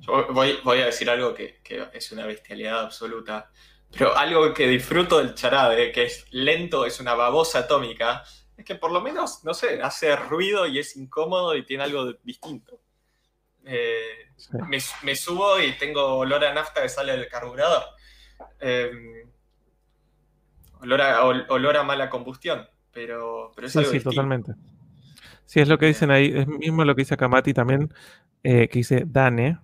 Yo voy, a decir algo que, es una bestialidad absoluta, pero algo que disfruto del charade, que es lento, es una babosa atómica, es que por lo menos, no sé, hace ruido y es incómodo y tiene algo distinto. Eh, me, subo y tengo olor a nafta que sale del carburador. Em, olor, a, mala combustión, pero, pero es sí, sí, totalmente. Sí, es lo que dicen ahí, es mismo lo que dice Kamati también, eh, que dice Dane.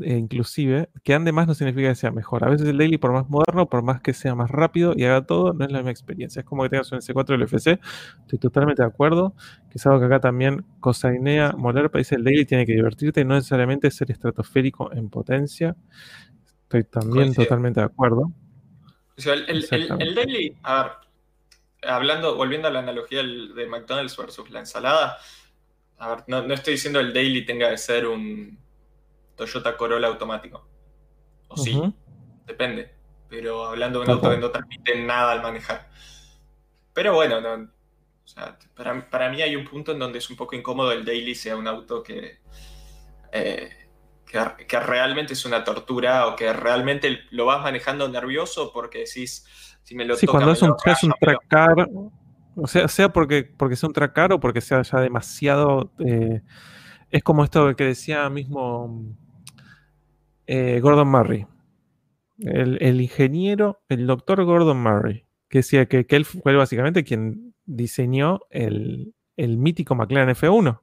Eh, eh, inclusive, que ande más no significa que sea mejor. A veces el daily, por más moderno, por más que sea más rápido y haga todo, no es la misma experiencia. Es como que tengas un S4 del FC. Estoy totalmente de acuerdo. Que es algo que acá también Cosainea Moler dice el daily tiene que divertirte y no necesariamente ser estratosférico en potencia. Estoy también totalmente de acuerdo. el, daily, a ver, hablando, volviendo a la analogía de McDonald's versus la ensalada, a ver, no, no estoy diciendo el daily tenga que ser un Toyota Corolla automático. O sí, depende. Pero hablando de un auto que no transmite nada al manejar. Pero bueno, para, mí hay un punto en donde es un poco incómodo el daily sea un auto que, eh, que, realmente es una tortura o que realmente lo vas manejando nervioso porque decís, si me lo sí, cuando es un, track o sea, sea porque, porque sea un track car o porque sea ya demasiado... Eh, es como esto que decía mismo eh, Gordon Murray. El, ingeniero, el doctor Gordon Murray, que decía que, él fue básicamente quien diseñó el, mítico McLaren F1.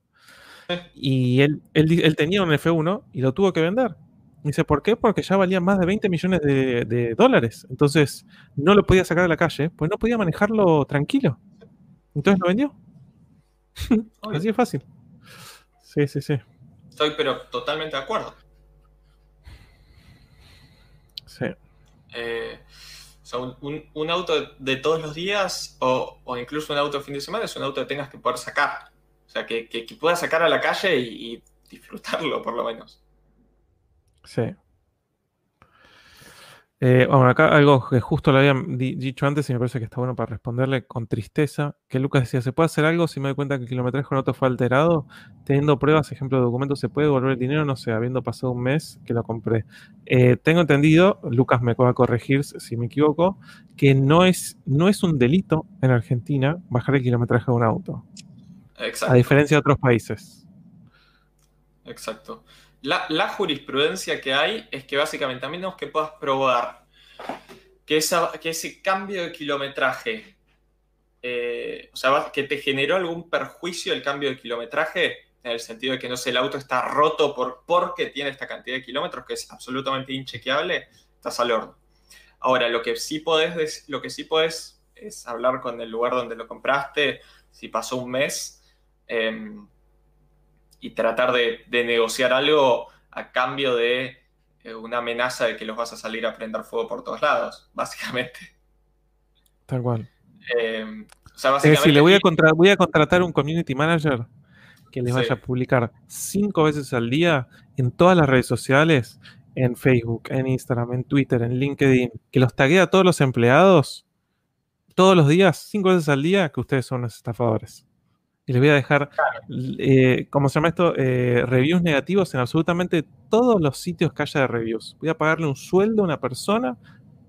Y él, él, tenía un F1 y lo tuvo que vender. Dice, ¿por qué? Porque ya valía más de 20 millones de, dólares. Entonces no lo podía sacar de la calle, pues no podía manejarlo tranquilo. Entonces lo vendió. Así es fácil. Sí, sí, sí. Estoy pero totalmente de acuerdo. Eh, un, auto de todos los días o, incluso un auto de fin de semana es un auto que tengas que poder sacar. O sea, que, que, puedas sacar a la calle y disfrutarlo por lo menos. Sí. Eh, bueno, acá algo que justo le había dicho antes y me parece que está bueno para responderle con tristeza, que Lucas decía, ¿se puede hacer algo si me doy cuenta que el kilometraje con auto fue alterado? Teniendo pruebas, ejemplo de documentos, ¿se puede devolver el dinero? No sé, habiendo pasado un mes que lo compré. Eh, tengo entendido, Lucas me va a corregir si me equivoco, que no es, no es un delito en Argentina bajar el kilometraje de un auto. Exacto. A diferencia de otros países. Exacto. La, jurisprudencia que hay es que básicamente a menos que puedas probar que, ese cambio de kilometraje, eh, o sea, que te generó algún perjuicio el cambio de kilometraje, en el sentido de que no sé, el auto está roto por, porque tiene esta cantidad de kilómetros, que es absolutamente inchequeable, estás al horno. Ahora, lo que sí podés, lo que sí es hablar con el lugar donde lo compraste, si pasó un mes. Em, y tratar de, negociar algo a cambio de eh, una amenaza de que los vas a salir a prender fuego por todos lados, básicamente. Tal cual. Eh, o sea, básicamente, es decir, le voy a, voy a contratar un community manager que les vaya a publicar cinco veces al día en todas las redes sociales, en Facebook, en Instagram, en Twitter, en LinkedIn, que los taguee a todos los empleados todos los días, cinco veces al día, que ustedes son los estafadores. Y les voy a dejar, eh, ¿cómo se llama esto? Eh, reviews negativos en absolutamente todos los sitios que haya de reviews. Voy a pagarle un sueldo a una persona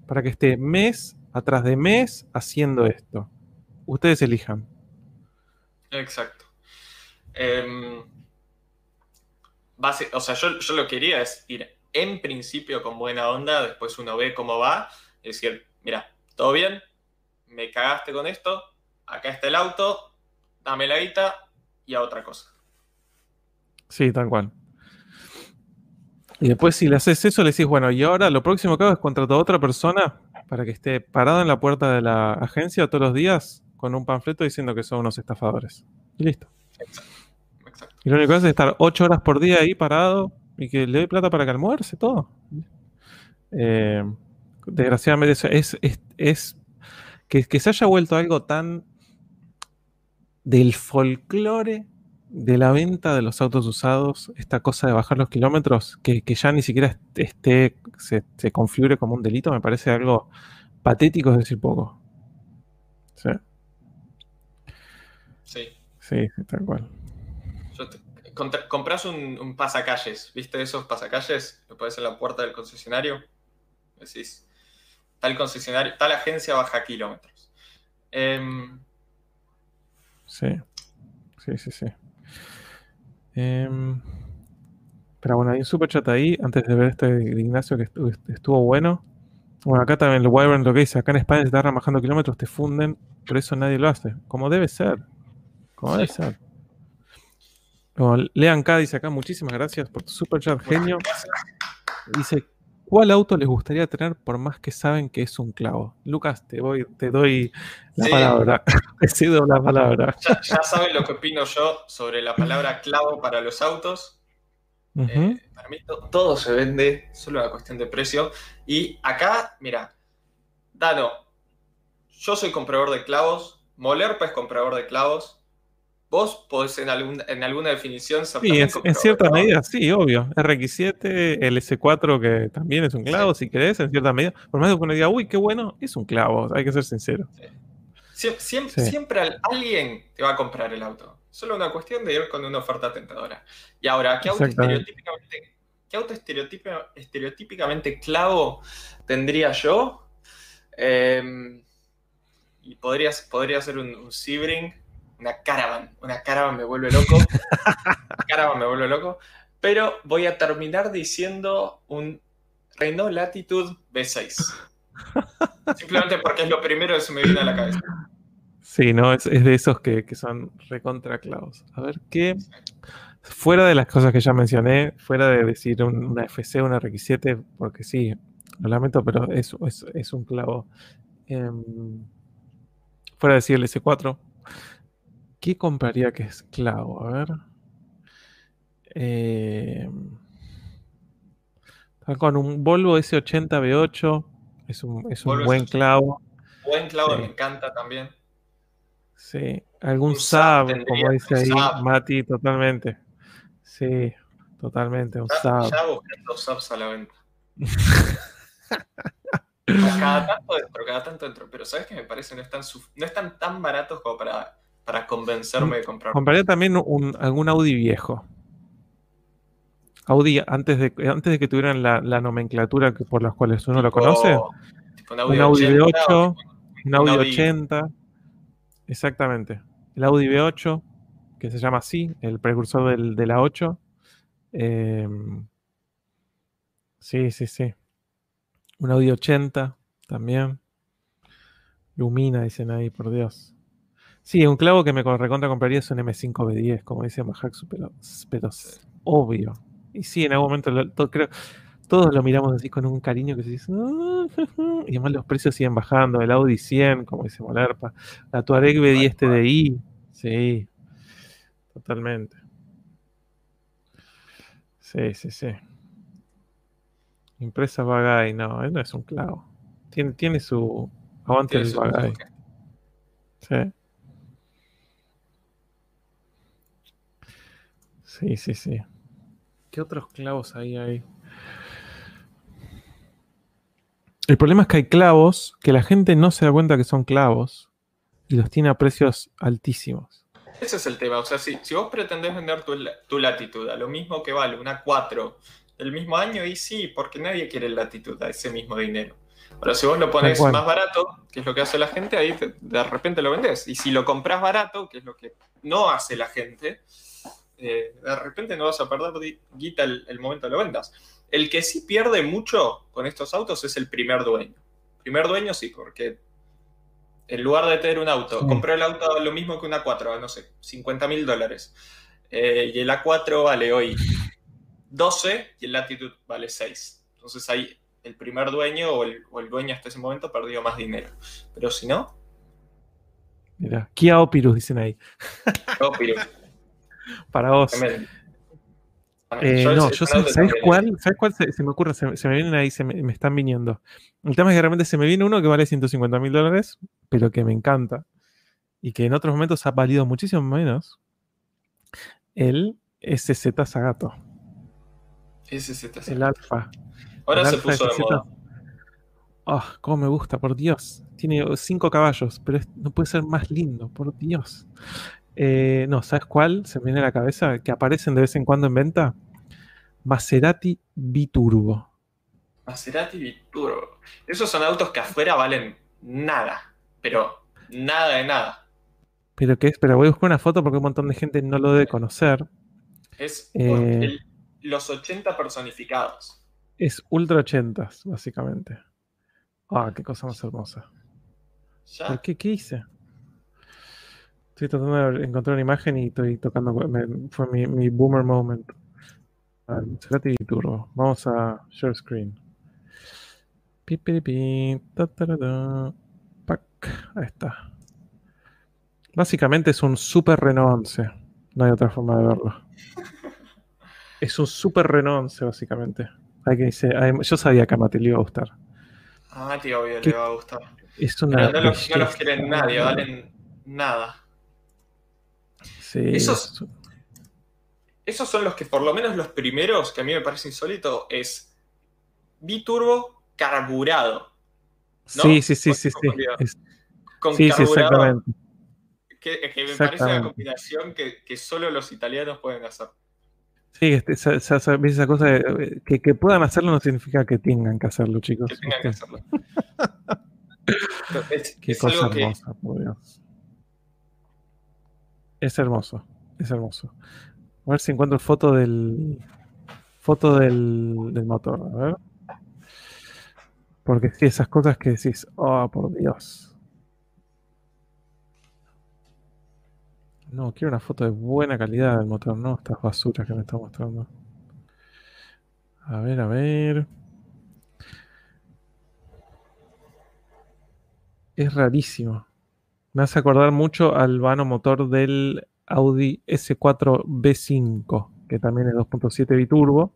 para que esté mes atrás de mes haciendo esto. Ustedes elijan. Exacto. Em, o sea, yo, yo, lo que quería es ir en principio con buena onda, después uno ve cómo va, y decir, mira, todo bien, me cagaste con esto, acá está el auto, dame la guita y a otra cosa. Sí, tal cual. Y después si le haces eso, le decís, bueno, y ahora lo próximo que hago es contratar a otra persona para que esté parada en la puerta de la agencia todos los días con un panfleto diciendo que son unos estafadores. Y listo. Exacto. Y lo único que hace es estar ocho horas por día ahí parado y que le dé plata para que almuerce todo. Eh, desgraciadamente es, es, que, que, se haya vuelto algo tan del folclore de la venta de los autos usados, esta cosa de bajar los kilómetros, que, ya ni siquiera esté, se, configure como un delito, me parece algo patético, es decir, poco. Sí. Sí. Sí, tal cual. compras un, pasacalles, ¿viste esos pasacalles? Lo pones en la puerta del concesionario. Decís, tal concesionario, tal agencia baja kilómetros. Eh, Sí, sí, sí, sí. Em, pero bueno, hay un super chat ahí, antes de ver este de Ignacio que estuvo, bueno. Bueno, acá también el Wyvern lo que dice, acá en España se está ramajando kilómetros, te funden, por eso nadie lo hace. Como debe ser. Como debe ser. Lean K dice acá, muchísimas gracias por tu super chat, genio. dice, ¿cuál auto les gustaría tener por más que saben que es un clavo? Lucas, te, voy, te doy la palabra. Te cedo la palabra. Ya, saben lo que opino yo sobre la palabra clavo para los autos. Eh, para mí todo se vende, solo una cuestión de precio. Y acá, mira, Dano, yo soy comprador de clavos, Molerpa es comprador de clavos, Vos podés en, en alguna definición Sí, en, cierta medida, sí, obvio. RX7, el S4, que también es un clavo, si querés, en cierta medida. Por más que uno diga, uy, qué bueno, es un clavo, hay que ser sincero. siempre, alguien te va a comprar el auto. Solo una cuestión de ir con una oferta tentadora. Y ahora, ¿qué auto estereotípicamente, qué auto estereotípicamente clavo tendría yo? Em, y podría, podría ser un, un Sebring una caravan. Una caravan me vuelve loco. caravan me vuelve loco. Pero voy a terminar diciendo un Renault Latitude V6. Simplemente porque es lo primero que se me viene a la cabeza. Sí, no, es, de esos que, son recontra clavos. A ver, ¿qué? Fuera de las cosas que ya mencioné, fuera de decir una FC, una RX7, porque sí, lo lamento, pero es, es, un clavo. Em, fuera de decir el S4, ¿Qué compraría que es clavo? A ver. Eh, con un Volvo S80 V8. Es un, buen clavo. Buen clavo, me encanta también. Sí, algún Saab, como dice ahí Mati, totalmente. Sí, totalmente, un Saab. Ya los Saabs a la venta. cada tanto dentro, cada tanto dentro. Pero ¿sabes qué me parece? No están, no están tan baratos como para para convencerme de comprar. Compraría también un, algún Audi viejo. Audi, antes de, antes de que tuvieran la, nomenclatura que, por las cuales uno lo conoce. un Audi, V8, un Audi 80. Exactamente. El Audi V8, que se llama así, el precursor del, de la 8. Em, sí, sí, sí. Un Audi 80 también. Lumina, dicen ahí, por Dios. Sí, un clavo que me recontra compraría es un M5B10, como dice Mahaxu, pero, pero es obvio. Y sí, en algún momento creo, todos lo miramos así con un cariño que se dice, ah, y además los precios siguen bajando, el Audi 100, como dice Molerpa, la Tuareg B10 TDI, sí, totalmente. Sí, sí, sí. Impresa Bagay, no, él no es un clavo. Tiene, tiene su aguante del Bagay. Sí. Sí, sí, sí. ¿Qué otros clavos ahí hay? El problema es que hay clavos que la gente no se da cuenta que son clavos y los tiene a precios altísimos. Ese es el tema. O sea, si, si vos pretendés vender tu, latitud a lo mismo que vale una 4 del mismo año, y sí, porque nadie quiere latitud a ese mismo dinero. Ahora, si vos lo pones más barato, que es lo que hace la gente, ahí de repente lo vendés. Y si lo compras barato, que es lo que no hace la gente, eh, de repente no vas a perder guita el, momento de lo vendas. El que sí pierde mucho con estos autos es el primer dueño. Primer dueño sí, porque en lugar de tener un auto, compré el auto lo mismo que una 4, no sé, 50 mil dólares. Eh, y el A4 vale hoy 12 y el Latitude vale 6. Entonces ahí el primer dueño o el, dueño hasta ese momento perdió más dinero. Pero si no... Mira, Kia Opirus dicen ahí. Opirus. Para vos. Eh, no, yo sé, ¿sabes cuál? ¿Sabes cuál se, me ocurre? Se, me vienen ahí, se me, están viniendo. El tema es que realmente se me viene uno que vale 150 mil dólares, pero que me encanta. Y que en otros momentos ha valido muchísimo menos. El SZ Zagato. SZ Zagato. El Alfa. Ahora se puso de moda. Ah, cómo me gusta, por Dios. Tiene 5 caballos, pero no puede ser más lindo, por Dios. Eh, no, ¿sabes cuál? Se me viene a la cabeza, que aparecen de vez en cuando en venta. Maserati Biturbo. Maserati Biturbo. Esos son autos que afuera valen nada, pero nada de nada. Pero qué es, pero voy a buscar una foto porque un montón de gente no lo debe conocer. Es eh, los 80 personificados. Es ultra 80, básicamente. Ah, qué cosa más hermosa. ¿Por qué? ¿Qué hice? Estoy tratando de encontrar una imagen y estoy tocando. fue mi, boomer moment. Maserati Turbo. Vamos a share screen. Ahí está. Básicamente es un super Renault 11. No hay otra forma de verlo. Es un super Renault 11, básicamente. Hay que dice, yo sabía que a Mati le iba a gustar. A Mati obvio le va a gustar. Es una no, los, no los quieren nadie, valen nada. Sí. Esos, esos son los que, por lo menos los primeros, que a mí me parece insólito, es biturbo carburado. Sí, sí, sí, sí. sí. Con sí, sí, exactamente. Que, que me parece una combinación que, que, solo los italianos pueden hacer. Sí, este, esa, esa, esa, cosa de, que, que, puedan hacerlo no significa que tengan que hacerlo, chicos. Que tengan que hacerlo. es, Qué cosa hermosa, por Dios. Es hermoso, es hermoso. A ver si encuentro foto del foto del, del motor, a ver. Porque sí, esas cosas que decís, oh, por Dios. No, quiero una foto de buena calidad del motor, no estas basuras que me está mostrando. A ver, a ver. Es rarísimo. Me hace acordar mucho al vano motor del Audi S4 B5, que también es 2.7 biturbo,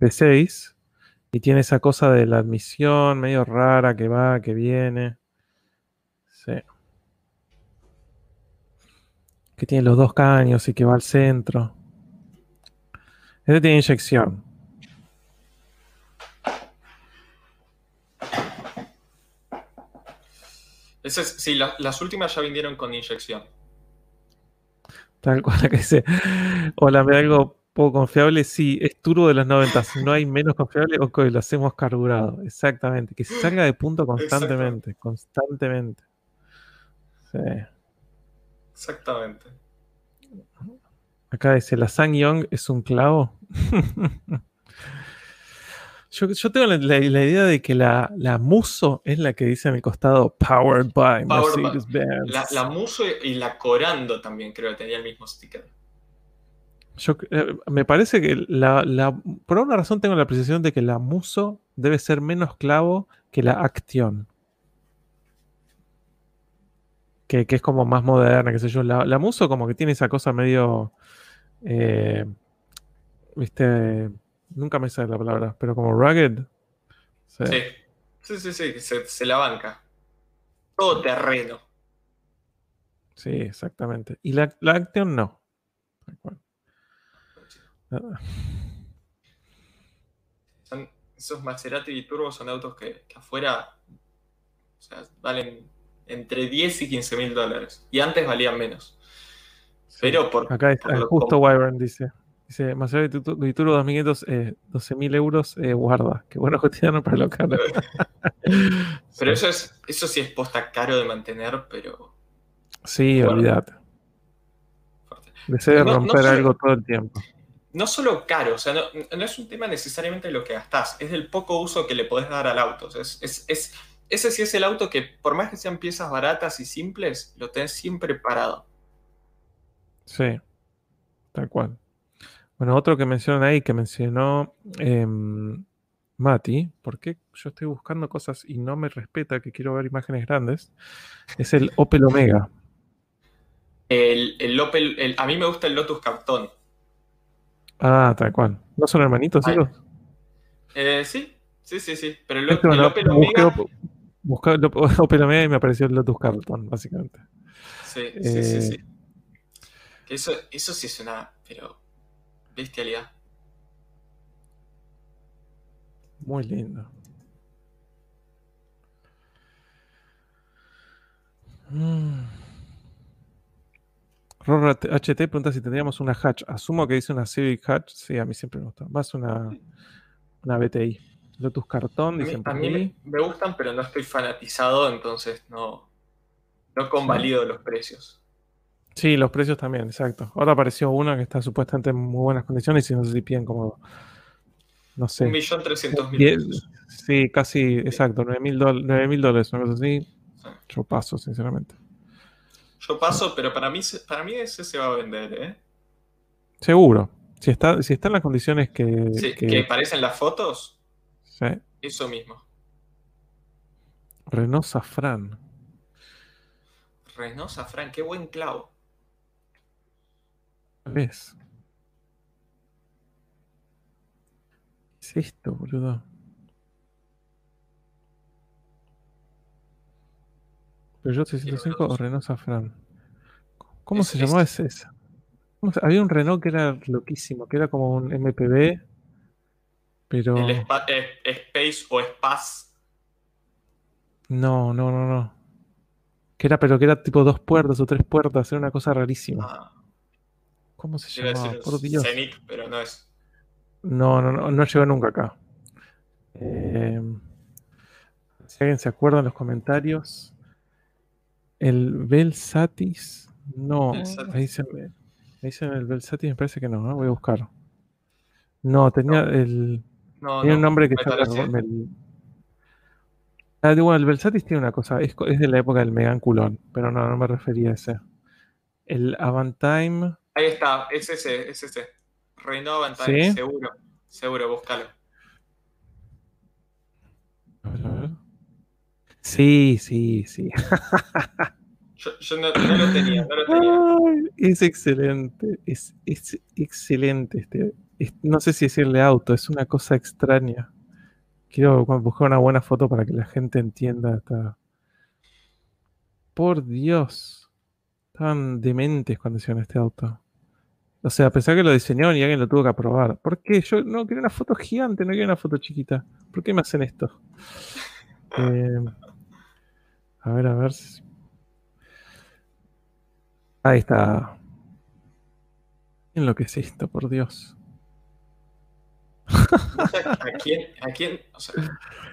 B6, y tiene esa cosa de la admisión medio rara que va, que viene. Sí. Que tiene los dos caños y que va al centro. Este tiene inyección. Sí, las últimas ya vinieron con inyección. Tal cual que dice. Hola, me da algo poco confiable. Sí, es turbo de los 90. No hay menos confiable o que lo hacemos carburado. Exactamente. Que se salga de punto constantemente. Constantemente. Sí. Exactamente. Acá dice, la Sang Young es un clavo. Yo, tengo la, idea de que la, Muso es la que dice a mi costado Powered by Mercedes-Benz. La, Muso y la Corando también creo que tenía el mismo sticker. Yo, eh, me parece que la, por una razón tengo la apreciación de que la Muso debe ser menos clavo que la Action. Que, es como más moderna, qué sé yo. La, Muso como que tiene esa cosa medio... Eh, viste Nunca me sale la palabra, pero como rugged. Sí, sí, sí, sí, Se, la banca. Todo terreno. Sí, exactamente. Y la, la Action no. esos Maserati y Turbo son autos que, afuera o sea, valen entre 10 y 15 mil dólares. Y antes valían menos. Pero por. Acá está, justo Wyvern dice. Dice, Maserati Turbo 2500, eh, 12.000 euros, eh, guarda. Qué bueno cotidiano para lo caro. pero eso, es, eso sí es posta caro de mantener, pero... Sí, olvídate. Desea romper algo todo el tiempo. No solo caro, o sea, no, es un tema necesariamente de lo que gastás, es del poco uso que le podés dar al auto. es, es, ese sí es el auto que, por más que sean piezas baratas y simples, lo tenés siempre parado. Sí, tal cual. Bueno, otro que mencionan ahí, que mencionó em, Mati, porque yo estoy buscando cosas y no me respeta, que quiero ver imágenes grandes, es el Opel Omega. El, Opel, a mí me gusta el Lotus Cartón. Ah, tal cual. ¿No son hermanitos, chicos? Eh, sí, sí, sí, sí. Pero el, Opel Omega. Busqué, Opel Omega y me apareció el Lotus Cartón, básicamente. Sí, sí, sí, sí. Eh, eso, eso sí es una. Pero Bestialidad. Muy lindo. Mm. HT pregunta si tendríamos una hatch. Asumo que dice una Civic hatch. Sí, a mí siempre me gusta. Más una, una BTI. Lotus cartón, dicen a mí, me, gustan, pero no estoy fanatizado, entonces no, no convalido los precios. Sí, los precios también, exacto. Ahora apareció una que está supuestamente en muy buenas condiciones y no sé si piden como, no sé. Un millón trescientos mil. Sí, casi, exacto, nueve mil dólares, una cosa así. Yo paso, sinceramente. Yo paso, pero para mí, para mí ese se va a vender, ¿eh? Seguro, Si está, si está en las condiciones que, que... aparecen las fotos. Sí. Eso mismo. Renault Safran. Renault Safran, qué buen clavo. ¿Qué es esto, boludo? yo 605 o Renault Safran. ¿Cómo se llamaba ese? Había un Renault que era loquísimo, que era como un MPB, pero... ¿El eh, Space o Space? No, no, no, no. Que era, pero que era tipo dos puertas o tres puertas, era una cosa rarísima. Ah. ¿Cómo se llama? Por Dios. Zenith, pero no es. No, no, no, no llegó nunca acá. Eh, si alguien se acuerda en los comentarios. El Belsatis. No, ahí se me. Ahí se el Belsatis, me parece que no, ¿no? Voy a buscar. No, tenía el. No, tenía un nombre que estaba. El, ah, bueno, el Belsatis tiene una cosa, es, es, de la época del Megan Culón, pero no, no me refería a ese. El Avantime. Ahí está, es ese, es ese. Renault Avantime, seguro, seguro, búscalo. A ver, a ver. Sí, sí, sí. yo, no, lo tenía, no lo tenía. es excelente, es, excelente este. no sé si decirle auto, es una cosa extraña. Quiero buscar una buena foto para que la gente entienda. Por Dios. Estaban dementes cuando hicieron este auto. O sea, a pesar que lo diseñaron y alguien lo tuvo que aprobar. ¿Por qué? Yo no quiero una foto gigante, no quiero una foto chiquita. ¿Por qué me hacen esto? Eh, a ver, a ver. Ahí está. En lo que es esto, por Dios. ¿A quién, a quién, o sea,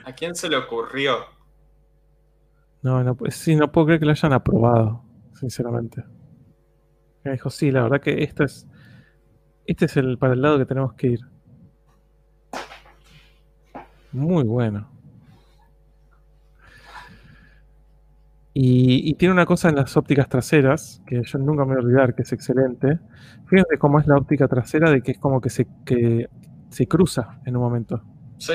¿a quién se le ocurrió? No, no, pues sí, no puedo creer que lo hayan aprobado, sinceramente. Me dijo, sí, la verdad que esto es. Este es el para el lado que tenemos que ir. Muy bueno. Y, tiene una cosa en las ópticas traseras, que yo nunca me voy a olvidar, que es excelente. Fíjense cómo es la óptica trasera, de que es como que se, que se cruza en un momento. Sí.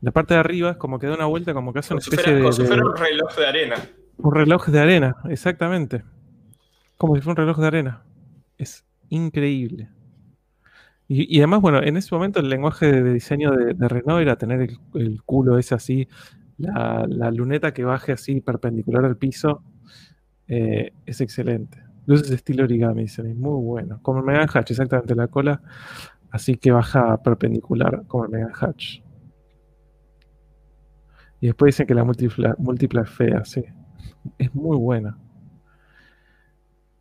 La parte de arriba es como que da una vuelta, como que hace una especie de, un reloj de arena. Un reloj de arena, exactamente. Como si fuera un reloj de arena. Es increíble. Y, además, bueno, en ese momento el lenguaje de, diseño de, Renault era tener el, culo ese así la, luneta que baje así perpendicular al piso eh, es excelente. Luces de estilo origami, dicen, muy bueno. Como el Megan Hatch, exactamente la cola, así que baja perpendicular como el Megan Hatch. Y después dicen que la múltipla es fea, sí. Es muy buena.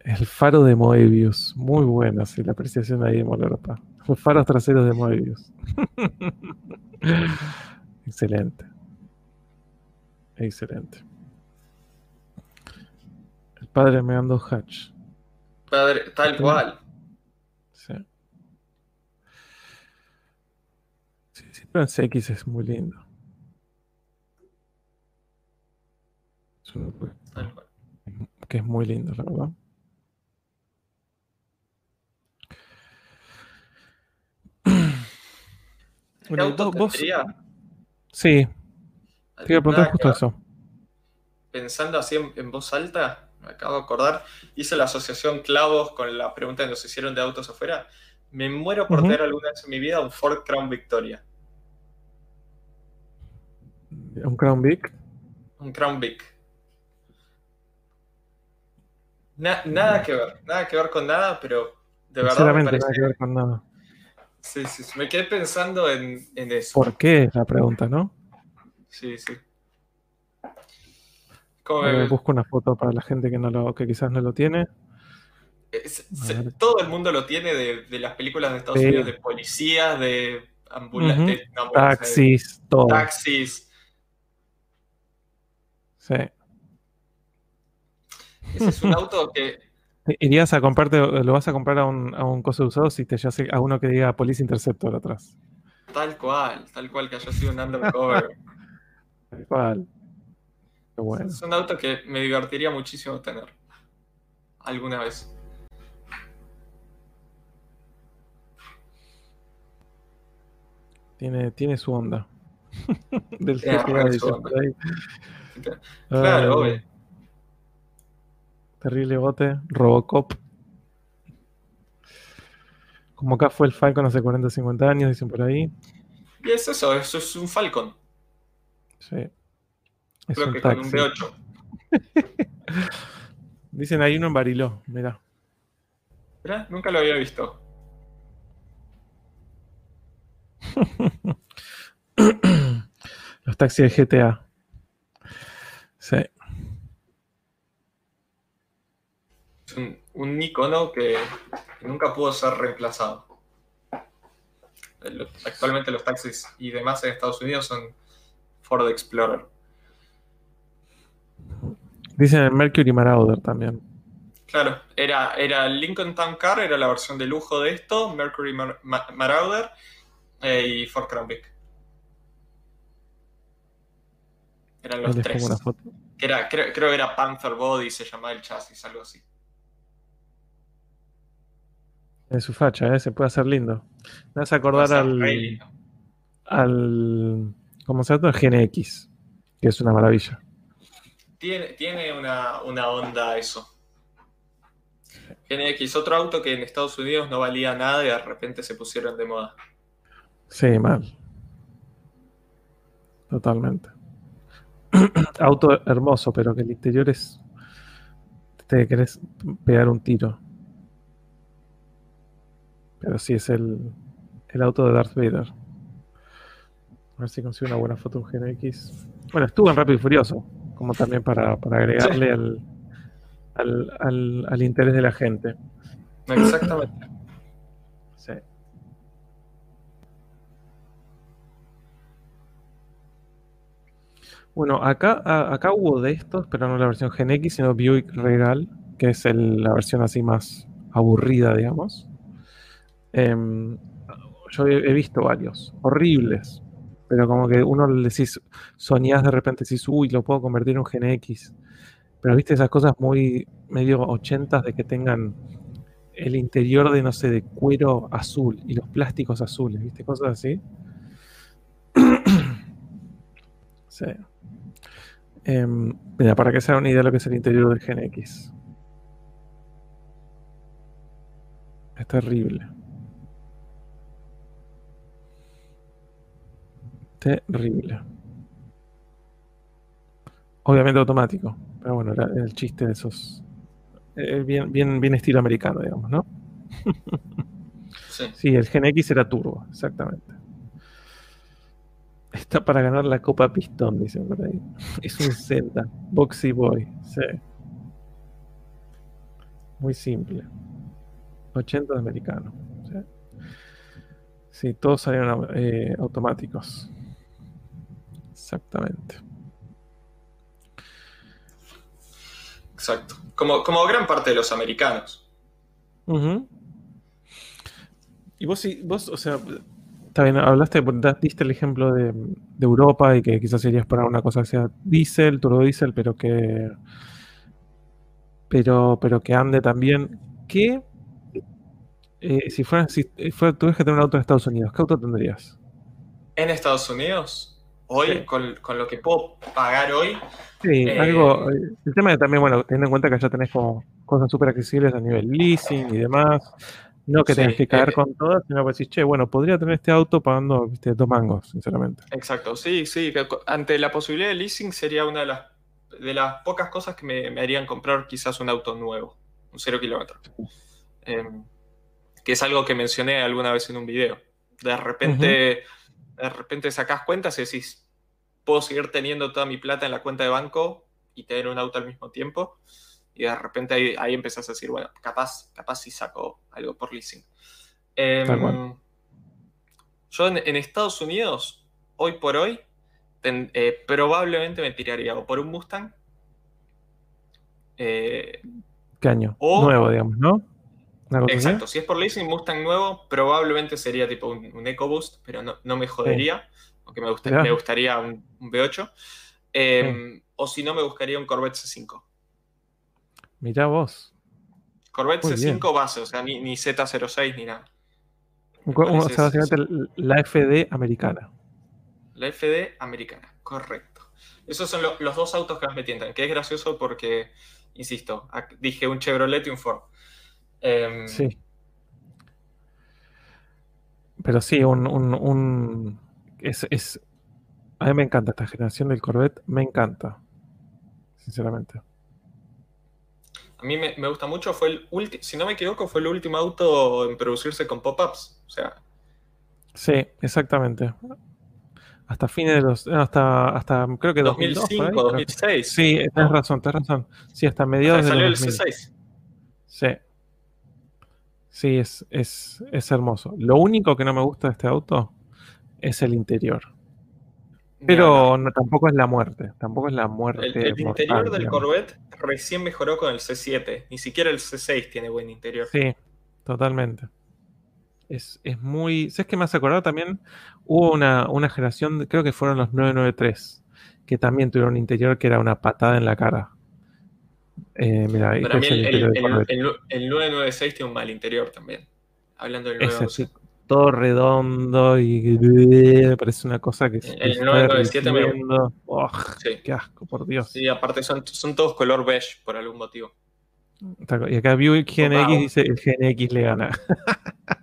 El faro de Moebius, muy buena, sí, la apreciación ahí de Moloropa. Los faros traseros de Moebius. Excelente. Excelente. El padre me andó Hatch. Padre, tal cual. Sí. Sí, sí, pero en CX es muy lindo. Tal cual. Que es muy lindo, la verdad. Bueno, vos, Sí, te iba a justo eso. Pensando así en, voz alta, me acabo de acordar, hice la asociación clavos con la pregunta que nos hicieron de autos afuera. Me muero por tener alguna vez en mi vida un Ford Crown Victoria. ¿Un Crown Vic? Un Crown Vic. nada que ver, nada que ver con nada, pero de verdad. Me nada que ver con nada. Sí, sí, me quedé pensando en, en eso. ¿Por qué? La pregunta, ¿no? Sí, sí. busco una foto para la gente que no lo, que quizás no lo tiene. todo el mundo lo tiene de, las películas de Estados Unidos, de policías, de ambulantes, taxis, todo. Taxis. Sí. Ese es un auto que. Irías a comparte, lo vas a comprar a un, a un coso usado si te llevas a uno que diga Police Interceptor atrás. Tal cual, tal cual que haya sido un undercover. tal cual. Qué bueno. Es un auto que me divertiría muchísimo tener. Alguna vez. Tiene, tiene su onda. Del GTA. Claro, ah, obvio. Terrible bote. Robocop. Como acá fue el Falcon hace 40 50 años, dicen por ahí. Y es eso, eso es un Falcon. Sí. Es Creo que con un B8. dicen hay uno en Bariló, mira. Mira, nunca lo había visto. Los taxis de GTA. Sí. Es un, icono que nunca pudo ser reemplazado. Actualmente los taxis y demás en Estados Unidos son Ford Explorer. Dicen el Mercury Marauder también. Claro, era, era Lincoln Town Car, era la versión de lujo de esto, Mercury Marauder eh, y Ford Crown Vic. Eran los tres. era, creo, que era Panther Body, se llamaba el chasis, algo así. En su facha, ¿eh? se puede hacer lindo. Me vas a acordar al. al. ¿Cómo se llama? El GNX, que es una maravilla. Tiene, tiene una, una onda eso. GNX, otro auto que en Estados Unidos no valía nada y de repente se pusieron de moda. Sí, mal. Totalmente. Auto hermoso, pero que el interior es. Te querés pegar un tiro. Pero sí es el, el auto de Darth Vader. A ver si consigo una buena foto de un GNX. Bueno, estuvo en Rápido y Furioso, como también para, agregarle al, al, al, al interés de la gente. Exactamente. Sí. Bueno, acá, acá hubo de estos, pero no la versión Gen X, sino Buick Regal, que es la versión así más aburrida, digamos. Em, yo he, visto varios, horribles, pero como que uno le decís, soñás de repente, decís, uy, lo puedo convertir en un Gen X. Pero viste esas cosas muy medio ochentas de que tengan el interior de, no sé, de cuero azul y los plásticos azules, viste, cosas así. sí. Em, mira, para que se hagan una idea de lo que es el interior del Gen X. Es terrible. Terrible. Obviamente automático. Pero bueno, era el chiste de esos. Eh, bien, bien, bien estilo americano, digamos, ¿no? Sí. sí, el Gen X era turbo, exactamente. Está para ganar la Copa Pistón, dicen por ahí. Es un Zelda. Boxy Boy. Sí. Muy simple. 80 de americano. ¿sí? todos salieron eh, automáticos. Exactamente. Exacto. Como, como gran parte de los americanos. Y vos, vos, o sea, Está bien, hablaste, diste el ejemplo de, Europa y que quizás sería para una cosa que sea diésel, turbodiesel, pero que pero, pero que ande también. ¿Qué? Eh, si fuera, si eh, fuera, tuvieras que tener un auto en Estados Unidos, ¿qué auto tendrías? ¿En Estados Unidos? Hoy, con, lo que puedo pagar hoy. Sí, eh, algo. El tema de también, bueno, teniendo en cuenta que ya tenés como cosas súper accesibles a nivel leasing y demás. No que tengas que caer eh, con todas, sino que decís, che, bueno, podría tener este auto pagando dos mangos, sinceramente. Exacto, sí, sí. Ante la posibilidad de leasing sería una de las, de las pocas cosas que me, harían comprar quizás un auto nuevo, un cero kilómetro. Em, que es algo que mencioné alguna vez en un video. De repente, de repente sacás cuentas y decís, puedo seguir teniendo toda mi plata en la cuenta de banco y tener un auto al mismo tiempo y de repente ahí, ahí empezás a decir, bueno, capaz, capaz sí saco algo por leasing. Em, yo en, Estados Unidos, hoy por hoy, eh, probablemente me tiraría o por un Mustang. Eh, ¿Qué año? nuevo, digamos, ¿no? Exacto, si es por leasing Mustang nuevo, probablemente sería tipo un, EcoBoost, pero no, me jodería, aunque me, gustaría, me gustaría un, V8. Em, o si no, me buscaría un Corvette C5. Mirá vos. Corvette C5 base, o sea, ni, Z06 ni nada. O sea, básicamente la FD americana. La FD americana, correcto. Esos son los dos autos que más me tientan, que es gracioso porque, insisto, dije un Chevrolet y un Ford. Em, sí. Pero sí, un, es, es, A mí me encanta esta generación del Corvette, me encanta. Sinceramente. A mí me, gusta mucho, fue el último, si no me equivoco, fue el último auto en producirse con pop-ups. O sea. Sí, exactamente. Hasta fines de los. Hasta, hasta creo que 2005, 2006. Sí, tienes razón, tienes razón. Sí, hasta mediados de salió el C6. Sí. Sí, es, es, es hermoso. Lo único que no me gusta de este auto es el interior. Pero no, tampoco es la muerte, tampoco es la muerte. El, interior del Corvette recién mejoró con el C7, ni siquiera el C6 tiene buen interior. Sí, totalmente. Es, muy... ¿Sabes qué me hace acordar también? Hubo una, una generación, creo que fueron los 993, que también tuvieron un interior que era una patada en la cara. Eh, mira, Para mí el, el, 996 tiene un mal interior también. Hablando del 996. todo redondo y parece una cosa que el 997 me oh, qué asco por Dios. Sí aparte son, son todos color beige por algún motivo. Y acá Buick GNX dice el GNX le gana.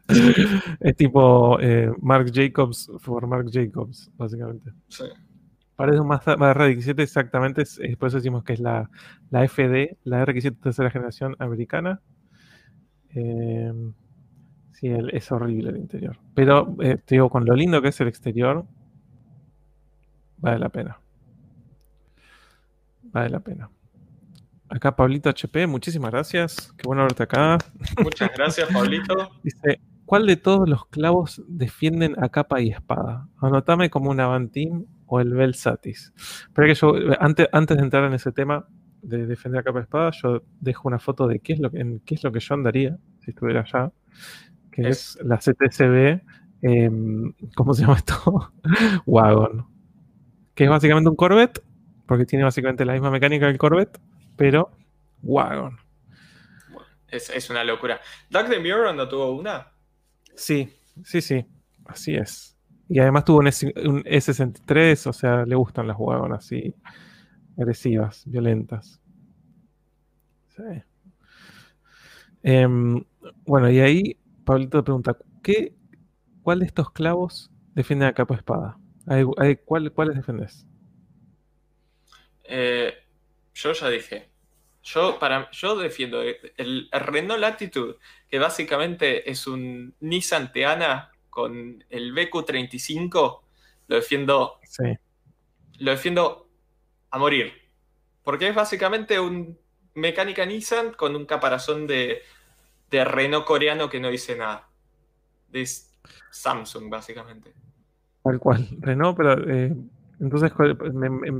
Es tipo eh, Mark Jacobs por Mark Jacobs básicamente. Sí Parece un Mazda, RX-7 exactamente, es, por eso decimos que es la, la FD, la RX-7 tercera generación americana. Eh, sí, es horrible el interior. Pero eh, te digo, con lo lindo que es el exterior, vale la pena. Vale la pena. Acá Pablito HP, muchísimas gracias. Qué bueno verte acá. Muchas gracias, Pablito. Dice, ¿cuál de todos los clavos defienden a capa y espada? Anotame como un Avantim o el Belsatis. Pero que yo, antes, antes de entrar en ese tema de defender a capa espada, yo dejo una foto de qué es lo que, en qué es lo que yo andaría si estuviera allá, que es, la CTCB, em, ¿cómo se llama esto? Wagon. Que es básicamente un Corvette, porque tiene básicamente la misma mecánica que el Corvette, pero Wagon. Es, es una locura. ¿Doug de Mirror no tuvo una? Sí, sí, sí. Así es. Y además tuvo un, S 63 o sea, le gustan las jugadoras así agresivas, violentas. Em, bueno, y ahí Pablito pregunta, ¿qué, ¿cuál de estos clavos defiende a capa espada? ¿Cuál, ¿Cuáles defendes? Eh, yo ya dije. Yo, para, yo defiendo el, el Renault Latitude, que básicamente es un Nissan Teana con el BQ35 lo defiendo. Lo defiendo a morir. Porque es básicamente un mecánica Nissan con un caparazón de, de Renault coreano que no dice nada. De Samsung, básicamente. Tal cual. Renault, pero eh, entonces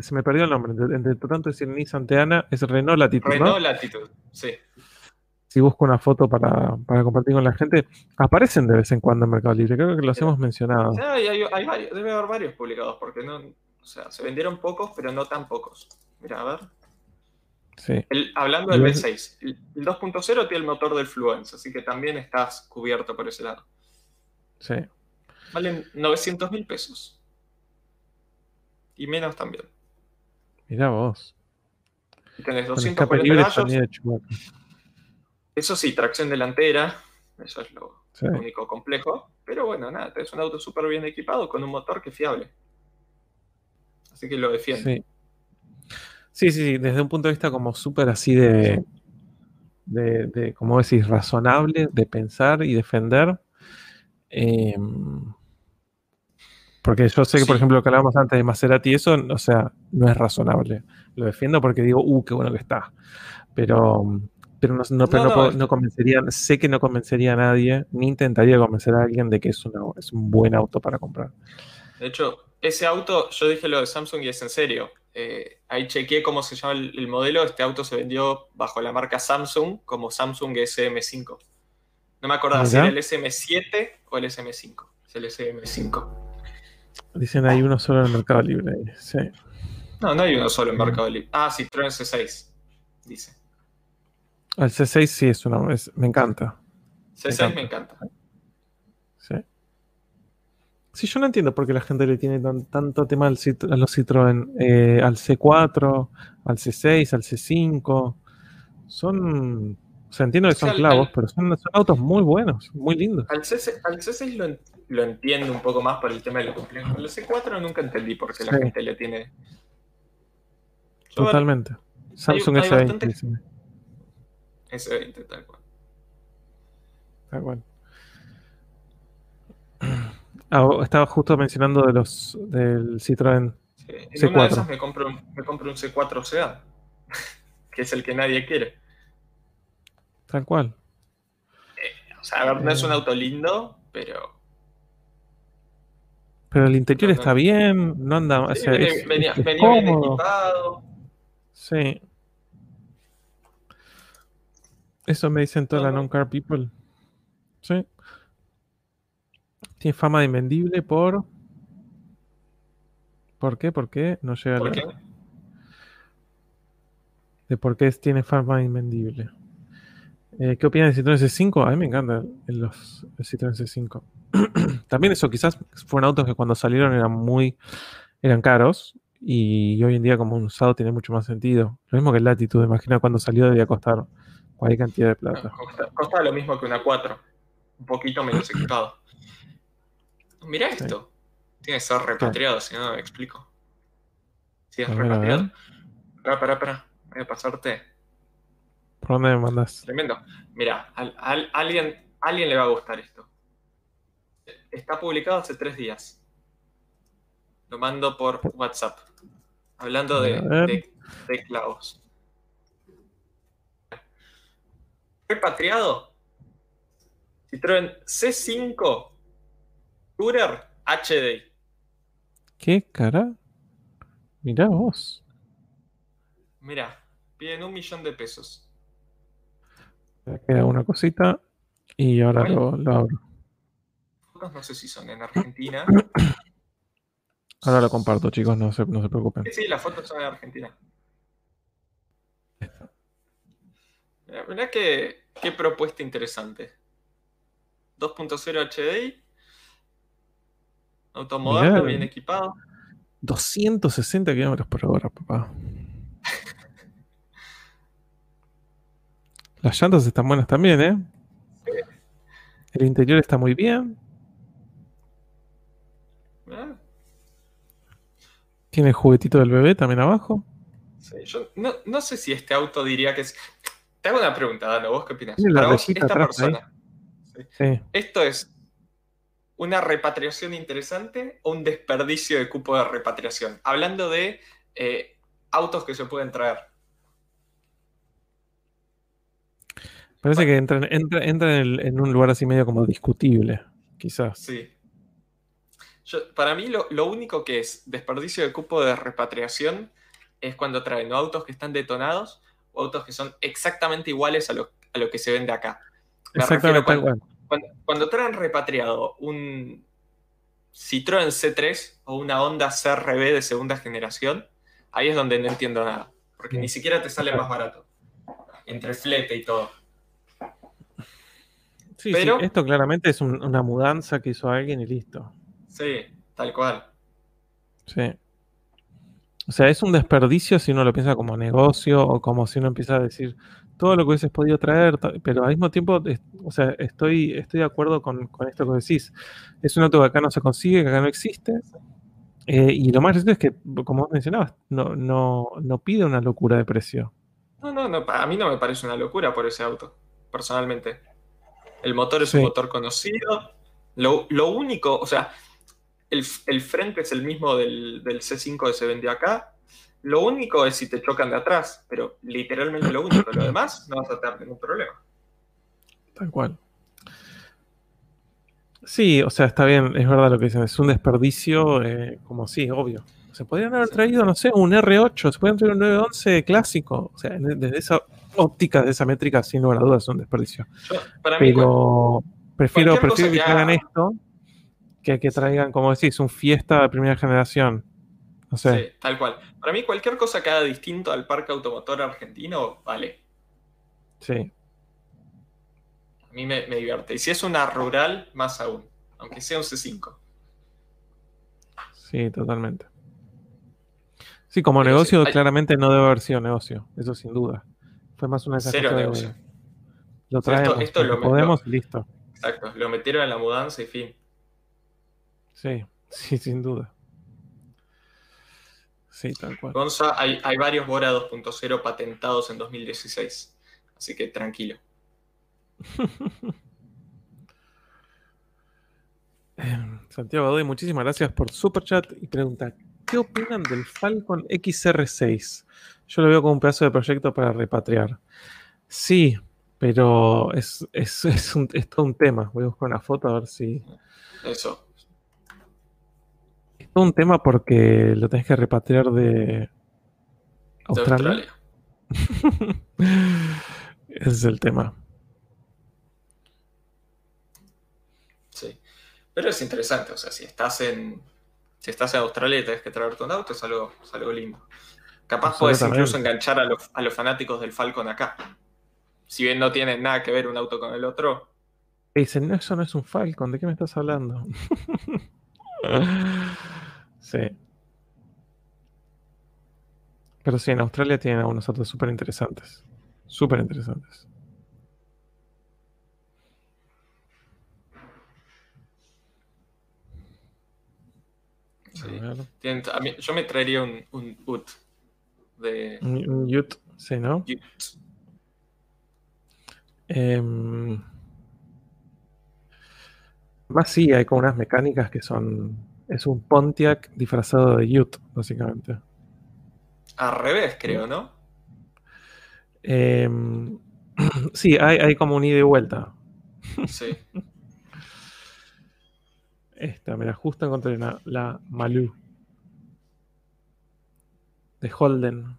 se me perdió el nombre. Entre, tanto decir Nissan Teana es Renault Latitude. Renault Latitude, sí si busco una foto para, compartir con la gente, aparecen de vez en cuando en Mercado Libre. Creo que los hemos mencionado. Sí, hay, varios, debe haber varios publicados, porque no, o sea, se vendieron pocos, pero no tan pocos. Mira, a ver. Sí. hablando del V6, el, 2.0 tiene el motor del Fluence, así que también estás cubierto por ese lado. Sí. Valen 900 mil pesos. Y menos también. Mira vos. Y tenés 240 caballos. Eso sí, tracción delantera, eso es lo, único complejo. Pero bueno, nada, es un auto súper bien equipado con un motor que es fiable. Así que lo defiende. Sí, sí, sí, desde un punto de vista como súper así de, de, de, como decís, razonable, de pensar y defender. Em, porque yo sé que, por ejemplo, lo que hablábamos antes de Maserati, eso, o sea, no es razonable. Lo defiendo porque digo, uh, qué bueno que está. Pero pero no, convencería, sé que no convencería a nadie, ni intentaría convencer a alguien de que es, es un buen auto para comprar. De hecho, ese auto, yo dije lo de Samsung y es en serio. Eh, ahí chequeé cómo se llama el, modelo. Este auto se vendió bajo la marca Samsung como Samsung SM5. No me acordaba si era el SM7 o el SM5. Es el SM5. Dicen hay uno solo en el Mercado Libre. Sí. No, no hay uno solo en el Mercado Libre. Ah, Citroën C6, dice. El C6 sí es una. me encanta. C6 me encanta. Sí. Sí, yo no entiendo por qué la gente le tiene tanto tema al a los Citroën, eh, al C4, al C6, al C5. Son, o sea, entiendo que son clavos, pero son, autos muy buenos, muy lindos. Al, C6 lo, lo, entiendo un poco más por el tema de lo complejo. Al C4 nunca entendí por qué la gente le tiene... Totalmente. Samsung S20. S20, tal cual. Tal cual. Ah, estaba justo mencionando de los del Citroën C4. Una de esas me compro, un, me compro un C4 Sedan, que es el que nadie quiere. Tal cual. Eh, o sea, a ver, no es un eh. auto lindo, pero. Pero el interior está bien, no anda. Sí, venía, bien equipado. Sí. Eso me dicen toda la non-car people. Sí. Tiene fama de invendible por. ¿Por qué? ¿Por qué? No llega ¿Por a qué? De por qué tiene fama de invendible. Eh, ¿Qué opinan de Citroën C5? A mí me encanta el, los, el Citroën C5. También eso quizás fueron autos que cuando salieron eran muy eran caros y hoy en día como un usado tiene mucho más sentido. Lo mismo que el Latitude, imagina cuando salió debía costar cualquier cantidad de plata. Costa, lo mismo que una 4, un poquito menos equipado. Mira esto. Tiene que ser repatriado, si no, me explico. Si es repatriado. Espera, espera, espera. Voy a pasarte. ¿Por dónde me mandas? Tremendo. Mira, a, alguien, alguien le va a gustar esto. Está publicado hace tres días. Lo mando por WhatsApp. Hablando de, de, de clavos. Repatriado. Citroën C5 Tourer HD. ¿Qué cara? Mirá vos. Mira, piden un millón de pesos. Me queda una cosita y ahora lo, abro. No sé si son en Argentina. Ahora lo comparto, chicos, no se, no se preocupen. Sí, las fotos son en Argentina. Mirá, qué, qué propuesta interesante. 2.0 HDI Auto moderno, bien equipado. 260 kilómetros por hora, papá. Las llantas están buenas también, ¿eh? El interior está muy bien. Tiene el juguetito del bebé también abajo. Sí, yo no, sé si este auto diría que es. Te hago una pregunta, Dano, ¿vos qué opinas? Para vos, esta persona. Esto es una repatriación interesante o un desperdicio de cupo de repatriación. Hablando de eh, autos que se pueden traer. Parece que entra, en, un lugar así medio como discutible, quizás. Sí. para mí lo, único que es desperdicio de cupo de repatriación es cuando traen autos que están detonados autos que son exactamente iguales a lo, que se vende acá. exactamente igual cuando, traen repatriado un Citroën C3 o una Honda CRB de segunda generación, ahí es donde no entiendo nada. Porque ni siquiera te sale más barato. Entre flete y todo. Sí, Pero, esto claramente es una mudanza que hizo alguien y listo. Sí, tal cual. Sí. O sea, es un desperdicio si uno lo piensa como negocio o como si uno empieza a decir, todo lo que hubieses podido traer, pero al mismo tiempo, o sea, estoy, estoy de acuerdo con, esto que decís. Es un auto que acá no se consigue, que acá no existe. Eh, y lo más reciente es que, como vos mencionabas, no, no, no pide una locura de precio. No, no, no, a mí no me parece una locura por ese auto, personalmente. El motor es un motor conocido. Lo, único, o sea, el, frente es el mismo del, del C5 que se vendió acá. Lo único es si te chocan de atrás, pero literalmente lo único. Lo demás no vas a tener ningún problema. Tal cual. Sí, o sea, está bien, es verdad lo que dicen, es un desperdicio, eh, como sí, obvio. Se podrían haber traído, no sé, un R8, se podrían traer un 911 clásico. O sea, desde esa óptica, de esa métrica, sin lugar a dudas, es un desperdicio. Pero prefiero, prefiero que, hagan esto que que traigan, como decís, un fiesta de primera generación. Sí, tal cual. Para mí, cualquier cosa que haga distinto al parque automotor argentino, vale. Sí. A mí me, divierte. Y si es una rural, más aún. Aunque sea un C5. Sí, totalmente. Sí, como negocio, claramente no debe haber sido negocio, eso sin duda. Fue más una de esas Cero negocio. lo traemos, esto, lo podemos listo. Exacto, lo metieron en la mudanza y fin. Sí, sí, sin duda. Sí, tal cual. Gonza, hay, hay varios Bora 2.0 patentados en 2016, así que tranquilo. Em, Santiago Adoy, muchísimas gracias por super chat y pregunta, ¿qué opinan del Falcon XR6? Yo lo veo como un pedazo de proyecto para repatriar. Sí, pero es, es, un, es todo un tema. Voy a buscar una foto a ver si... Eso. Es todo un tema porque lo tenés que repatriar de Australia. Ese es el tema. Pero es interesante, o sea, si estás en, si estás en Australia y tenés que traerte un auto, es algo, algo lindo. Capaz puedes incluso enganchar a los, fanáticos del Falcon acá. Si bien no tienen nada que ver un auto con el otro. Dicen, no, eso no es un Falcon, ¿de qué me estás hablando? sí. Pero sí, en Australia tienen algunos autos súper interesantes. Súper interesantes. yo me traería un, un UT. De... Un UT, sí, ¿no? Em, más sí, hay como unas mecánicas que son. Es un Pontiac disfrazado de UT, básicamente. Al revés, creo, ¿no? Em, sí, hay, hay como un ida y vuelta. Sí. Esta, mira, justo encontré la, la Malú. De Holden.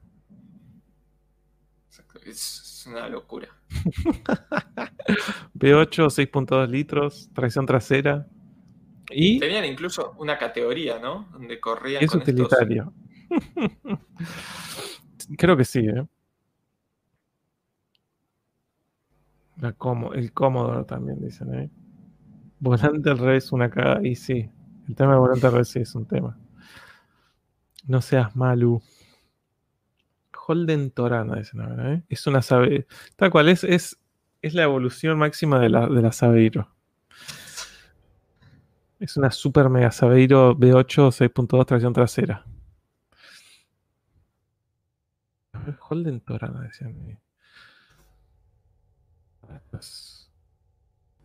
Es una locura. V8, 6.2 litros, tracción trasera. Y Tenían incluso una categoría, ¿no? Donde corrían. Es utilitario. Creo que sí, ¿eh? La el cómodo también dicen, ¿eh? Volante al revés, una cagada. Y sí, el tema de volante al revés sí es un tema. No seas malu. Holden Torana, dicen ahora, ¿eh? Es una sabe. Tal cual, es, es, es la evolución máxima de la, de la Sabeiro. Es una super mega Sabeiro V8 6.2 tracción trasera. Holden Torana, decían.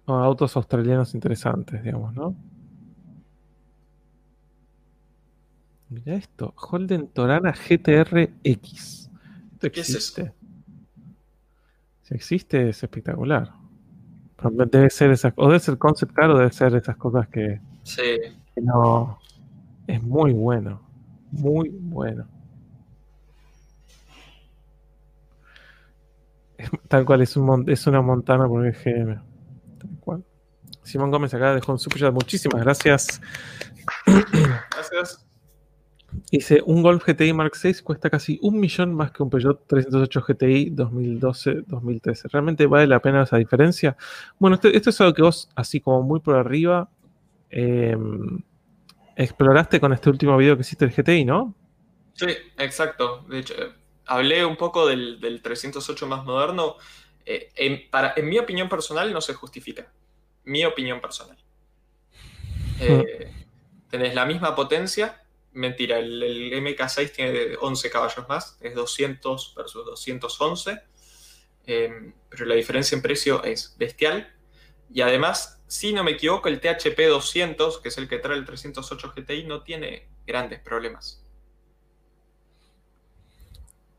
autos australianos interesantes, digamos, ¿no? Mira esto, Holden Torana GTR X. Esto existe. Si existe, es espectacular. Debe ser esa, o debe ser concept car o debe ser esas cosas que, sí. no. Es muy bueno. Muy bueno. tal cual es, un, es una montana por el GM. Simón Gómez acá dejó un super Muchísimas gracias. Gracias. Dice, un Golf GTI Mark VI cuesta casi un millón más que un Peugeot 308 GTI 2012-2013. ¿Realmente vale la pena esa diferencia? Bueno, esto, es algo que vos, así como muy por arriba, em, exploraste con este último video que hiciste del GTI, ¿no? Sí, exacto. De hecho, hablé un poco del, 308 más moderno. Eh, para, en mi opinión personal no se justifica mi opinión personal. Eh, tenés la misma potencia, mentira, el, MK6 tiene 11 caballos más, es 200 versus 211, eh, pero la diferencia en precio es bestial. Y además, si no me equivoco, el THP 200, que es el que trae el 308 GTI, no tiene grandes problemas.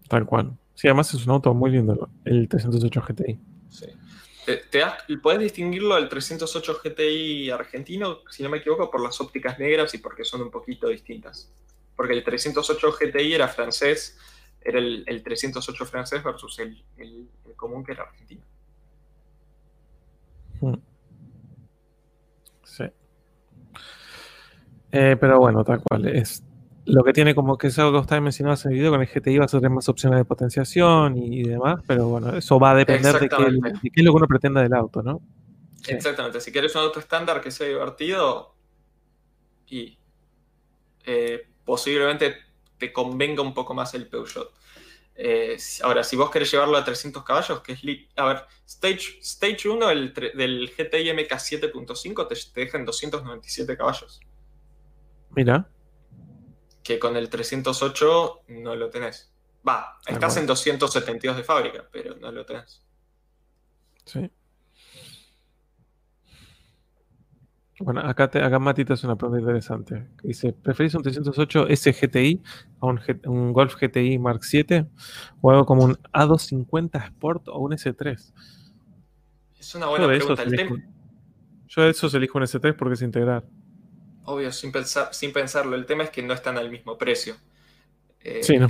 Tal cual. Sí, además es un auto muy lindo, el 308 GTI. Sí. Te, distinguirlo del 308 GTI argentino, si no me equivoco, por las ópticas negras y porque son un poquito distintas. Porque el 308 GTI era francés, era el, 308 francés versus el, común que era argentino. Hmm. Sí. Eh, pero bueno, tal cual. Es, lo que tiene como que es algo que está mencionado en el video, con el GTI vas a tener más opciones de potenciación y, demás, pero bueno, eso va a depender de qué, es lo que uno pretenda del auto, ¿no? Exactamente, si quieres un auto estándar que sea divertido, y eh, posiblemente te convenga un poco más el Peugeot. Eh, ahora, si vos querés llevarlo a 300 caballos, que es... A ver, Stage, stage 1 del, del GTI MK 7.5 te, te deja en 297 caballos. Mira. Que con el 308 no lo tenés. Va, estás en 272 de fábrica, pero no lo tenés. Sí. Bueno, acá, te, acá Mati te hace una pregunta interesante. Dice, ¿preferís un 308 SGTI a un, Golf GTI Mark 7 o algo como un A250 Sport o un S3? Es una buena pregunta. yo de esos elijo un S3 porque es integrar. Obvio, sin, pensar, sin pensarlo. El tema es que no están al mismo precio. Eh, sí, ¿no?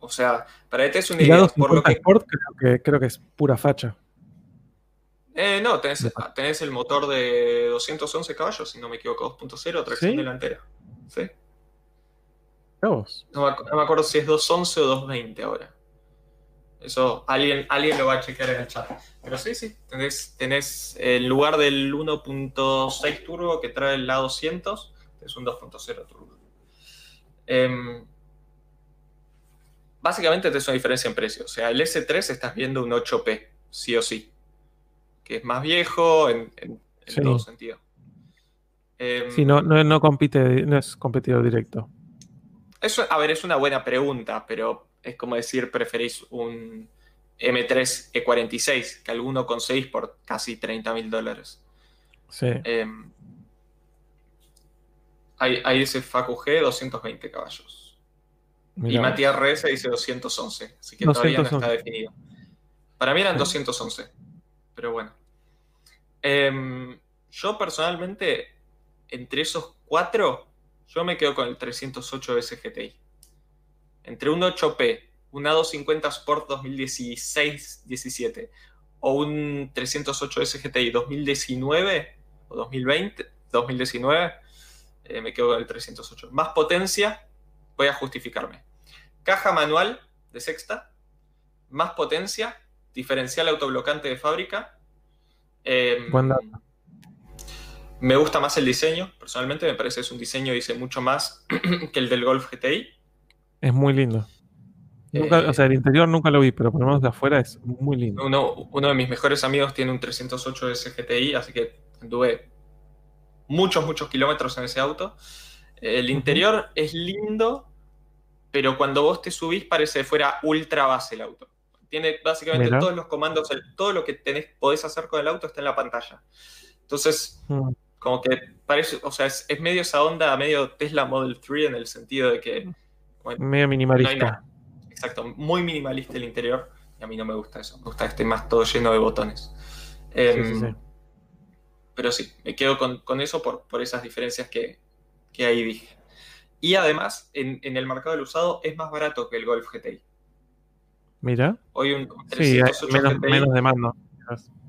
O sea, para este es un idea, por lo que... Sport creo que, creo que es pura facha. Eh, no, tenés, el motor de 211 caballos, si no me equivoco, 2.0, tracción delantera. ¿Sí? No, me, acuerdo si es 211 o 220 ahora. Eso alguien, alguien lo va a chequear en el chat. Pero sí, sí, tenés, tenés en lugar del 1.6 turbo que trae el A200, es un 2.0 turbo. Em, básicamente es una diferencia en precio. O sea, el S3 estás viendo un 8P, sí o sí que es más viejo en, todo sentido. Em, sí, no, no, compite, no es competidor directo. Eso, a ver, es una buena pregunta, pero es como decir, preferís un M3 E46 que alguno conseguís por casi 30 mil dólares. Sí. Em, ahí, dice Facu G 220 caballos. Y Matías RS dice 211, así que todavía no está definido. Para mí eran 211, pero bueno. Em, yo personalmente, entre esos cuatro, yo me quedo con el 308 SGTI. Entre un 8P, un A250 Sport 2016-17 o un 308 SGTI 2019 o 2020, 2019, eh, me quedo con el 308. Más potencia, voy a justificarme. Caja manual de sexta, más potencia, diferencial autoblocante de fábrica Em, me gusta más el diseño, personalmente me parece que es un diseño, dice mucho más que el del Golf GTI. Es muy lindo. o sea, el interior nunca lo vi, pero por lo menos de afuera es muy lindo. Uno, de mis mejores amigos tiene un 308 SGTI, así que anduve muchos, muchos kilómetros en ese auto. El interior es lindo, pero cuando vos te subís parece fuera ultra base el auto. Tiene básicamente todos los comandos, todo lo que tenés, podés hacer con el auto está en la pantalla. Entonces, mm. como que parece, o sea, es, medio esa onda, medio Tesla Model 3 en el sentido de que... medio minimalista. exacto, muy minimalista el interior. Y a mí no me gusta eso. Me gusta que esté más todo lleno de botones. Em, pero sí, me quedo con, eso por, por, esas diferencias que, ahí dije. Y además, en, en, el mercado del usado es más barato que el Golf GTI. Mira. Hoy un, sí, menos, menos demanda.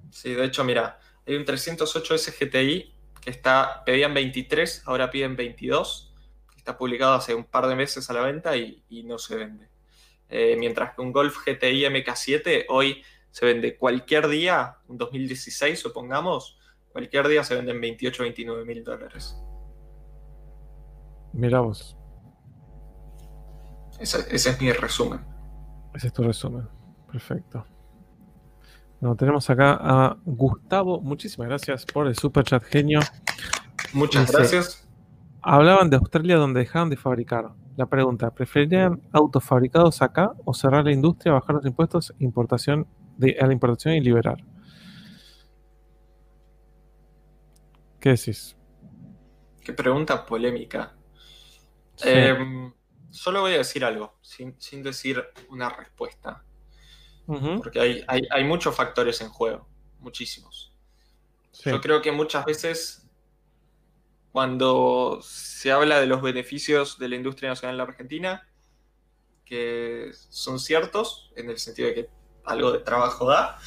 Sí, de hecho, mira, hay un 308 SGTI que está, pedían 23, ahora piden 22, que está publicado hace un par de meses a la venta y, no se vende. Eh, mientras que un Golf GTI MK7 hoy se vende cualquier día, un 2016 supongamos, cualquier día se venden 28, 29 mil dólares. Mira vos. ese es mi resumen. Ese es tu resumen. Perfecto. Bueno, tenemos acá a Gustavo. Muchísimas gracias por el super chat genio. Muchas gracias. Hablaban de Australia donde dejaron de fabricar. La pregunta, ¿preferirían autos fabricados acá o cerrar la industria, bajar los impuestos importación de, a la importación y liberar? ¿Qué decís? Qué pregunta polémica. Em, solo voy a decir algo, sin, decir una respuesta. Porque hay, hay, muchos factores en juego, muchísimos. Yo creo que muchas veces cuando se habla de los beneficios de la industria nacional en la Argentina, que son ciertos, en el sentido de que algo de trabajo da,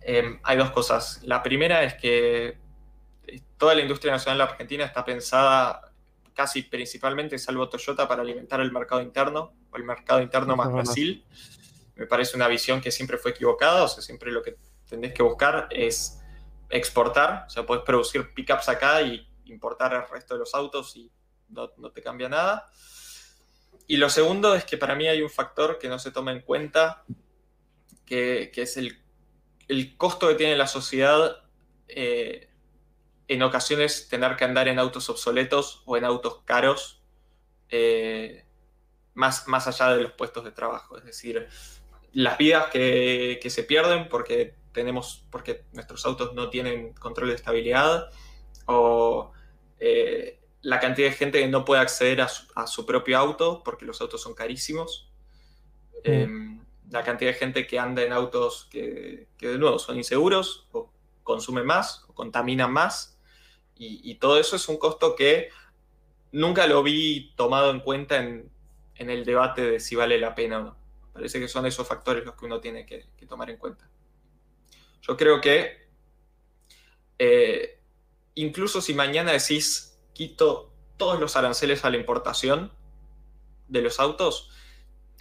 em, hay dos cosas. La primera es que toda la industria nacional en la Argentina está pensada casi principalmente, salvo Toyota, para alimentar el mercado interno o el mercado interno más Brasil. Me parece una visión que siempre fue equivocada, o sea, siempre lo que tenés que buscar es exportar, o sea, podés producir pickups acá y, importar el resto de los autos y no, te cambia nada. Y lo segundo es que para mí hay un factor que no se toma en cuenta, que, es el, costo que tiene la sociedad eh, en ocasiones tener que andar en autos obsoletos o en autos caros, eh, más, más allá de los puestos de trabajo. Es decir, las vidas que, se pierden porque tenemos, porque nuestros autos no tienen control de estabilidad, o eh, la cantidad de gente que no puede acceder a su, propio auto porque los autos son carísimos. Em, la cantidad de gente que anda en autos que, de nuevo son inseguros o consumen más o contaminan más. Y, todo eso es un costo que nunca lo vi tomado en cuenta en, en el debate de si vale la pena o no. Parece que son esos factores los que uno tiene que, tomar en cuenta. Yo creo que eh, incluso si mañana decís quito todos los aranceles a la importación de los autos,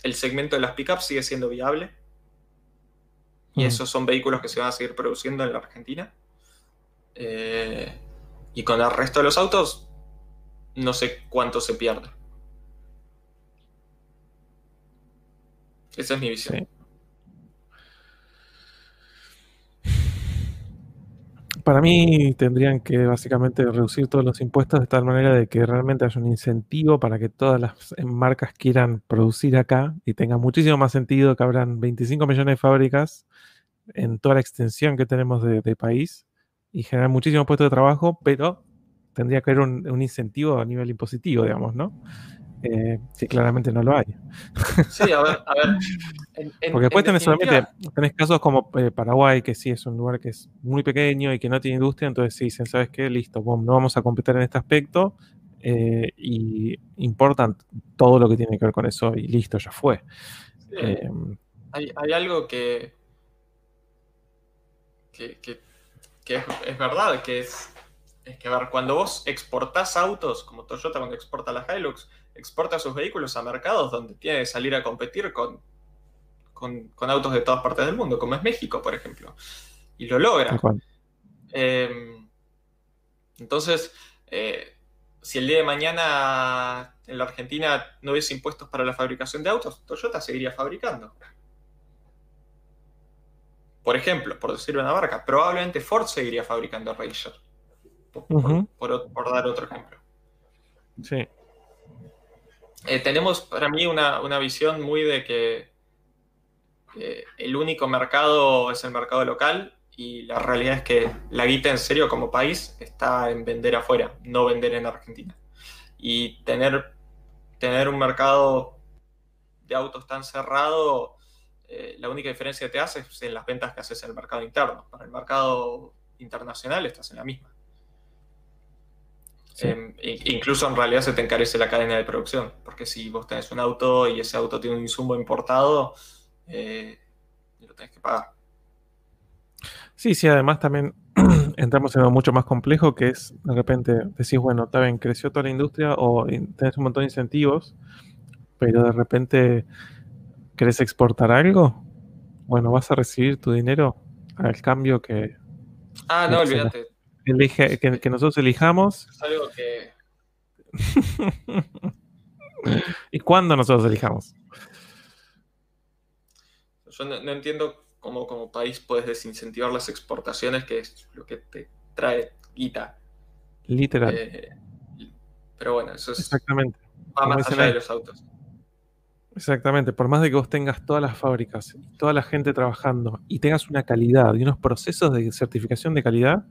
el segmento de las pickups sigue siendo viable. Y esos son vehículos que se van a seguir produciendo en la Argentina. Eh, y con el resto de los autos, no sé cuánto se pierde. Esa es mi visión. Para mí tendrían que básicamente reducir todos los impuestos de tal manera de que realmente haya un incentivo para que todas las marcas quieran producir acá y tenga muchísimo más sentido que habrán 25 millones de fábricas en toda la extensión que tenemos de, país y generar muchísimos puestos de trabajo, pero tendría que haber un, un incentivo a nivel impositivo, digamos, ¿no? Eh, sí, claramente no lo hay. Sí, a ver, a ver. Porque después tenés solamente, tenés casos como eh, Paraguay, que sí es un lugar que es muy pequeño y que no tiene industria, entonces sí dicen, ¿sabes qué? Listo, no vamos a competir en este aspecto eh, y importan todo lo que tiene que ver con eso y listo, ya fue. hay, algo que, que, es, es verdad, que es es que, a ver, cuando vos exportás autos, como Toyota cuando exporta la Hilux, exporta sus vehículos a mercados donde tiene que salir a competir con, con, autos de todas partes del mundo, como es México, por ejemplo. Y lo logra. Em, entonces, eh, si el día de mañana en la Argentina no hubiese impuestos para la fabricación de autos, Toyota seguiría fabricando. Por ejemplo, por decir una marca, probablemente Ford seguiría fabricando Ranger. Por, dar otro ejemplo. Sí. Eh, tenemos para mí una, visión muy de que el único mercado es el mercado local y la realidad es que la guita en serio como país está en vender afuera, no vender en Argentina. Y tener, tener un mercado de autos tan cerrado, eh, la única diferencia que te hace es en las ventas que haces en el mercado interno. Para el mercado internacional estás en la misma. Em, incluso en realidad se te encarece la cadena de producción, porque si vos tenés un auto y ese auto tiene un insumo importado, eh, lo tenés que pagar. Sí, sí, además también entramos en algo mucho más complejo que es, de repente decís, bueno, está bien, creció toda la industria o tenés un montón de incentivos, pero de repente querés exportar algo, bueno, vas a recibir tu dinero al cambio que... Ah, no, olvídate elige, que, nosotros elijamos. Es algo que. ¿Y cuándo nosotros elijamos? Yo no, entiendo cómo como país puedes desincentivar las exportaciones, que es lo que te trae guita. Literal. Eh, pero bueno, eso es. Exactamente. Va más allá de los autos. Exactamente, por más de que vos tengas todas las fábricas, toda la gente trabajando y tengas una calidad y unos procesos de certificación de calidad,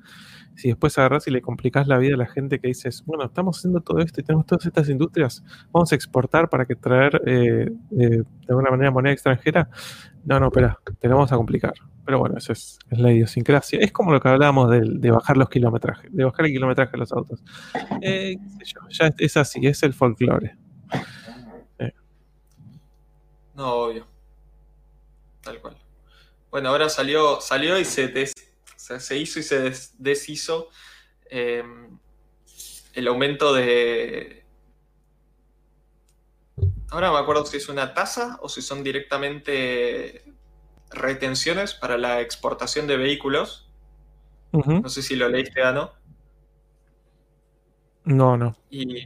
si después agarras y le complicas la vida a la gente que dices, bueno, estamos haciendo todo esto y tenemos todas estas industrias, vamos a exportar para que traer eh, eh, de alguna manera moneda extranjera. No, no, espera, te lo vamos a complicar. Pero bueno, eso es, la idiosincrasia. Es como lo que hablábamos de, bajar los kilometrajes, de bajar el kilometraje de los autos. Eh, ya es así, es el folclore. No, obvio. Tal cual. Bueno, ahora salió, salió y se se hizo y se deshizo em, el aumento de... Ahora me acuerdo si es una tasa o si son directamente retenciones para la exportación de vehículos. No sé si lo leíste, Ano. No, no. Y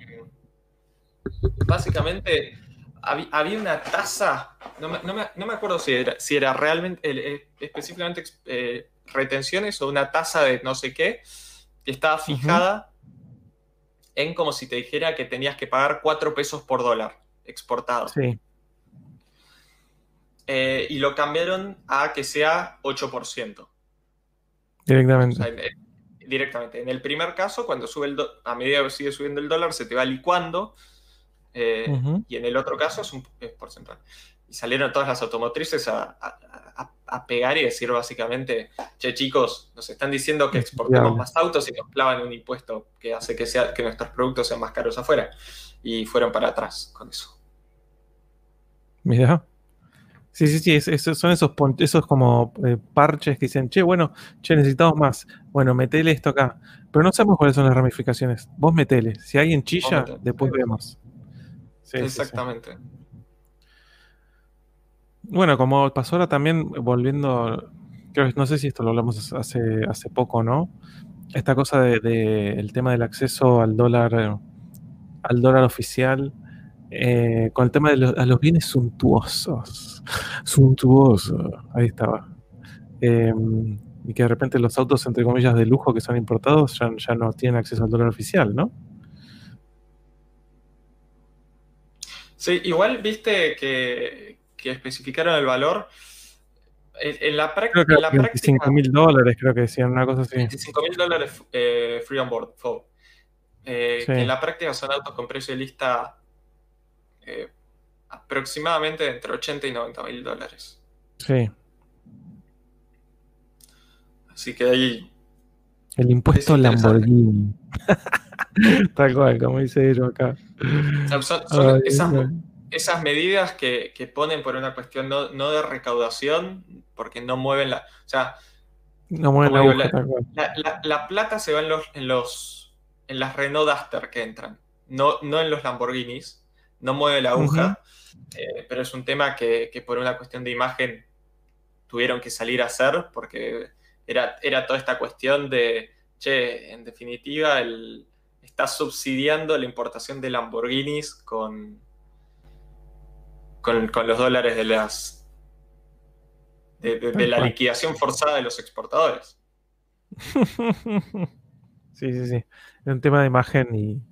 básicamente había una tasa, no me, acuerdo si era, si era realmente, eh, específicamente eh, retenciones o una tasa de no sé qué, que estaba fijada en como si te dijera que tenías que pagar 4 pesos por dólar exportado. Sí. Eh, y lo cambiaron a que sea 8%. Directamente. directamente. En el primer caso, cuando sube el a medida que sigue subiendo el dólar, se te va licuando. Eh, y en el otro caso es un porcentaje. Y salieron todas las automotrices a, pegar y decir básicamente, che chicos, nos están diciendo que exportemos más autos y nos clavan un impuesto que hace que, sea, que nuestros productos sean más caros afuera. Y fueron para atrás con eso. Mira. Sí, sí, sí, son esos, esos como eh, parches que dicen, che, bueno, che, necesitamos más. Bueno, metele esto acá. Pero no sabemos cuáles son las ramificaciones. Vos metele. Si alguien chilla, después vemos. Exactamente. Bueno, como pasó ahora también, volviendo, creo, no sé si esto lo hablamos hace, hace poco, ¿no? Esta cosa del de, el tema del acceso al dólar, al dólar oficial eh, con el tema de los, bienes suntuosos. Suntuoso, ahí estaba. Em, y que de repente los autos, entre comillas, de lujo que son importados ya, no tienen acceso al dólar oficial, ¿no? Sí, igual viste que, especificaron el valor. En, la, creo que la 25 mil dólares, creo que decían una cosa así. 25 mil dólares eh, free on board, eh, en la práctica son autos con precio de lista eh, aproximadamente entre 80 y 90 mil dólares. Sí. Así que ahí. El impuesto Lamborghini. Tal cual, como dice ellos acá. son, esas, medidas que, ponen por una cuestión no, de recaudación, porque no mueven la. O sea. No mueven la, la, plata se va en los, en los. en las Renault Duster que entran. No, no en los Lamborghinis no mueve la aguja, eh, pero es un tema que, por una cuestión de imagen tuvieron que salir a hacer porque era, era toda esta cuestión de, che, en definitiva, el, está subsidiando la importación de Lamborghinis con, con, los dólares de las de, la liquidación forzada de los exportadores. Sí, sí, sí. Es un tema de imagen y,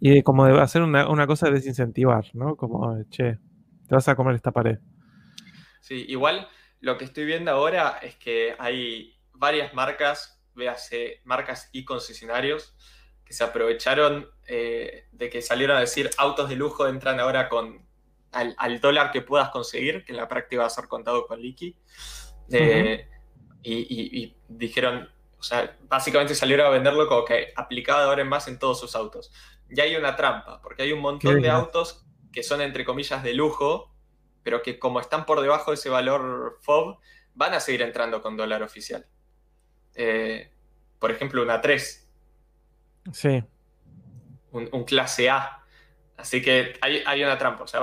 y de como de hacer una, una cosa de desincentivar, ¿no? Como, che, te vas a comer esta pared. Sí, igual lo que estoy viendo ahora es que hay varias marcas, véase, marcas y concesionarios, que se aprovecharon eh, de que salieron a decir autos de lujo entran ahora con al, dólar que puedas conseguir, que en la práctica va a ser contado con liqui. Eh, y, y, dijeron, o sea, básicamente salieron a venderlo como que aplicado ahora en más en todos sus autos ya hay una trampa, porque hay un montón de autos que son entre comillas de lujo, pero que como están por debajo de ese valor FOB, van a seguir entrando con dólar oficial. Eh, por ejemplo, una 3. Sí. Un, clase A. Así que hay, una trampa. O sea,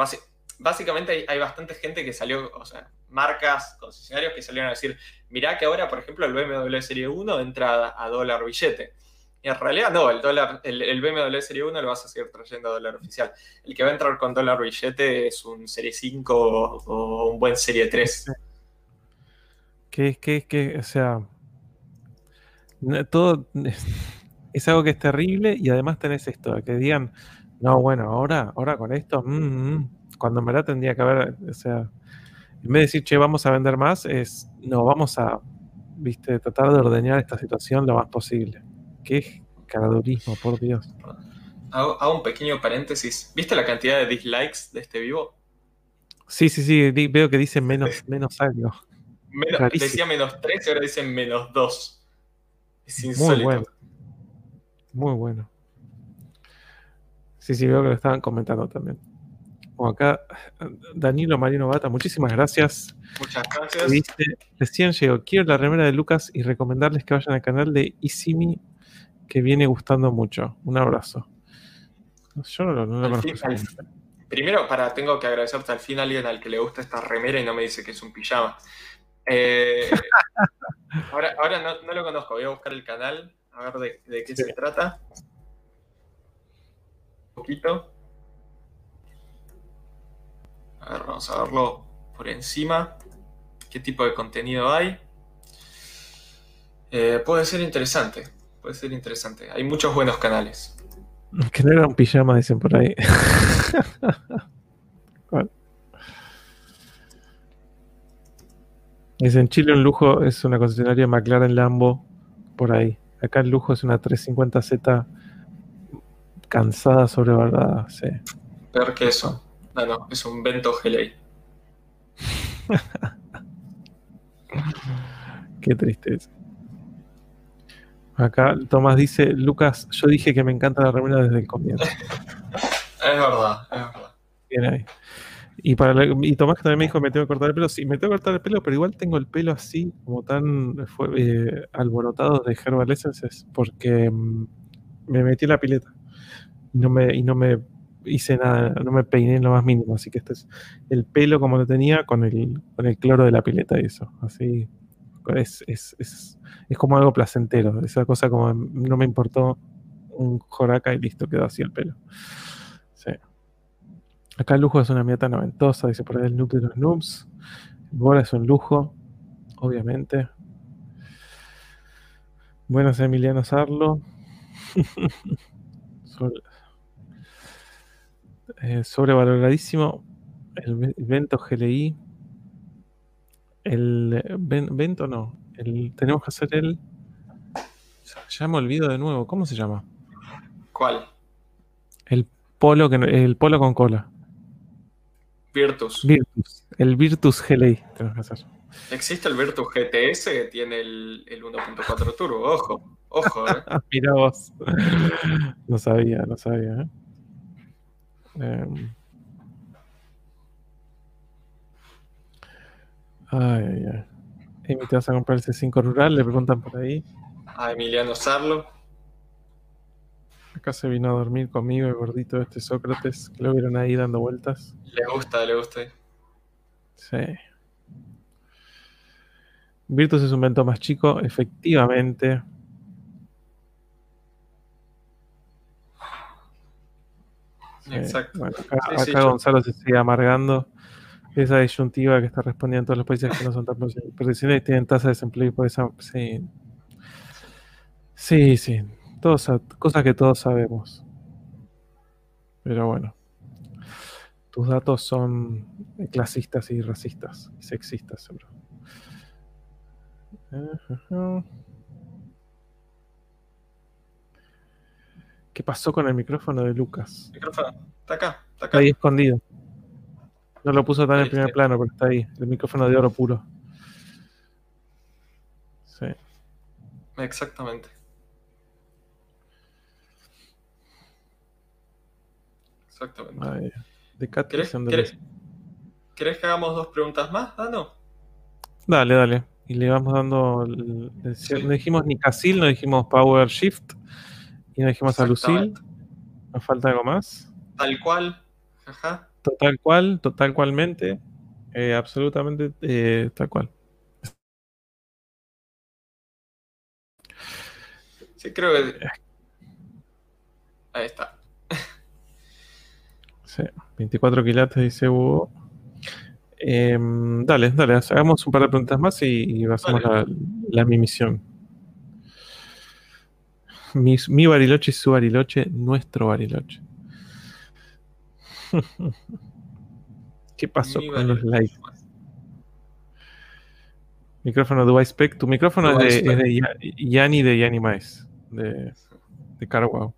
básicamente hay, bastante gente que salió, o sea, marcas, concesionarios que salieron a decir, mirá que ahora, por ejemplo, el BMW Serie 1 entra a dólar billete. Y en realidad no, el dólar, el, BMW Serie 1 lo vas a seguir trayendo a dólar oficial. El que va a entrar con dólar billete es un Serie 5 o, un buen Serie 3. Que, que, que, o sea, todo es, algo que es terrible y además tenés esto, que digan, no, bueno, ahora, ahora con esto, mm, mm", cuando en verdad tendría que haber, o sea, en vez de decir, che, vamos a vender más, es, no, vamos a, viste, tratar de ordeñar esta situación lo más posible. Qué caradurismo, por Dios. Hago, un pequeño paréntesis. ¿Viste la cantidad de dislikes de este vivo? Sí, sí, sí, veo que dice menos, menos algo. decía menos 3 y ahora dicen menos 2. Es insólito. Muy bueno. Muy bueno. Sí, sí, veo que lo estaban comentando también. Como acá, Danilo Marino Bata, muchísimas gracias. Muchas gracias. recién llegó, quiero la remera de Lucas y recomendarles que vayan al canal de Isimi que viene gustando mucho. Un abrazo. Yo no, lo conozco. primero, para, tengo que agradecerte al fin a alguien al que le gusta esta remera y no me dice que es un pijama. Eh, ahora ahora no, lo conozco, voy a buscar el canal, a ver de, qué se trata. poquito. A ver, vamos a verlo por encima. ¿Qué tipo de contenido hay? Eh, puede ser interesante. Puede ser interesante. Hay muchos buenos canales. Que no era un pijama, dicen por ahí. Dicen Chile un lujo es una concesionaria McLaren Lambo por ahí. Acá el lujo es una 350Z cansada, sobrevalorada. Sí. Peor que eso. No, no, es un Vento GLA. Qué tristeza. Acá Tomás dice, Lucas, yo dije que me encanta la remera desde el comienzo. es verdad, es verdad. Bien ahí. Y, para y Tomás también me dijo me tengo que cortar el pelo. Sí, me tengo que cortar el pelo, pero igual tengo el pelo así, como tan eh, alborotado de Herbal Essences, porque mm, me metí en la pileta. Y no me, y no me hice nada, no me peiné en lo más mínimo. Así que este es el pelo como lo tenía con el, con el cloro de la pileta y eso. Así es, es, es, es como algo placentero. Esa cosa como no me importó un joraca y listo, quedó así el pelo. Sí. Acá el lujo es una mieta noventosa, dice por ahí el noob de los noobs. Bora es un lujo, obviamente. Buenas Emiliano Sarlo. Eh, sobrevaloradísimo. El Vento GLI. El Vento no. El, tenemos que hacer el. Ya me olvido de nuevo. ¿Cómo se llama? ¿Cuál? El polo, que, el polo con cola. Virtus. Virtus. El Virtus GLI Existe el Virtus GTS que tiene el, 1.4 Turbo. Ojo, ojo. Eh. Mira vos. no sabía, no sabía. ¿eh? Em. Ay, ay, ay. ¿te vas a comprar ese 5 rural? Le preguntan por ahí. A Emiliano Sarlo. Acá se vino a dormir conmigo el gordito este Sócrates, que lo vieron ahí dando vueltas. Le gusta, le gusta. Sí. Virtus es un vento más chico, efectivamente. Exacto. acá, Gonzalo se sigue amargando. Esa disyuntiva que está respondiendo en todos los países que no son tan profesionales y tienen tasa de desempleo y por esa. Sí, sí. sí cosas que todos sabemos. Pero bueno. Tus datos son clasistas y racistas y sexistas, seguro. ¿Qué pasó con el micrófono de Lucas? Micrófono, está acá, está acá. ahí escondido. No lo puso tan en primer plano, pero está ahí. El micrófono de oro puro. Sí. Exactamente. Exactamente. ¿Querés, que hagamos dos preguntas más, Dano? Dale, dale. Y le vamos dando. No dijimos ni Casil, no dijimos Power Shift. Y no dijimos a Lucille. Nos falta algo más. Tal cual. Total cual, total cualmente. Eh, absolutamente eh, tal cual. Sí, creo que. Ahí está. 24 quilates, dice Hugo. Em, dale, dale, hagamos un par de preguntas más y, hacemos la, mi misión. Mi, bariloche y su bariloche, nuestro bariloche. ¿Qué pasó con los likes? Micrófono de Spec. Tu micrófono es de, Yanni de Yanni Mais, de, de Carwow.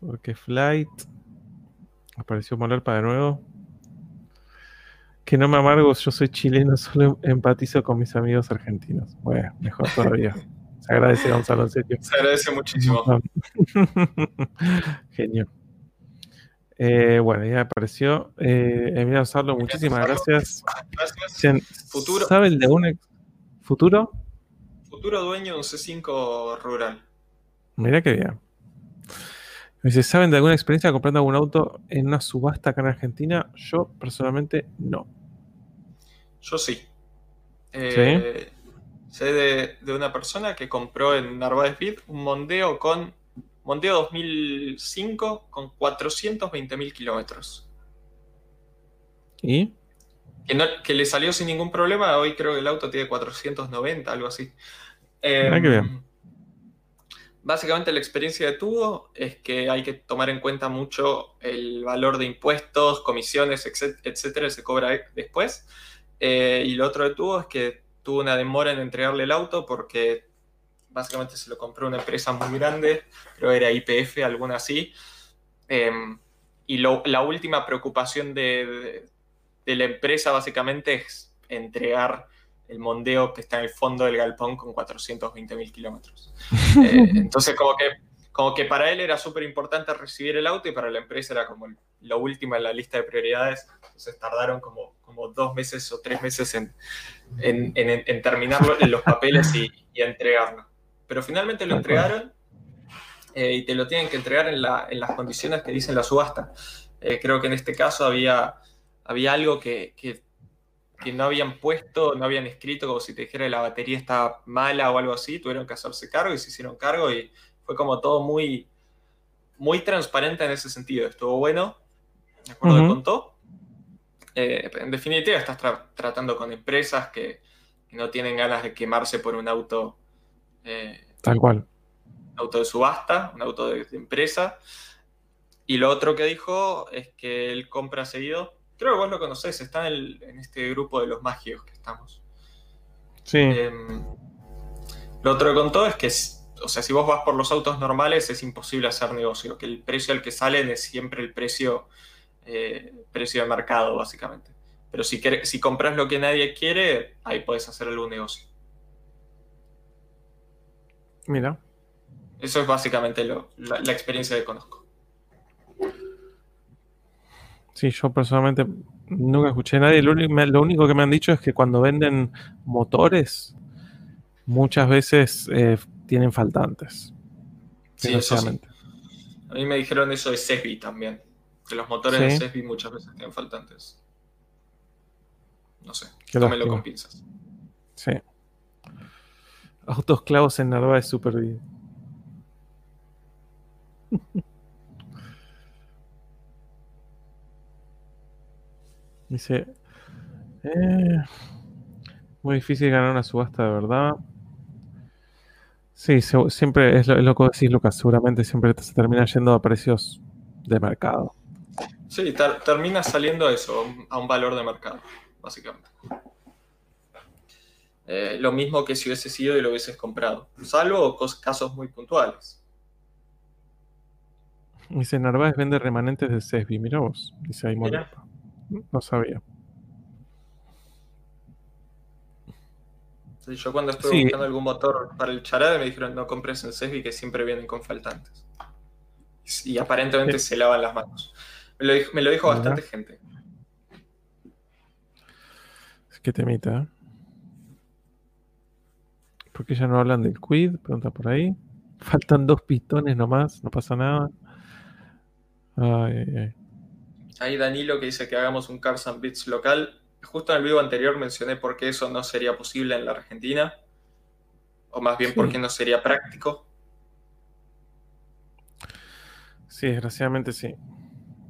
Porque Flight. Apareció para de nuevo. Que no me amargo, yo soy chileno, solo empatizo con mis amigos argentinos. Bueno, mejor todavía. Se agradece, Gonzalo, en serio. Se agradece muchísimo. Genio. Eh, bueno, ya apareció. Eh, Emilio Gonzalo, muchísimas gracias. Gracias. Futuro. ¿Saben de un futuro? Futuro dueño de un C5 rural. Mira qué bien. Me dice, ¿saben de alguna experiencia comprando algún auto en una subasta acá en Argentina? Yo personalmente no. Yo sí. Eh, sé de, una persona que compró en Narváez Beat un Mondeo con Mondeo 2005 con 420.000 kilómetros. ¿Y? Que, le salió sin ningún problema. Hoy creo que el auto tiene 490, algo así. ah, qué bien. Básicamente la experiencia de tuvo es que hay que tomar en cuenta mucho el valor de impuestos, comisiones, etcétera, se cobra después. Eh, y lo otro de tuvo es que tuvo una demora en entregarle el auto porque básicamente se lo compró una empresa muy grande, creo que era IPF, alguna así. Em, y la última preocupación de, la empresa básicamente es entregar el mondeo que está en el fondo del galpón con 420 mil kilómetros. Eh, entonces, como que, como que para él era súper importante recibir el auto y para la empresa era como lo último en la lista de prioridades. Entonces, tardaron como, como dos meses o tres meses en, en, en, terminar los papeles y, y entregarlo. Pero finalmente lo entregaron eh, y te lo tienen que entregar en, la, en, las condiciones que dicen la subasta. Eh, creo que en este caso había, había algo que, que, no habían puesto, no habían escrito, como si te dijera que la batería está mala o algo así, tuvieron que hacerse cargo y se hicieron cargo y fue como todo muy, muy transparente en ese sentido. Estuvo bueno, de acuerdo uh contó. Eh, en definitiva, estás tratando con empresas que, no tienen ganas de quemarse por un auto eh, Tal cual. Auto de subasta, un auto de, empresa. Y lo otro que dijo es que él compra seguido. Creo que vos lo conocés, está en, este grupo de los magios que estamos. Sí. Em, lo otro que contó es que, o sea, si vos vas por los autos normales es imposible hacer negocio, que el precio al que salen es siempre el precio, eh, precio de mercado, básicamente. Pero si, si compras lo que nadie quiere, ahí puedes hacer algún negocio. Mira. Eso es básicamente la, experiencia que conozco. Sí, yo personalmente nunca escuché a nadie. Lo único, que me han dicho es que cuando venden motores, muchas veces eh, tienen faltantes. Sí, eso A mí me dijeron eso de Sesbi también. Que los motores de Sesbi muchas veces tienen faltantes. No sé, tómelo con pinzas. Sí. Autos clavos en Narváez super Dice, eh, muy difícil ganar una subasta de verdad. Sí, siempre es lo, que decís, Lucas. Seguramente siempre se termina yendo a precios de mercado. Sí, termina saliendo eso, a un valor de mercado, básicamente. Eh, lo mismo que si hubiese sido y lo hubieses comprado, salvo casos muy puntuales. Dice Narváez vende remanentes de Sesbi, mira vos, dice ahí No sabía. yo cuando estuve buscando algún motor para el charade me dijeron no compres en Sesbi que siempre vienen con faltantes. Y aparentemente se lavan las manos. Me lo dijo, bastante gente. Es que temita, ¿eh? ¿Por qué ya no hablan del quid? Pregunta por ahí. Faltan dos pistones nomás, no pasa nada. Ay, ay, Ahí Danilo que dice que hagamos un Cars and Beats local. Justo en el video anterior mencioné por qué eso no sería posible en la Argentina. O más bien por qué no sería práctico. Sí, desgraciadamente sí.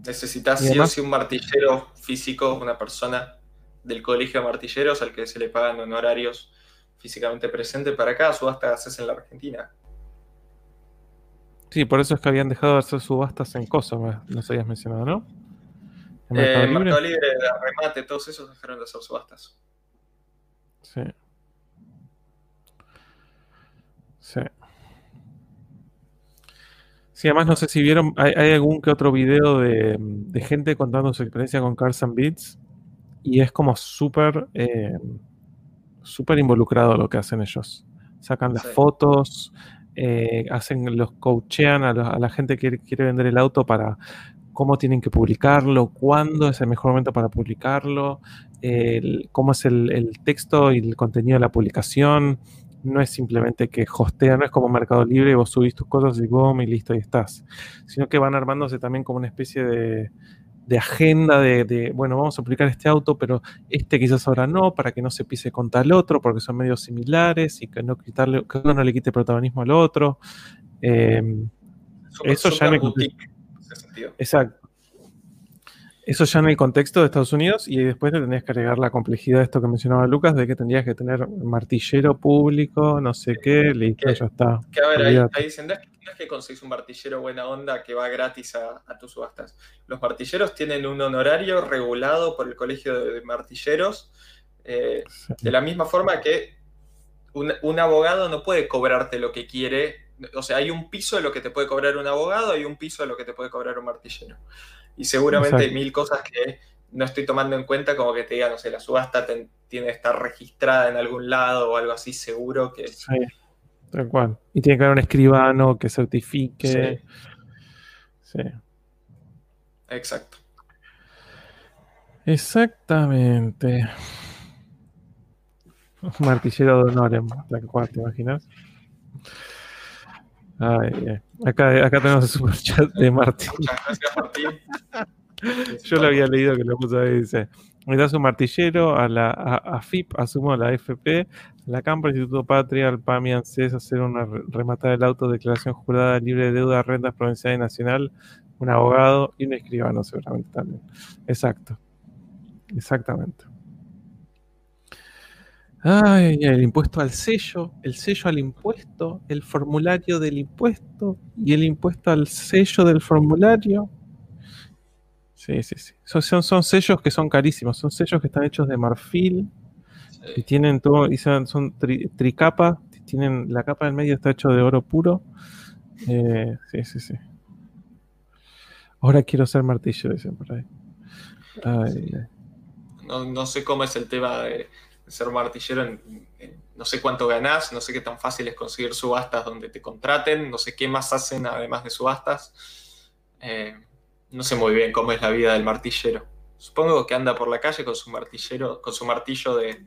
Necesitas sí o sí un martillero físico, una persona del colegio de martilleros al que se le pagan honorarios físicamente presente para cada subasta que haces en la Argentina. Sí, por eso es que habían dejado de hacer subastas en Kosovo, nos habías mencionado, ¿no? ¿En Mercado, eh, Libre? Mercado Libre, Remate, todos esos dejaron de hacer subastas. Sí. Sí. Sí, además no sé si vieron, hay, algún que otro video de, gente contando su experiencia con Cars and Beats y es como súper... Eh, súper involucrado lo que hacen ellos. Sacan las fotos, eh, hacen, los coachean a, la gente que quiere vender el auto para cómo tienen que publicarlo, cuándo es el mejor momento para publicarlo, cómo es el, texto y el contenido de la publicación. No es simplemente que hostea, no es como Mercado Libre vos subís tus cosas y boom y listo, y estás. Sino que van armándose también como una especie de, de agenda de, bueno, vamos a aplicar este auto, pero este quizás ahora no, para que no se pise contra el otro, porque son medios similares y que no quitarle, que uno no le quite protagonismo al otro. Em, eso ya en el Exacto. Eso ya en el contexto de Estados Unidos y después le tendrías que agregar la complejidad de esto que mencionaba Lucas, de que tendrías que tener martillero público, no sé qué, listo, ya está. Que a ver, ahí, ahí dicen, no es, que, conseguís un martillero buena onda que va gratis a, tus subastas. Los martilleros tienen un honorario regulado por el Colegio de Martilleros, eh, de la misma forma que un, abogado no puede cobrarte lo que quiere. O sea, hay un piso de lo que te puede cobrar un abogado, hay un piso de lo que te puede cobrar un martillero. Y seguramente hay mil cosas que no estoy tomando en cuenta, como que te diga, no sé, la subasta tiene que estar registrada en algún lado o algo así, seguro que. Sí, tal cual. Y tiene que haber un escribano que certifique. Sí. sí. Exacto. Exactamente. Martillero de honor en Black ¿te imaginas? Ay, Acá, acá tenemos el super chat de Martín. Muchas gracias, Martín. Yo lo había leído que lo puso ahí, dice. Me das un martillero a la a, FIP, asumo a la FP, a la Campo, Instituto Patria, al PAMI, ANSES, hacer una rematar el auto, declaración jurada libre de deuda, rentas provincial y nacional, un abogado y un escribano seguramente también. Exacto. Exactamente. Ay, el impuesto al sello, el sello al impuesto, el formulario del impuesto y el impuesto al sello del formulario. Sí, sí, sí. Son, son, sellos que son carísimos, son sellos que están hechos de marfil y tienen todo, y son, son tricapa, tienen, la capa del medio está hecho de oro puro. Eh, sí, sí, sí. Ahora quiero ser martillo, dicen por ahí. No, no sé cómo es el tema de ser martillero en, no sé cuánto ganás, no sé qué tan fácil es conseguir subastas donde te contraten, no sé qué más hacen además de subastas. Eh, no sé muy bien cómo es la vida del martillero. Supongo que anda por la calle con su martillero, con su martillo de.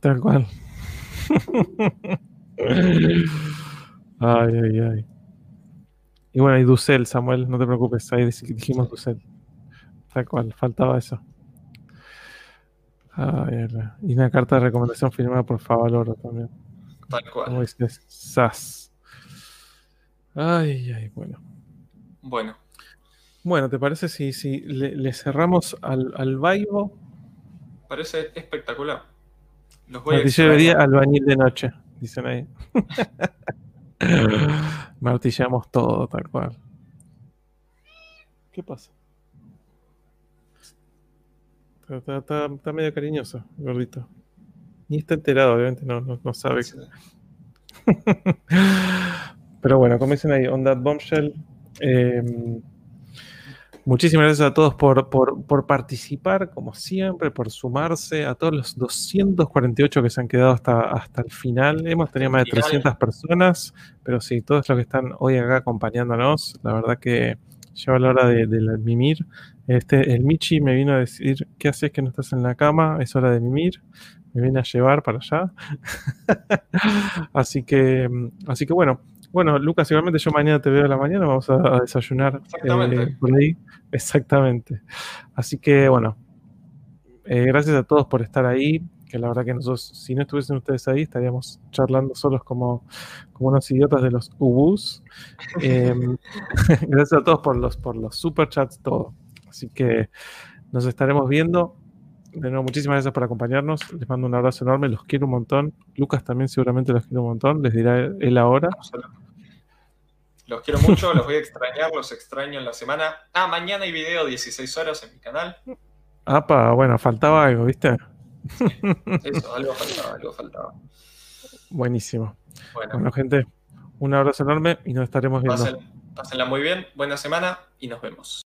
Tal cual. ay, ay, ay. Y bueno, y Dussel, Samuel, no te preocupes, ahí dijimos Dussel. Tal cual, faltaba eso y una carta de recomendación firmada por Favaloro también. Tal cual. Como dices, SAS. Ay, ay, bueno. Bueno. Bueno, ¿te parece si, si le, cerramos al, al Vaivo? Parece espectacular. Los voy día, albañil de noche, dicen ahí. Martillamos todo, tal cual. ¿Qué pasa? Está, medio cariñoso, gordito. Ni está enterado, obviamente, no, no, sabe. Pero bueno, como dicen ahí, on that bombshell. Em, muchísimas gracias a todos por, por, participar, como siempre, por sumarse, a todos los 248 que se han quedado hasta, hasta el final. Hemos tenido más de 300 personas, pero sí, todos los que están hoy acá acompañándonos, la verdad que lleva la hora de, de mimir. Este, el Michi me vino a decir, ¿qué haces que no estás en la cama? Es hora de mimir. Me viene a llevar para allá. así que, así que bueno. Bueno, Lucas, igualmente yo mañana te veo a la mañana, vamos a, desayunar eh, por ahí. Exactamente. Así que bueno, eh, gracias a todos por estar ahí, que la verdad que nosotros, si no estuviesen ustedes ahí, estaríamos charlando solos como, como unos idiotas de los ubus. Em, gracias a todos por los, por los superchats, todo. Así que nos estaremos viendo. De nuevo, muchísimas gracias por acompañarnos. Les mando un abrazo enorme, los quiero un montón. Lucas también seguramente los quiero un montón. Les dirá él ahora. Los quiero mucho, los voy a extrañar, los extraño en la semana. Ah, mañana hay video 16 horas en mi canal. Apa, bueno, faltaba algo, ¿viste? eso, algo faltaba, algo faltaba. Buenísimo. Bueno, gente, un abrazo enorme y nos estaremos viendo. pásenla muy bien, buena semana y nos vemos.